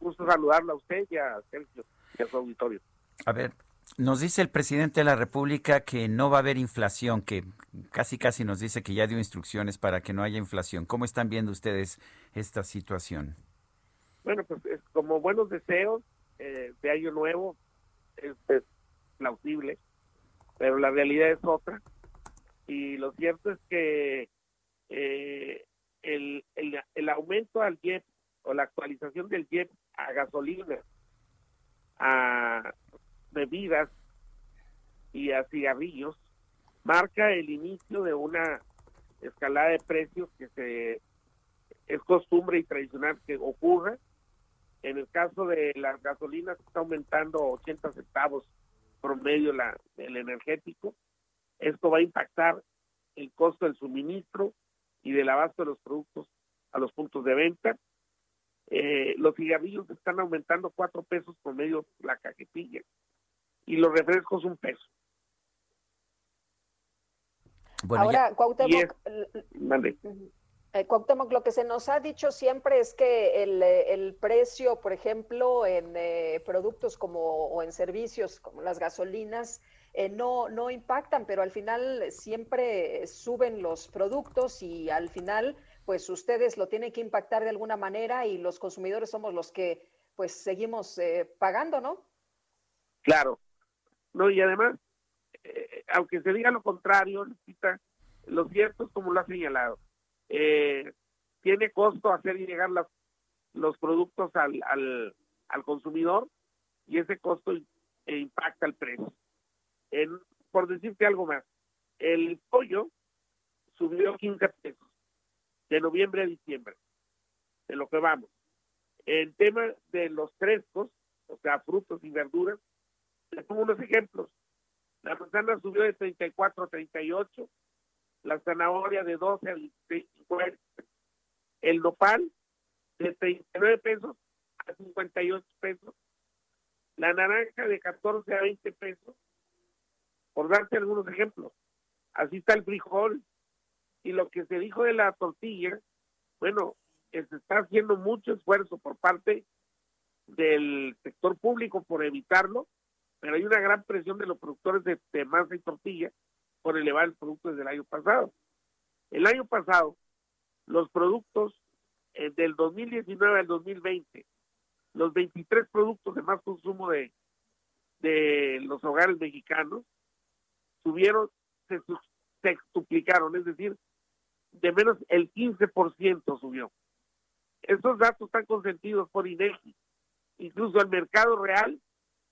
gusto saludarla a usted y a Sergio y a su auditorio. A ver, nos dice el presidente de la República que no va a haber inflación, que casi casi nos dice que ya dio instrucciones para que no haya inflación. ¿Cómo están viendo ustedes esta situación? Bueno, pues es como buenos deseos eh, de año nuevo es, es plausible, pero la realidad es otra. Y lo cierto es que eh, el, el, aumento al IEP o la actualización del IEP a gasolina, a bebidas y a cigarrillos marca el inicio de una escalada de precios que se es costumbre y tradicional que ocurra. En el caso de las gasolinas está aumentando 80 centavos promedio la, el energético. Esto va a impactar el costo del suministro y del abasto de los productos a los puntos de venta. Eh, los cigarrillos están aumentando cuatro pesos promedio la cajetilla y los refrescos un peso. Bueno, Ahora, Y Cuauhtémoc, es- mande. Eh, Cuauhtémoc, lo que se nos ha dicho siempre es que el, el precio, por ejemplo, en eh, productos como o en servicios como las gasolinas, eh, no, no impactan, pero al final siempre suben los productos y al final, pues ustedes lo tienen que impactar de alguna manera y los consumidores somos los que pues seguimos eh, pagando, ¿no? Claro, No, y además, eh, aunque se diga lo contrario, Lupita, lo cierto es como lo ha señalado. Eh, tiene costo hacer llegar las, los productos al, al, al consumidor y ese costo eh, impacta el precio. En, por decirte algo más, el pollo subió 15 pesos de noviembre a diciembre, de lo que vamos. El tema de los frescos, o sea, frutos y verduras, les pongo unos ejemplos. La manzana subió de 34 a 38, la zanahoria de 12 a 50, el nopal de 39 pesos a 58 pesos, la naranja de 14 a 20 pesos, por darte algunos ejemplos. Así está el frijol. Y lo que se dijo de la tortilla, bueno, se está haciendo mucho esfuerzo por parte del sector público por evitarlo, pero hay una gran presión de los productores de, de masa y tortilla por elevar el producto desde el año pasado. El año pasado, los productos eh, del 2019 al 2020, los 23 productos de más consumo de, de los hogares mexicanos subieron, se sextuplicaron, es decir, de menos el 15% subió. Estos datos están consentidos por INEGI. Incluso el mercado real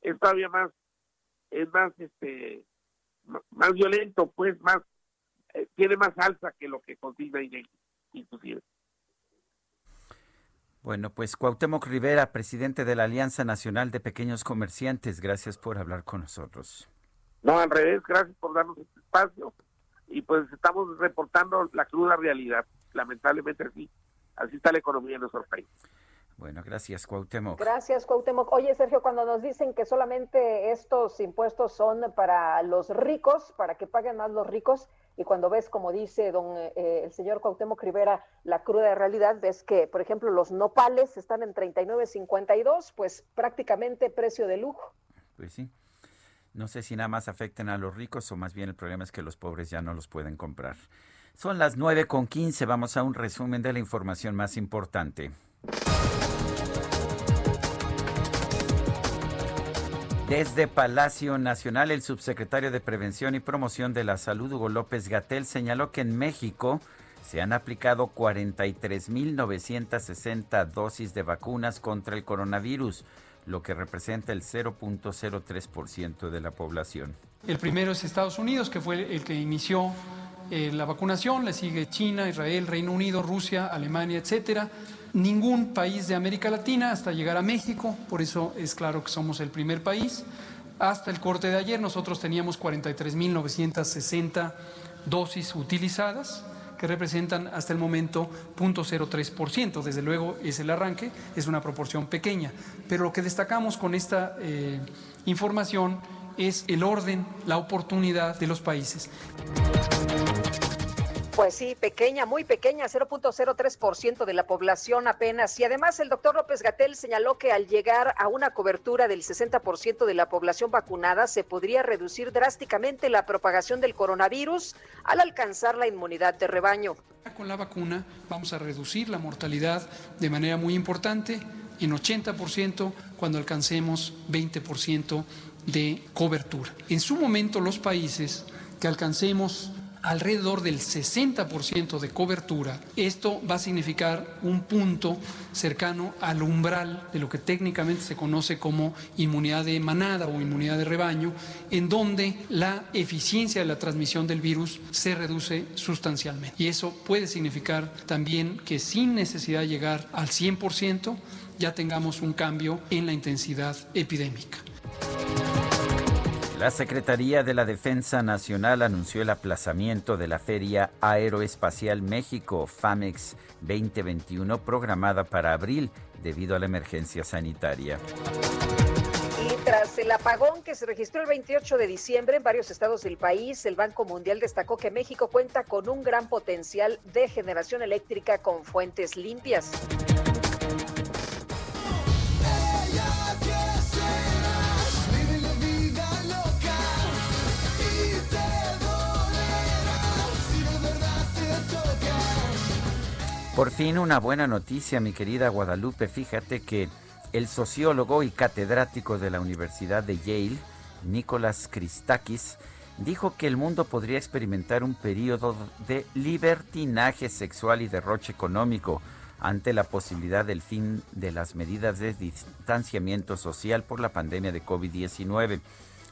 es todavía más, es más, este, más violento, pues más, eh, tiene más alza que lo que consigna INEGI, inclusive. Bueno, pues Cuauhtémoc Rivera, presidente de la Alianza Nacional de Pequeños Comerciantes, gracias por hablar con nosotros. No, al revés, gracias por darnos este espacio y pues estamos reportando la cruda realidad, lamentablemente así, así está la economía en nuestro país. Bueno, gracias Cuauhtémoc. Gracias Cuauhtémoc. Oye Sergio, cuando nos dicen que solamente estos impuestos son para los ricos, para que paguen más los ricos, y cuando ves, como dice don eh, el señor Cuauhtémoc Rivera, la cruda realidad, ves que, por ejemplo, los nopales están en 39.52, pues prácticamente precio de lujo. Pues sí. No sé si nada más afecten a los ricos o más bien el problema es que los pobres ya no los pueden comprar. Son las 9 con 15, vamos a un resumen de la información más importante. Desde Palacio Nacional, el subsecretario de Prevención y Promoción de la Salud, Hugo López Gatel, señaló que en México se han aplicado 43.960 dosis de vacunas contra el coronavirus, lo que representa el 0.03% de la población. El primero es Estados Unidos, que fue el que inició eh, la vacunación, le sigue China, Israel, Reino Unido, Rusia, Alemania, etcétera. Ningún país de América Latina hasta llegar a México, por eso es claro que somos el primer país. Hasta el corte de ayer nosotros teníamos 43.960 dosis utilizadas que representan hasta el momento 0.03%. Desde luego es el arranque, es una proporción pequeña. Pero lo que destacamos con esta eh, información es el orden, la oportunidad de los países. Pues sí, pequeña, muy pequeña, 0.03% de la población apenas. Y además el doctor López Gatel señaló que al llegar a una cobertura del 60% de la población vacunada se podría reducir drásticamente la propagación del coronavirus al alcanzar la inmunidad de rebaño. Con la vacuna vamos a reducir la mortalidad de manera muy importante en 80% cuando alcancemos 20% de cobertura. En su momento los países que alcancemos alrededor del 60% de cobertura, esto va a significar un punto cercano al umbral de lo que técnicamente se conoce como inmunidad de manada o inmunidad de rebaño, en donde la eficiencia de la transmisión del virus se reduce sustancialmente. Y eso puede significar también que sin necesidad de llegar al 100%, ya tengamos un cambio en la intensidad epidémica. La Secretaría de la Defensa Nacional anunció el aplazamiento de la Feria Aeroespacial México FAMEX 2021 programada para abril debido a la emergencia sanitaria. Y tras el apagón que se registró el 28 de diciembre en varios estados del país, el Banco Mundial destacó que México cuenta con un gran potencial de generación eléctrica con fuentes limpias. Por fin una buena noticia, mi querida Guadalupe. Fíjate que el sociólogo y catedrático de la Universidad de Yale, Nicolás Christakis, dijo que el mundo podría experimentar un periodo de libertinaje sexual y derroche económico ante la posibilidad del fin de las medidas de distanciamiento social por la pandemia de COVID-19.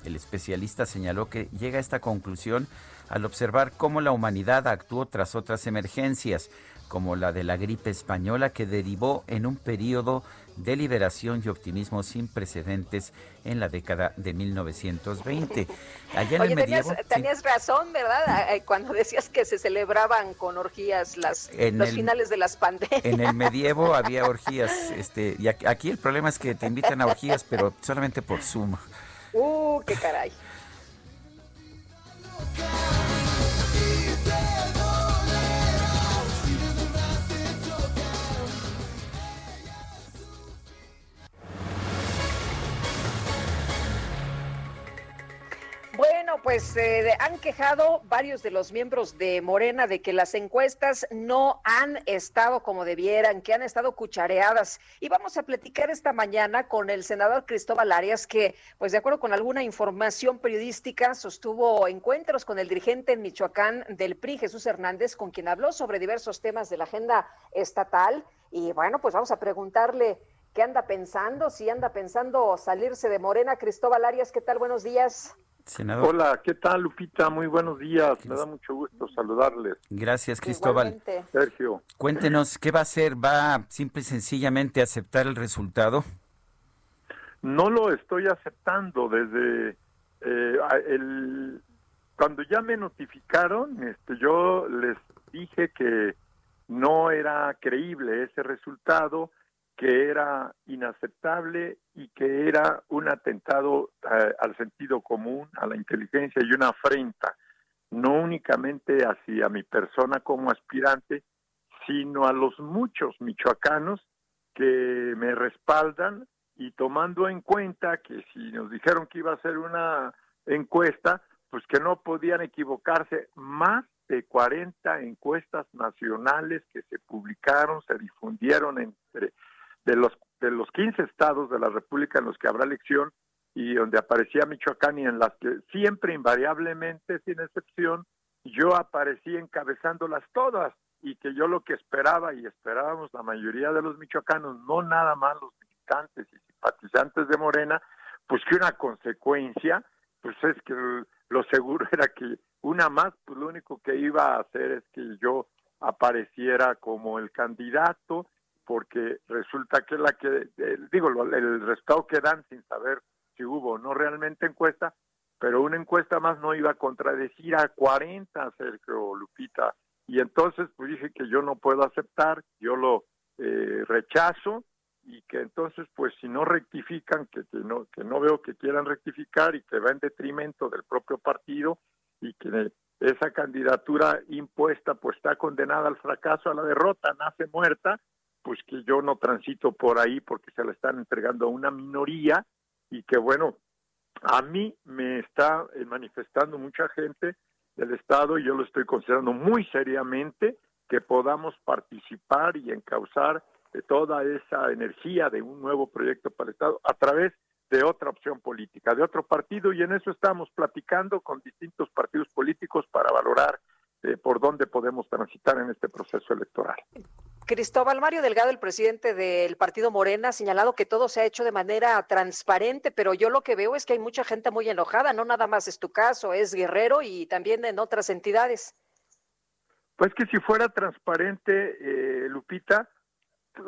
El especialista señaló que llega a esta conclusión al observar cómo la humanidad actuó tras otras emergencias, como la de la gripe española, que derivó en un periodo de liberación y optimismo sin precedentes en la década de 1920. Allá en Oye, el medievo, tenías, sí, tenías razón, ¿verdad? Cuando decías que se celebraban con orgías las, En los el- finales de las pandemias. en el <laughs> medievo había orgías, este, y aquí- aquí el problema es que te invitan a orgías, pero solamente por Zoom. Uh, qué caray. Bueno, pues eh, han quejado varios de los miembros de Morena de que las encuestas no han estado como debieran, que han estado cuchareadas. Y vamos a platicar esta mañana con el senador Cristóbal Arias, que, pues de acuerdo con alguna información periodística, sostuvo encuentros con el dirigente en Michoacán del PRI, Jesús Hernández, con quien habló sobre diversos temas de la agenda estatal. Y bueno, pues vamos a preguntarle qué anda pensando, si anda pensando salirse de Morena. Cristóbal Arias, ¿qué tal? Buenos días. Senador. Hola, ¿qué tal Lupita? Muy buenos días, me da mucho gusto saludarles. Gracias, Cristóbal. Sergio. Cuéntenos, ¿qué va a hacer? ¿Va simple y sencillamente aceptar el resultado? No lo estoy aceptando desde eh, a- el cuando ya me notificaron, este, yo les dije que no era creíble ese resultado, que era inaceptable y que era un atentado eh, al sentido común, a la inteligencia y una afrenta, no únicamente hacia mi persona como aspirante, sino a los muchos michoacanos que me respaldan y tomando en cuenta que si nos dijeron que iba a ser una encuesta, pues que no podían equivocarse. Más de 40 encuestas nacionales que se publicaron, se difundieron entre de los de los 15 estados de la República en los que habrá elección y donde aparecía Michoacán y en las que siempre invariablemente sin excepción yo aparecí encabezándolas todas y que yo lo que esperaba y esperábamos la mayoría de los michoacanos, no nada más los militantes y simpatizantes de Morena, pues que una consecuencia, pues es que lo seguro era que una más, pues lo único que iba a hacer es que yo apareciera como el candidato, porque resulta que la que, eh, digo, el resultado que dan sin saber si hubo o no realmente encuesta, pero una encuesta más no iba a contradecir a 40, Sergio Lupita. Y entonces pues dije que yo no puedo aceptar, yo lo eh, rechazo y que entonces pues si no rectifican, que, que no que no veo que quieran rectificar y que va en detrimento del propio partido y que esa candidatura impuesta pues está condenada al fracaso, a la derrota, nace muerta, pues que yo no transito por ahí porque se la están entregando a una minoría y que bueno, a mí me está eh, manifestando mucha gente del Estado y yo lo estoy considerando muy seriamente que podamos participar y encauzar toda esa energía de un nuevo proyecto para el Estado a través de otra opción política, de otro partido, y en eso estamos platicando con distintos partidos políticos para valorar eh, por dónde podemos transitar en este proceso electoral. Cristóbal Mario Delgado, el presidente del partido Morena, ha señalado que todo se ha hecho de manera transparente, pero yo lo que veo es que hay mucha gente muy enojada, no nada más es tu caso, es Guerrero y también en otras entidades. Pues que si fuera transparente, eh, Lupita,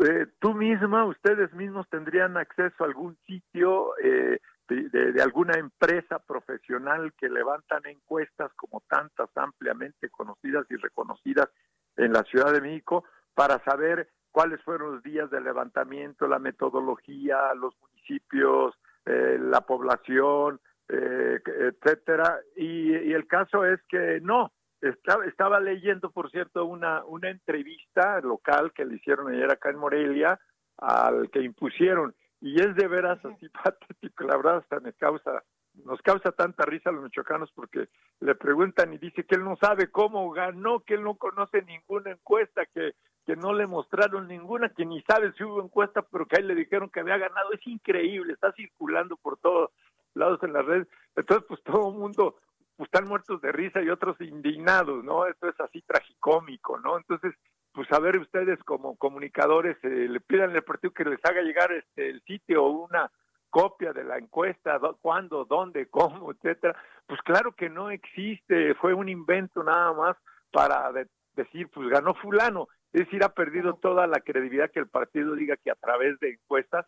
eh, tú misma, ustedes mismos tendrían acceso a algún sitio eh, de, de- de alguna empresa profesional que levantan encuestas como tantas ampliamente conocidas y reconocidas en la Ciudad de México para saber cuáles fueron los días de levantamiento, la metodología, los municipios, eh, la población, eh, etcétera. Y, y el caso es que no. Estaba, estaba leyendo, por cierto, una, una entrevista local que le hicieron ayer acá en Morelia al que impusieron. Y es de veras así <laughs> patético, la verdad hasta me causa, nos causa tanta risa a los michoacanos porque le preguntan y dice que él no sabe cómo ganó, que él no conoce ninguna encuesta, que, que no le mostraron ninguna, que ni sabe si hubo encuesta, pero que a él le dijeron que había ganado. Es increíble, está circulando por todo lados en las redes. Entonces, pues todo el mundo pues, están muertos de risa y otros indignados, ¿no? Esto es así tragicómico, ¿no? Entonces, pues a ver ustedes como comunicadores, eh, le pidan al partido que les haga llegar este, el sitio o una copia de la encuesta, do- cuándo, dónde, cómo, etcétera. Pues claro que no existe, fue un invento nada más para de- decir, pues ganó fulano. Es decir, ha perdido toda la credibilidad que el partido diga que a través de encuestas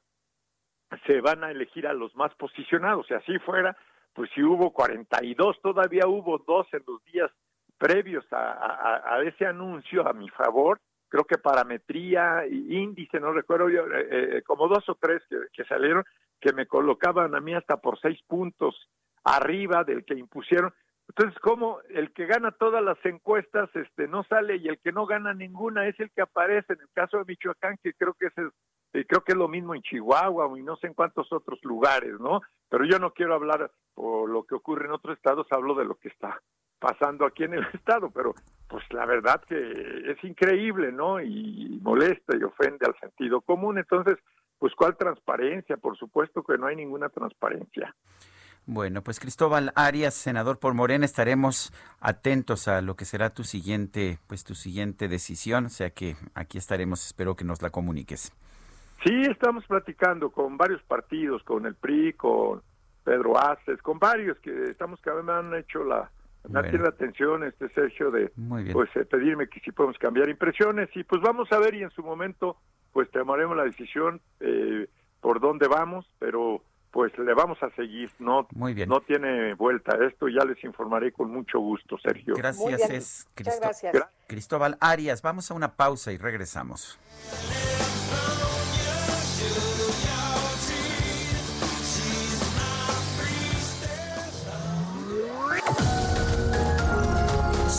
se van a elegir a los más posicionados. Si así fuera, pues si hubo 42, todavía hubo dos en los días previos a, a- a ese anuncio a mi favor. Creo que parametría, índice, no recuerdo yo, eh, eh, como dos o tres que, que salieron, que me colocaban a mí hasta por seis puntos arriba del que impusieron. Entonces, como el que gana todas las encuestas este no sale y el que no gana ninguna es el que aparece en el caso de Michoacán, que creo que es eh, creo que es lo mismo en Chihuahua y no sé en cuántos otros lugares, ¿no? Pero yo no quiero hablar por lo que ocurre en otros estados, hablo de lo que está pasando aquí en el <laughs> estado, pero pues la verdad que es increíble, ¿no? Y molesta y ofende al sentido común. Entonces, pues ¿cuál transparencia? Por supuesto que no hay ninguna transparencia. Bueno, pues Cristóbal Arias, senador por Morena, estaremos atentos a lo que será tu siguiente, pues tu siguiente decisión, o sea que aquí estaremos, espero que nos la comuniques. Sí, estamos platicando con varios partidos, con el PRI, con Pedro Aces, con varios que estamos que me han hecho la Bueno. tiene la atención este Sergio de pues eh, pedirme que si podemos cambiar impresiones y pues vamos a ver y en su momento pues tomaremos la decisión eh, por dónde vamos, pero pues le vamos a seguir, no Muy bien. no tiene vuelta esto, ya les informaré con mucho gusto, Sergio. Gracias, es Cristo- gracias. Cristóbal Arias. Vamos a una pausa y regresamos.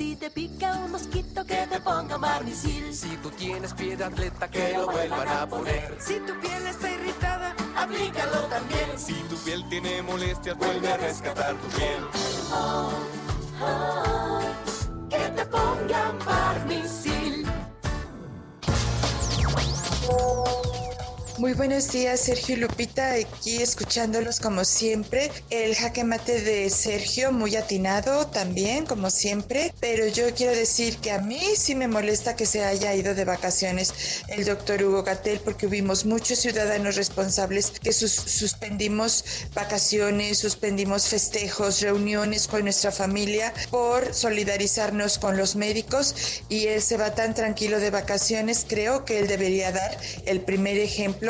Si te pica un mosquito que te ponga marmisil. Si tú tienes pie de atleta, que lo vuelvan a poner. Si tu piel está irritada, aplícalo también. Si tu piel tiene molestias, vuelve a rescatar tu piel. Oh, oh, que te pongan Barnisil. Muy buenos días, Sergio y Lupita, aquí escuchándolos como siempre. El jaque mate de Sergio, muy atinado también, como siempre, pero yo quiero decir que a mí sí me molesta que se haya ido de vacaciones el doctor Hugo Gatel, porque hubimos muchos ciudadanos responsables que sus- suspendimos vacaciones, suspendimos festejos, reuniones con nuestra familia por solidarizarnos con los médicos. Y él se va tan tranquilo de vacaciones, creo que él debería dar el primer ejemplo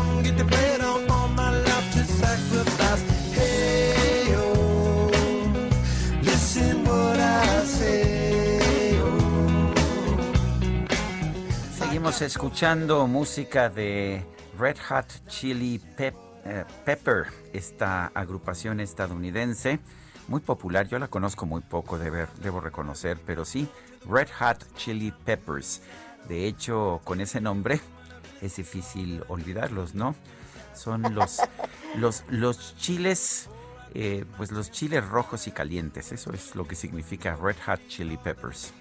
Escuchando música de Red Hot Chili Pep- eh, Pepper, esta agrupación estadounidense, muy popular. Yo la conozco muy poco, debe- debo reconocer, pero sí, Red Hot Chili Peppers. De hecho, con ese nombre es difícil olvidarlos, ¿no? Son los, <laughs> los, los chiles, eh, pues los chiles rojos y calientes. Eso es lo que significa Red Hot Chili Peppers.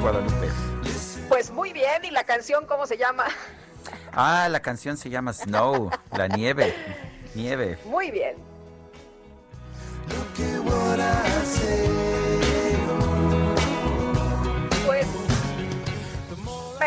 ¿Cómo ves, Guadalupe? Pues muy bien, ¿y la canción cómo se llama? Ah, la canción se llama Snow, la nieve. Nieve. Muy bien.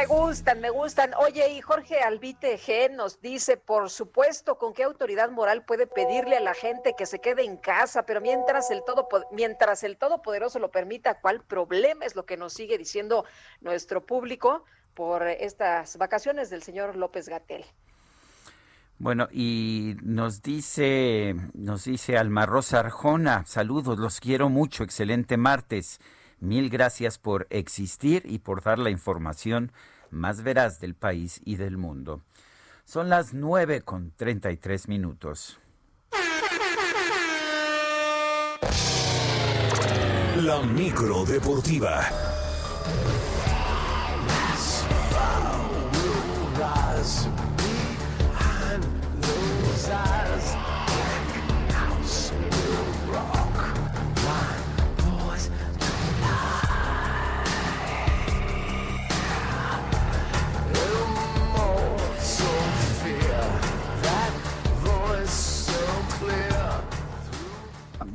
Me gusta gustan, me gustan. Oye, y Jorge Albite G nos dice, por supuesto, ¿con qué autoridad moral puede pedirle a la gente que se quede en casa? Pero mientras el, todo, mientras el Todopoderoso lo permita, ¿cuál problema es lo que nos sigue diciendo nuestro público por estas vacaciones del señor López Gatel? Bueno, y nos dice, nos dice Alma Rosa Arjona, saludos, los quiero mucho, excelente martes. Mil gracias por existir y por dar la información más veraz del país y del mundo. Son las nueve con treinta y tres minutos. La micro deportiva.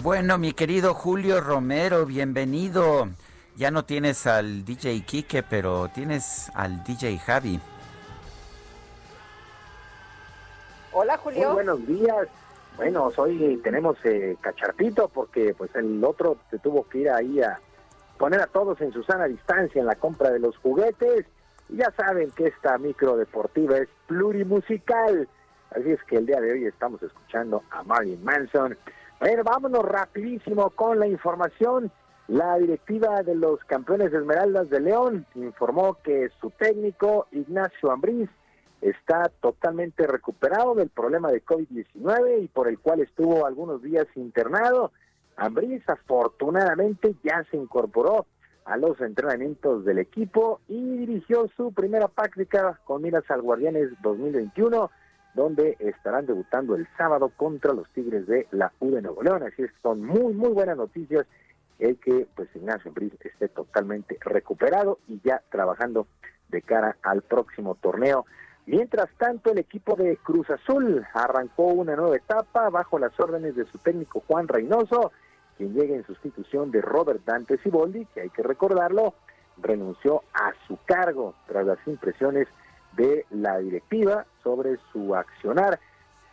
Bueno, mi querido Julio Romero, bienvenido. Ya no tienes al DJ Quique, pero tienes al DJ Javi. Hola, Julio. Muy buenos días. Bueno, hoy tenemos eh, cacharpito porque pues el otro se tuvo que ir ahí a poner a todos en su sana distancia en la compra de los juguetes. Y ya saben que esta micro deportiva es plurimusical. Así es que el día de hoy estamos escuchando a Marilyn Manson. Bueno, vámonos rapidísimo con la información. La directiva de los campeones de Esmeraldas de León informó que su técnico Ignacio Ambriz está totalmente recuperado del problema de COVID-19 y por el cual estuvo algunos días internado. Ambriz afortunadamente ya se incorporó a los entrenamientos del equipo y dirigió su primera práctica con miras al Guardianes 2021 donde estarán debutando el sábado contra los Tigres de la U de Nuevo León. Así es son muy, muy buenas noticias el que pues Ignacio Briz esté totalmente recuperado y ya trabajando de cara al próximo torneo. Mientras tanto, el equipo de Cruz Azul arrancó una nueva etapa bajo las órdenes de su técnico Juan Reynoso, quien llega en sustitución de Robert Dante Siboldi, que hay que recordarlo, renunció a su cargo tras las impresiones de la directiva sobre su accionar.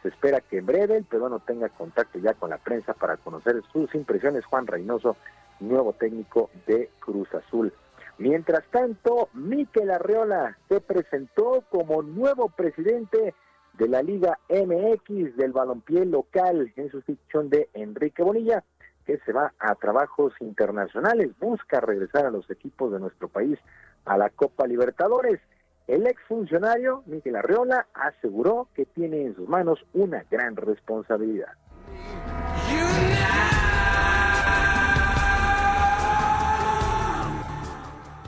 Se espera que en breve el peruano tenga contacto ya con la prensa para conocer sus impresiones. Juan Reynoso, nuevo técnico de Cruz Azul. Mientras tanto, Miquel Arreola se presentó como nuevo presidente de la Liga MX del balompié local en sustitución de Enrique Bonilla, que se va a trabajos internacionales, busca regresar a los equipos de nuestro país a la Copa Libertadores. El exfuncionario Miguel Arreola aseguró que tiene en sus manos una gran responsabilidad.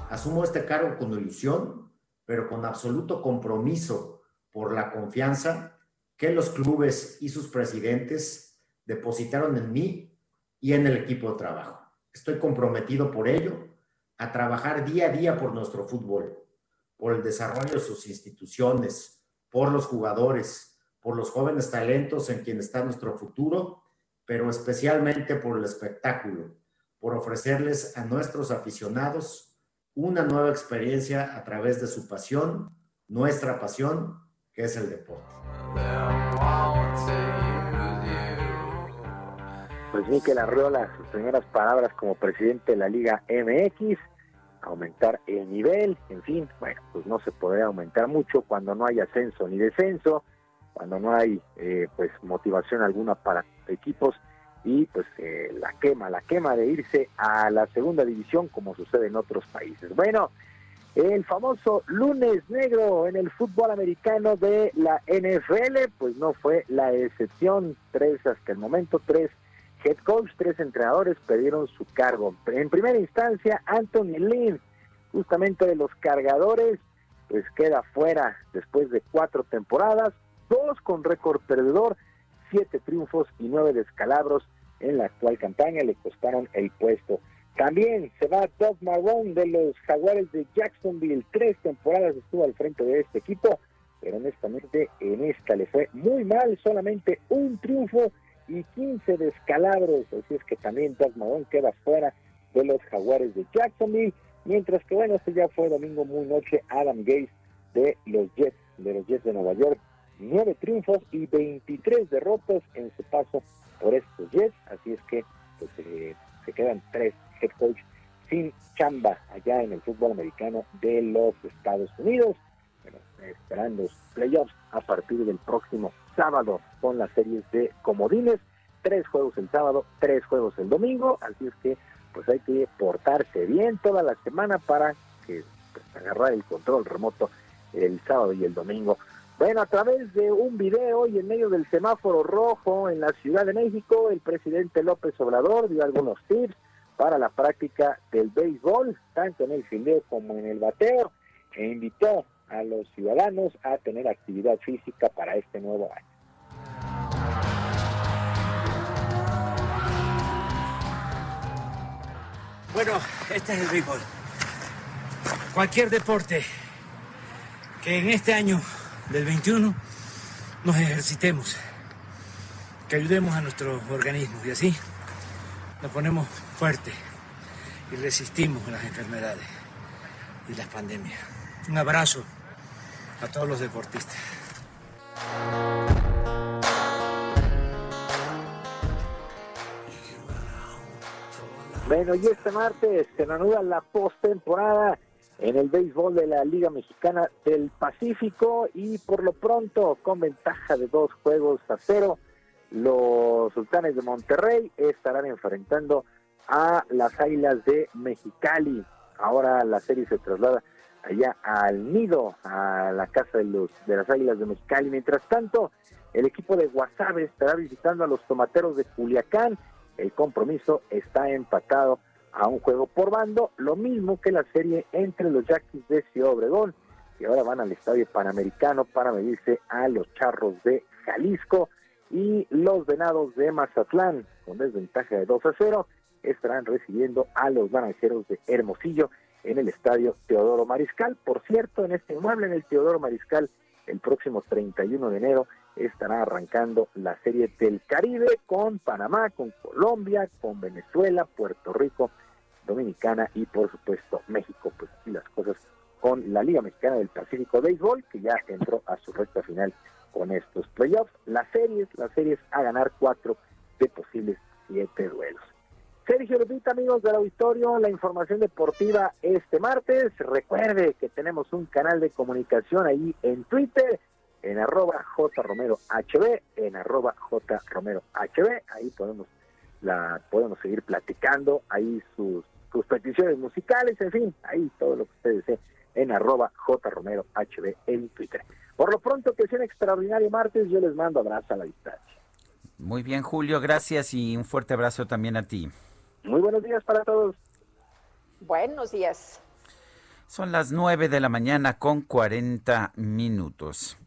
Asumo este cargo con ilusión, pero con absoluto compromiso por la confianza que los clubes y sus presidentes depositaron en mí y en el equipo de trabajo. Estoy comprometido por ello a trabajar día a día por nuestro fútbol por el desarrollo de sus instituciones, por los jugadores, por los jóvenes talentos en quien está nuestro futuro, pero especialmente por el espectáculo, por ofrecerles a nuestros aficionados una nueva experiencia a través de su pasión, nuestra pasión, que es el deporte. Pues Miquel Arreola, sus primeras palabras como presidente de la Liga MX, aumentar el nivel, en fin, bueno, pues no se podría aumentar mucho cuando no hay ascenso ni descenso, cuando no hay eh, pues motivación alguna para equipos y pues eh, la quema, la quema de irse a la segunda división como sucede en otros países. Bueno, el famoso lunes negro en el fútbol americano de la NFL, pues no fue la excepción, tres hasta el momento, tres head coach, tres entrenadores perdieron su cargo. En primera instancia, Anthony Lynn, justamente de los cargadores, pues queda fuera después de cuatro temporadas, dos con récord perdedor, siete triunfos y nueve descalabros en la actual campaña le costaron el puesto. También se va Doug Marrone de los Jaguares de Jacksonville, tres temporadas estuvo al frente de este equipo, pero honestamente en esta le fue muy mal, solamente un triunfo y 15 descalabros, así es que también Doug Marrone queda fuera de los Jaguares de Jacksonville, mientras que bueno, este ya fue domingo muy noche, Adam Gates de los Jets, de los Jets de Nueva York. Nueve triunfos y 23 derrotas en su paso por estos Jets, así es que pues, eh, se quedan tres head coach sin chamba allá en el fútbol americano de los Estados Unidos. Bueno, esperando los playoffs a partir del próximo sábado con las series de comodines. Tres juegos el sábado, tres juegos el domingo, así es que pues hay que portarse bien toda la semana para que pues, agarrar el control remoto el sábado y el domingo. Bueno, a través de un video y en medio del semáforo rojo en la Ciudad de México, el presidente López Obrador dio algunos tips para la práctica del béisbol, tanto en el fildeo como en el bateo, e invitó a los ciudadanos a tener actividad física para este nuevo año. Bueno, este es el béisbol. Cualquier deporte que en este año del 21 nos ejercitemos, que ayudemos a nuestro organismo y así nos ponemos fuertes y resistimos las enfermedades y las pandemias. Un abrazo a todos los deportistas. Bueno, y este martes se reanuda la postemporada en el béisbol de la Liga Mexicana del Pacífico y por lo pronto con ventaja de dos juegos a cero, los Sultanes de Monterrey estarán enfrentando a las Águilas de Mexicali. Ahora la serie se traslada allá al nido, a la casa de, los, de las Águilas de Mexicali. Mientras tanto, el equipo de Guasave estará visitando a los Tomateros de Culiacán. El compromiso está empatado a un juego por bando, lo mismo que la serie entre los Yaquis de Ciudad Obregón, que ahora van al Estadio Panamericano para medirse a los Charros de Jalisco y los Venados de Mazatlán, con desventaja de 2 a 0, estarán recibiendo a los Naranjeros de Hermosillo en el Estadio Teodoro Mariscal. Por cierto, en este inmueble, en el Teodoro Mariscal, el próximo 31 de enero estará arrancando la serie del Caribe con Panamá, con Colombia, con Venezuela, Puerto Rico, Dominicana y por supuesto México. Pues así las cosas con la Liga Mexicana del Pacífico Béisbol, que ya entró a su recta final con estos playoffs. Las series, las series a ganar cuatro de posibles siete duelos. Sergio Lupita, amigos del auditorio, la información deportiva este martes. Recuerde que tenemos un canal de comunicación ahí en Twitter, en arroba jromerohb, en arroba jromerohb. Ahí podemos, la, podemos seguir platicando, ahí sus, sus peticiones musicales, en fin, ahí todo lo que ustedes deseen en arroba jromerohb en Twitter. Por lo pronto, que sea un extraordinario martes, yo les mando abrazo a la distancia. Muy bien, Julio, gracias y un fuerte abrazo también a ti. Muy buenos días para todos. Buenos días. Son las 9 de la mañana con 40 minutos.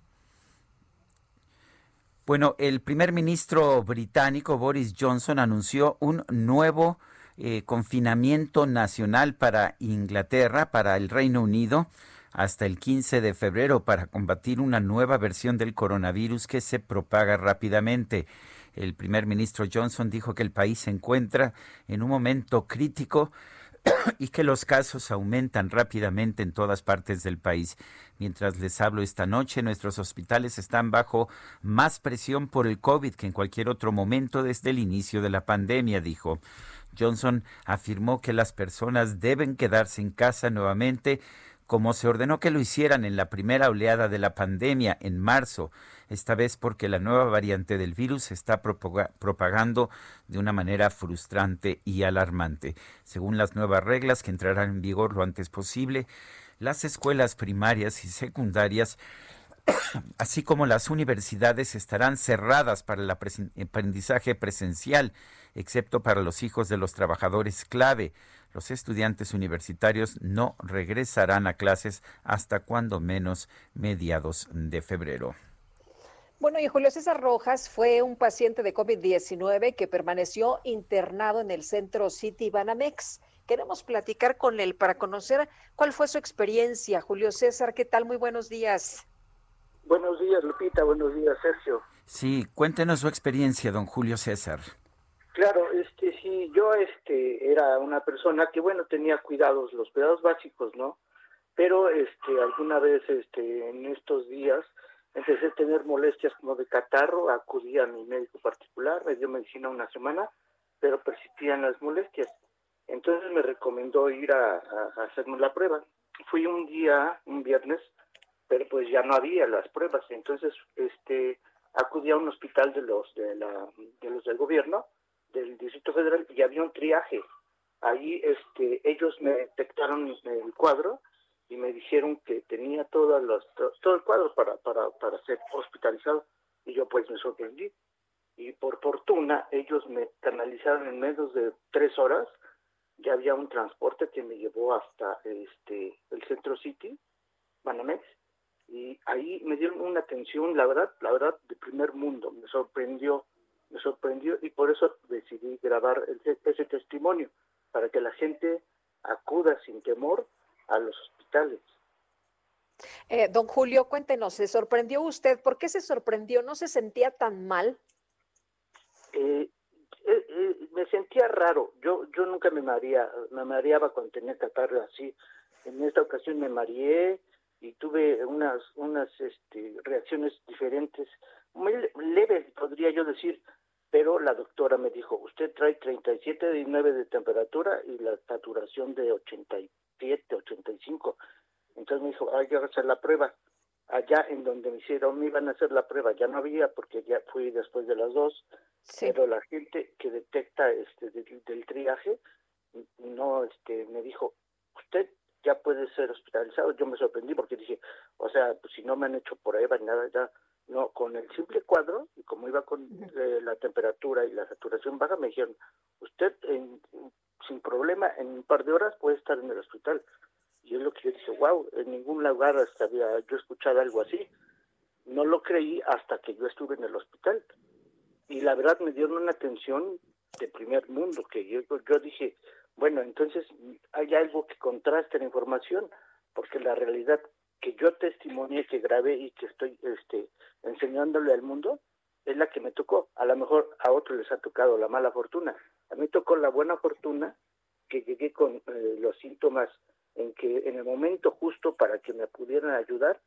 Bueno, el primer ministro británico Boris Johnson anunció un nuevo eh, confinamiento nacional para Inglaterra, para el Reino Unido, hasta el 15 de febrero para combatir una nueva versión del coronavirus que se propaga rápidamente. El primer ministro Johnson dijo que el país se encuentra en un momento crítico <coughs> y que los casos aumentan rápidamente en todas partes del país. Mientras les hablo esta noche, nuestros hospitales están bajo más presión por el COVID que en cualquier otro momento desde el inicio de la pandemia, dijo. Johnson afirmó que las personas deben quedarse en casa nuevamente como se ordenó que lo hicieran en la primera oleada de la pandemia en marzo, esta vez porque la nueva variante del virus se está propaga propagando de una manera frustrante y alarmante. Según las nuevas reglas que entrarán en vigor lo antes posible, las escuelas primarias y secundarias <coughs> así como las universidades estarán cerradas para el aprendizaje presencial, excepto para los hijos de los trabajadores clave. Los estudiantes universitarios no regresarán a clases hasta cuando menos mediados de febrero. Bueno, y Julio César Rojas fue un paciente de COVID-19 que permaneció internado en el centro City Banamex. Queremos platicar con él para conocer cuál fue su experiencia. Julio César, ¿qué tal? Muy buenos días. Buenos días, Lupita. Buenos días, Sergio. Sí, cuéntenos su experiencia, don Julio César. Claro, este sí, yo este era una persona que bueno tenía cuidados, los cuidados básicos, ¿no? pero este alguna vez este en estos días empecé a tener molestias como de catarro, acudí a mi médico particular, me dio medicina una semana, pero persistían las molestias. Entonces me recomendó ir a, a- hacerme la prueba. Fui un día, un viernes, pero pues ya no había las pruebas. Entonces, este, acudí a un hospital de los de la de los del gobierno del Distrito Federal y había un triaje. Ahí, este, ellos me detectaron el cuadro y me dijeron que tenía todas to- todo el cuadro para, para, para ser hospitalizado y yo pues me sorprendí. Y por fortuna ellos me canalizaron en menos de tres horas. Ya había un transporte que me llevó hasta este el centro city Banamex y ahí me dieron una atención la verdad la verdad de primer mundo. Me sorprendió me sorprendió y por eso decidí grabar ese, testimonio para que la gente acuda sin temor a los hospitales Eh, don Julio, cuéntenos, ¿se sorprendió usted? ¿Por qué se sorprendió? ¿No se sentía tan mal? eh, eh, eh, me sentía raro. Yo yo nunca me marea, me mareaba cuando tenía catarro así. En esta ocasión me mareé y tuve unas unas este, reacciones diferentes, muy le- leves podría yo decir, pero la doctora me dijo, usted trae 37 y 9 de temperatura y la saturación de 87, 85. Entonces me dijo, hay que hacer la prueba. Allá en donde me hicieron, me iban a hacer la prueba, ya no había porque ya fui después de las dos, pero la gente que detecta este del, del triaje no este me dijo usted ya puede ser hospitalizado yo me sorprendí porque dije o sea pues si no me han hecho prueba ni nada ya no con el simple cuadro y como iba con eh, la temperatura y la saturación baja me dijeron usted en- sin problema en un par de horas puede estar en el hospital y es lo que yo dije wow en ningún lugar hasta había yo escuchado algo así no lo creí hasta que yo estuve en el hospital. Y la verdad me dieron una atención de primer mundo que yo, yo dije bueno entonces hay algo que contraste la información porque la realidad que yo testimonié que grabé y que estoy este enseñándole al mundo es la que me tocó. A lo mejor a otros les ha tocado la mala fortuna. A mí tocó la buena fortuna que llegué con eh, los síntomas en que en el momento justo para que me pudieran ayudar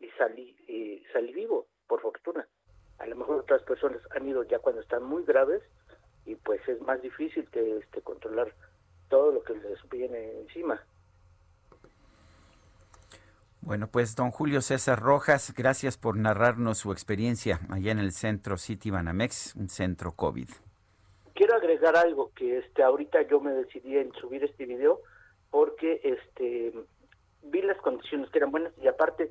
y salí y salí vivo por fortuna. A lo mejor otras personas han ido ya cuando están muy graves y pues es más difícil que este controlar todo lo que les viene encima. Bueno, pues don Julio César Rojas, gracias por narrarnos su experiencia allá en el centro City Banamex, un centro COVID. Quiero agregar algo que este ahorita yo me decidí en subir este video porque este vi las condiciones que eran buenas y aparte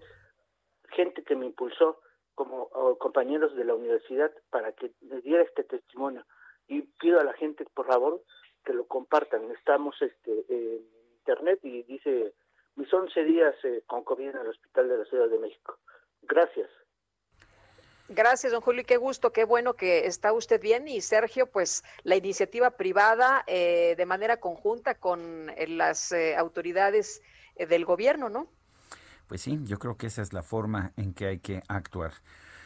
gente que me impulsó como compañeros de la universidad para que me diera este testimonio y pido a la gente por favor que lo compartan estamos este en internet y dice mis 11 días eh, con COVID en el hospital de la Ciudad de México gracias Gracias, don Julio, y qué gusto, qué bueno que está usted bien. Y Sergio, pues la iniciativa privada eh, de manera conjunta con eh, las eh, autoridades eh, del gobierno, ¿no? Pues sí, yo creo que esa es la forma en que hay que actuar.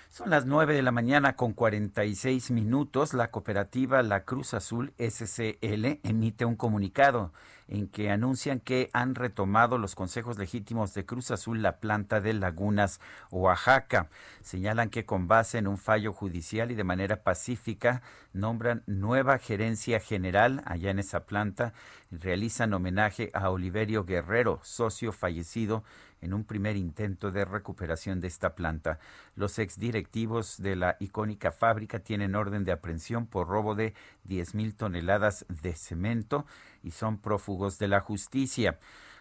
Son las 9 de la mañana con 46 minutos. La cooperativa La Cruz Azul SCL emite un comunicado en que anuncian que han retomado los consejos legítimos de Cruz Azul la planta de Lagunas, Oaxaca. Señalan que con base en un fallo judicial y de manera pacífica nombran nueva gerencia general allá en esa planta. Realizan homenaje a Oliverio Guerrero, socio fallecido en un primer intento de recuperación de esta planta. Los exdirectivos de la icónica fábrica tienen orden de aprehensión por robo de 10 mil toneladas de cemento y son prófugos de la justicia.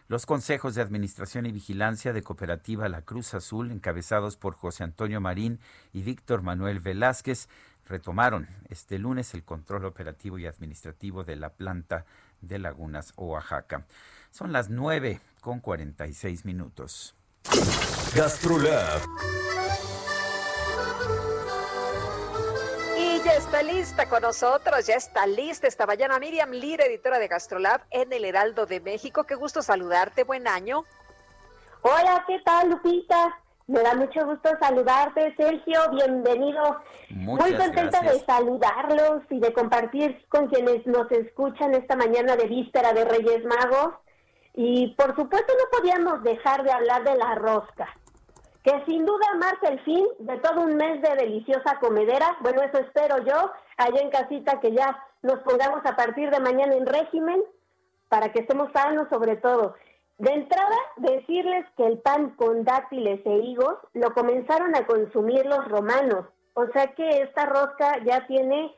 Los consejos de administración y vigilancia de Cooperativa La Cruz Azul, encabezados por José Antonio Marín y Víctor Manuel Velázquez, retomaron este lunes el control operativo y administrativo de la planta de Lagunas, Oaxaca. Son las 9 con 46 minutos. GastroLab, Y ya está lista con nosotros, ya está lista esta mañana Miriam Lira, editora de Gastrolab en el Heraldo de México. Qué gusto saludarte, buen año. Hola, ¿qué tal, Lupita? Me da mucho gusto saludarte, Sergio, bienvenido. Muchas Muy contenta gracias. de saludarlos y de compartir con quienes nos escuchan esta mañana de víspera de Reyes Magos. Y por supuesto no podíamos dejar de hablar de la rosca, que sin duda marca el fin de todo un mes de deliciosa comedera. Bueno, eso espero yo, allá en casita, que ya nos pongamos a partir de mañana en régimen para que estemos sanos sobre todo. De entrada, decirles que el pan con dátiles e higos lo comenzaron a consumir los romanos. O sea que esta rosca ya tiene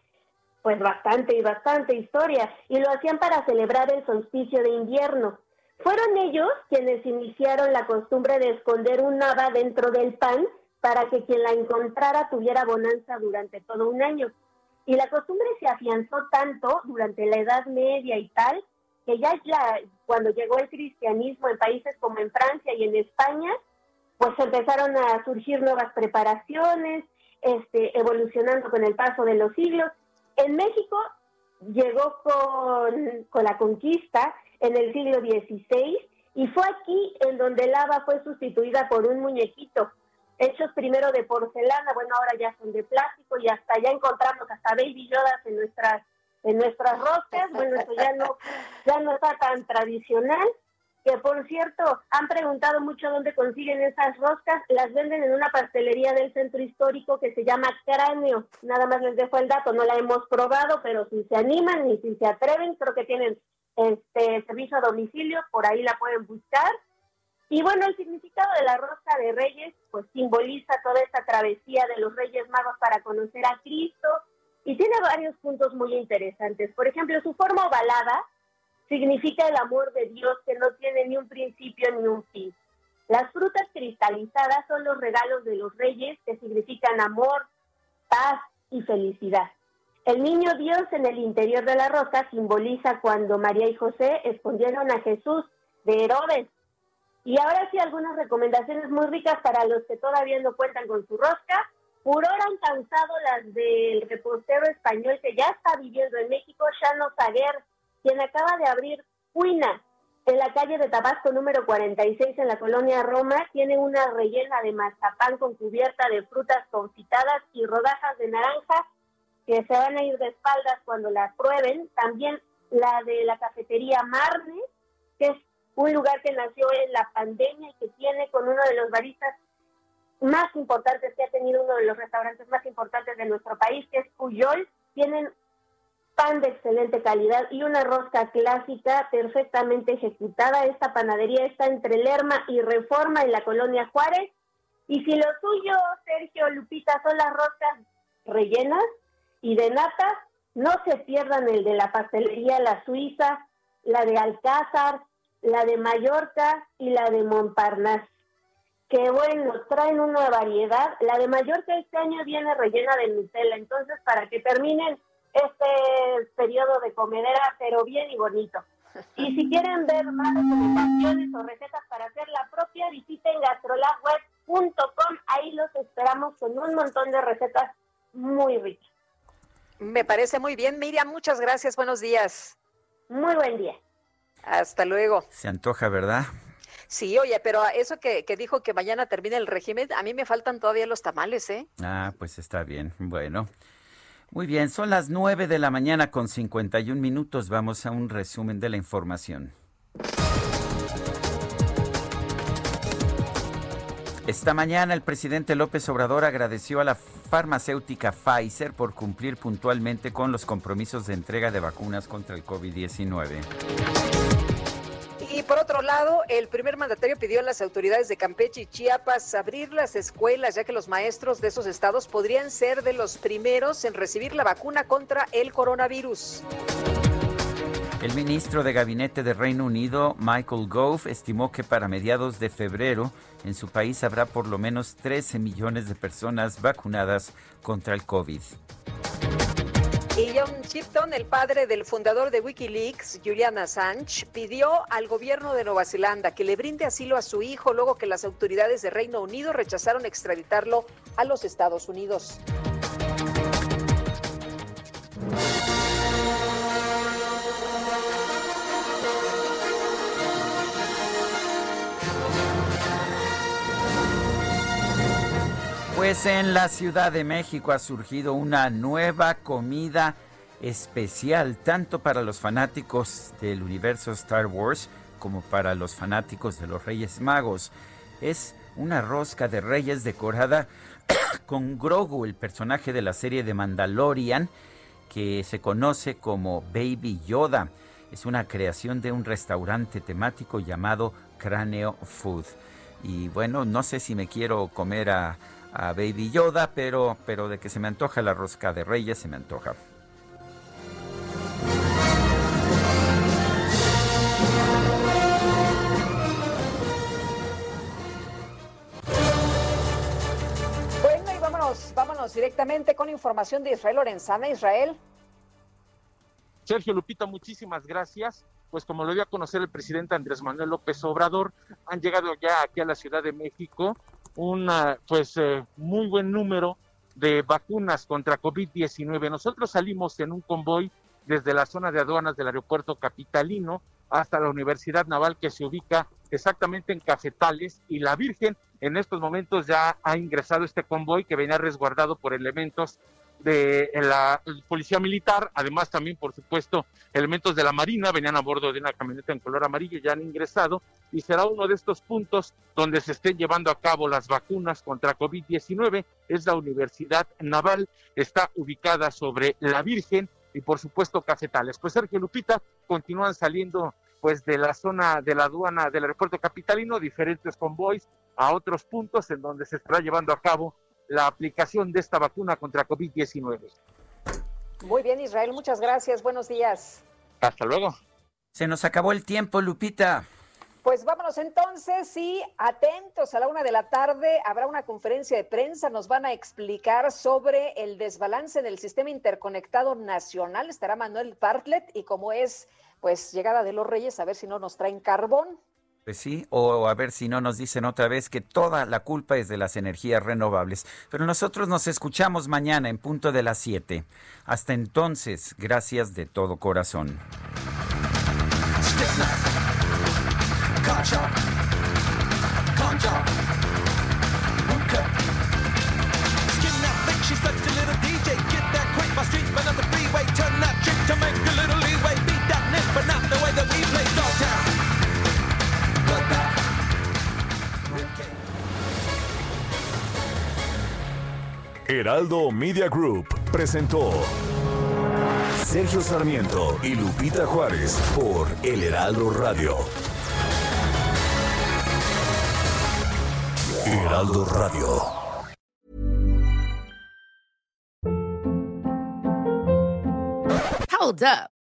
pues bastante y bastante historia y lo hacían para celebrar el solsticio de invierno. Fueron ellos quienes iniciaron la costumbre de esconder un haba dentro del pan para que quien la encontrara tuviera bonanza durante todo un año. Y la costumbre se afianzó tanto durante la Edad Media y tal, que ya, cuando llegó el cristianismo en países como en Francia y en España, pues empezaron a surgir nuevas preparaciones, este, evolucionando con el paso de los siglos. En México llegó con, con la conquista en el siglo XVI y fue aquí en donde el haba fue sustituida por un muñequito, hechos primero de porcelana, bueno, ahora ya son de plástico y hasta ya encontramos hasta baby yodas en nuestras en nuestras roscas, bueno, eso ya no ya no está tan tradicional, que por cierto, han preguntado mucho dónde consiguen esas roscas, las venden en una pastelería del centro histórico que se llama Cráneo, nada más les dejo el dato, no la hemos probado, pero si se animan y si se atreven, creo que tienen este servicio a domicilio, por ahí la pueden buscar. Y bueno, el significado de la rosca de Reyes, pues simboliza toda esta travesía de los Reyes Magos para conocer a Cristo y tiene varios puntos muy interesantes. Por ejemplo, su forma ovalada significa el amor de Dios que no tiene ni un principio ni un fin. Las frutas cristalizadas son los regalos de los reyes que significan amor, paz y felicidad. El niño Dios en el interior de la rosca simboliza cuando María y José escondieron a Jesús de Herodes. Y ahora sí algunas recomendaciones muy ricas para los que todavía no cuentan con su rosca. Furor han causado las del repostero español que ya está viviendo en México, Shano Saguer, quien acaba de abrir Cuina en la calle de Tabasco número 46 en la colonia Roma. Tiene una rellena de mazapán con cubierta de frutas confitadas y rodajas de naranja se van a ir de espaldas cuando las prueben. También la de la cafetería Marne, que es un lugar que nació en la pandemia y que tiene con uno de los baristas más importantes que ha tenido uno de los restaurantes más importantes de nuestro país, que es Puyol. Tienen pan de excelente calidad y una rosca clásica perfectamente ejecutada. Esta panadería está entre Lerma y Reforma en la colonia Juárez. Y si lo suyo, Sergio Lupita, son las roscas rellenas y de nata, no se pierdan el de la pastelería La Suiza, la de Alcázar, la de Mallorca y la de Montparnasse. Que bueno, traen una variedad. La de Mallorca este año viene rellena de Nutella, entonces para que terminen este periodo de comedera, pero bien y bonito. Y si quieren ver más recomendaciones o recetas para hacer la propia, visiten gastrolabweb.com. Ahí los esperamos con un montón de recetas muy ricas. Me parece muy bien, Miriam. Muchas gracias. Buenos días. Muy buen día. Hasta luego. Se antoja, ¿verdad? Sí, oye, pero eso que, que dijo que mañana termina el régimen, a mí me faltan todavía los tamales, ¿eh? Ah, pues está bien. Bueno. Muy bien, son las 9 de la mañana con 51 minutos. Vamos a un resumen de la información. Esta mañana el presidente López Obrador agradeció a la farmacéutica Pfizer por cumplir puntualmente con los compromisos de entrega de vacunas contra el COVID-19. Y por otro lado, el primer mandatario pidió a las autoridades de Campeche y Chiapas abrir las escuelas, ya que los maestros de esos estados podrían ser de los primeros en recibir la vacuna contra el coronavirus. El ministro de Gabinete de Reino Unido, Michael Gove, estimó que para mediados de febrero en su país habrá por lo menos 13 millones de personas vacunadas contra el COVID. John Shipton, el padre del fundador de Wikileaks, Julian Assange, pidió al gobierno de Nueva Zelanda que le brinde asilo a su hijo luego que las autoridades de Reino Unido rechazaron extraditarlo a los Estados Unidos. Pues en la Ciudad de México ha surgido una nueva comida especial, tanto para los fanáticos del universo Star Wars como para los fanáticos de los Reyes Magos. Es una rosca de reyes decorada <coughs> con Grogu, el personaje de la serie de Mandalorian, que se conoce como Baby Yoda. Es una creación de un restaurante temático llamado Cráneo Food. Y bueno, no sé si me quiero comer a, a Baby Yoda, pero, pero de que se me antoja la rosca de reyes, se me antoja. Bueno, y vámonos, vámonos directamente con información de Israel Lorenzana. Israel. Sergio Lupita, muchísimas gracias. Pues como lo dio a conocer el presidente Andrés Manuel López Obrador, han llegado ya aquí a la Ciudad de México un pues eh, muy buen número de vacunas contra COVID-19. Nosotros salimos en un convoy desde la zona de aduanas del aeropuerto capitalino hasta la Universidad Naval que se ubica exactamente en Cafetales y la Virgen en estos momentos ya ha ingresado este convoy que venía resguardado por elementos de la policía militar, además también, por supuesto, elementos de la Marina venían a bordo de una camioneta en color amarillo, ya han ingresado, y será uno de estos puntos donde se estén llevando a cabo las vacunas contra COVID-19, es la Universidad Naval, está ubicada sobre la Virgen y, por supuesto, Cafetales. Pues Sergio Lupita, continúan saliendo pues de la zona de la aduana del aeropuerto capitalino, diferentes convoys a otros puntos en donde se estará llevando a cabo la aplicación de esta vacuna contra COVID-19. Muy bien, Israel, muchas gracias. Buenos días. Hasta luego. Se nos acabó el tiempo, Lupita. Pues vámonos entonces y atentos a la una de la tarde habrá una conferencia de prensa, nos van a explicar sobre el desbalance del sistema interconectado nacional, estará Manuel Bartlett y como es pues llegada de los Reyes, a ver si no nos traen carbón. Pues sí, o a ver si no nos dicen otra vez que toda la culpa es de las energías renovables. Pero nosotros nos escuchamos mañana en punto de las 7. Hasta entonces, gracias de todo corazón. Heraldo Media Group presentó Sergio Sarmiento y Lupita Juárez por El Heraldo Radio. Heraldo Radio. Hold up.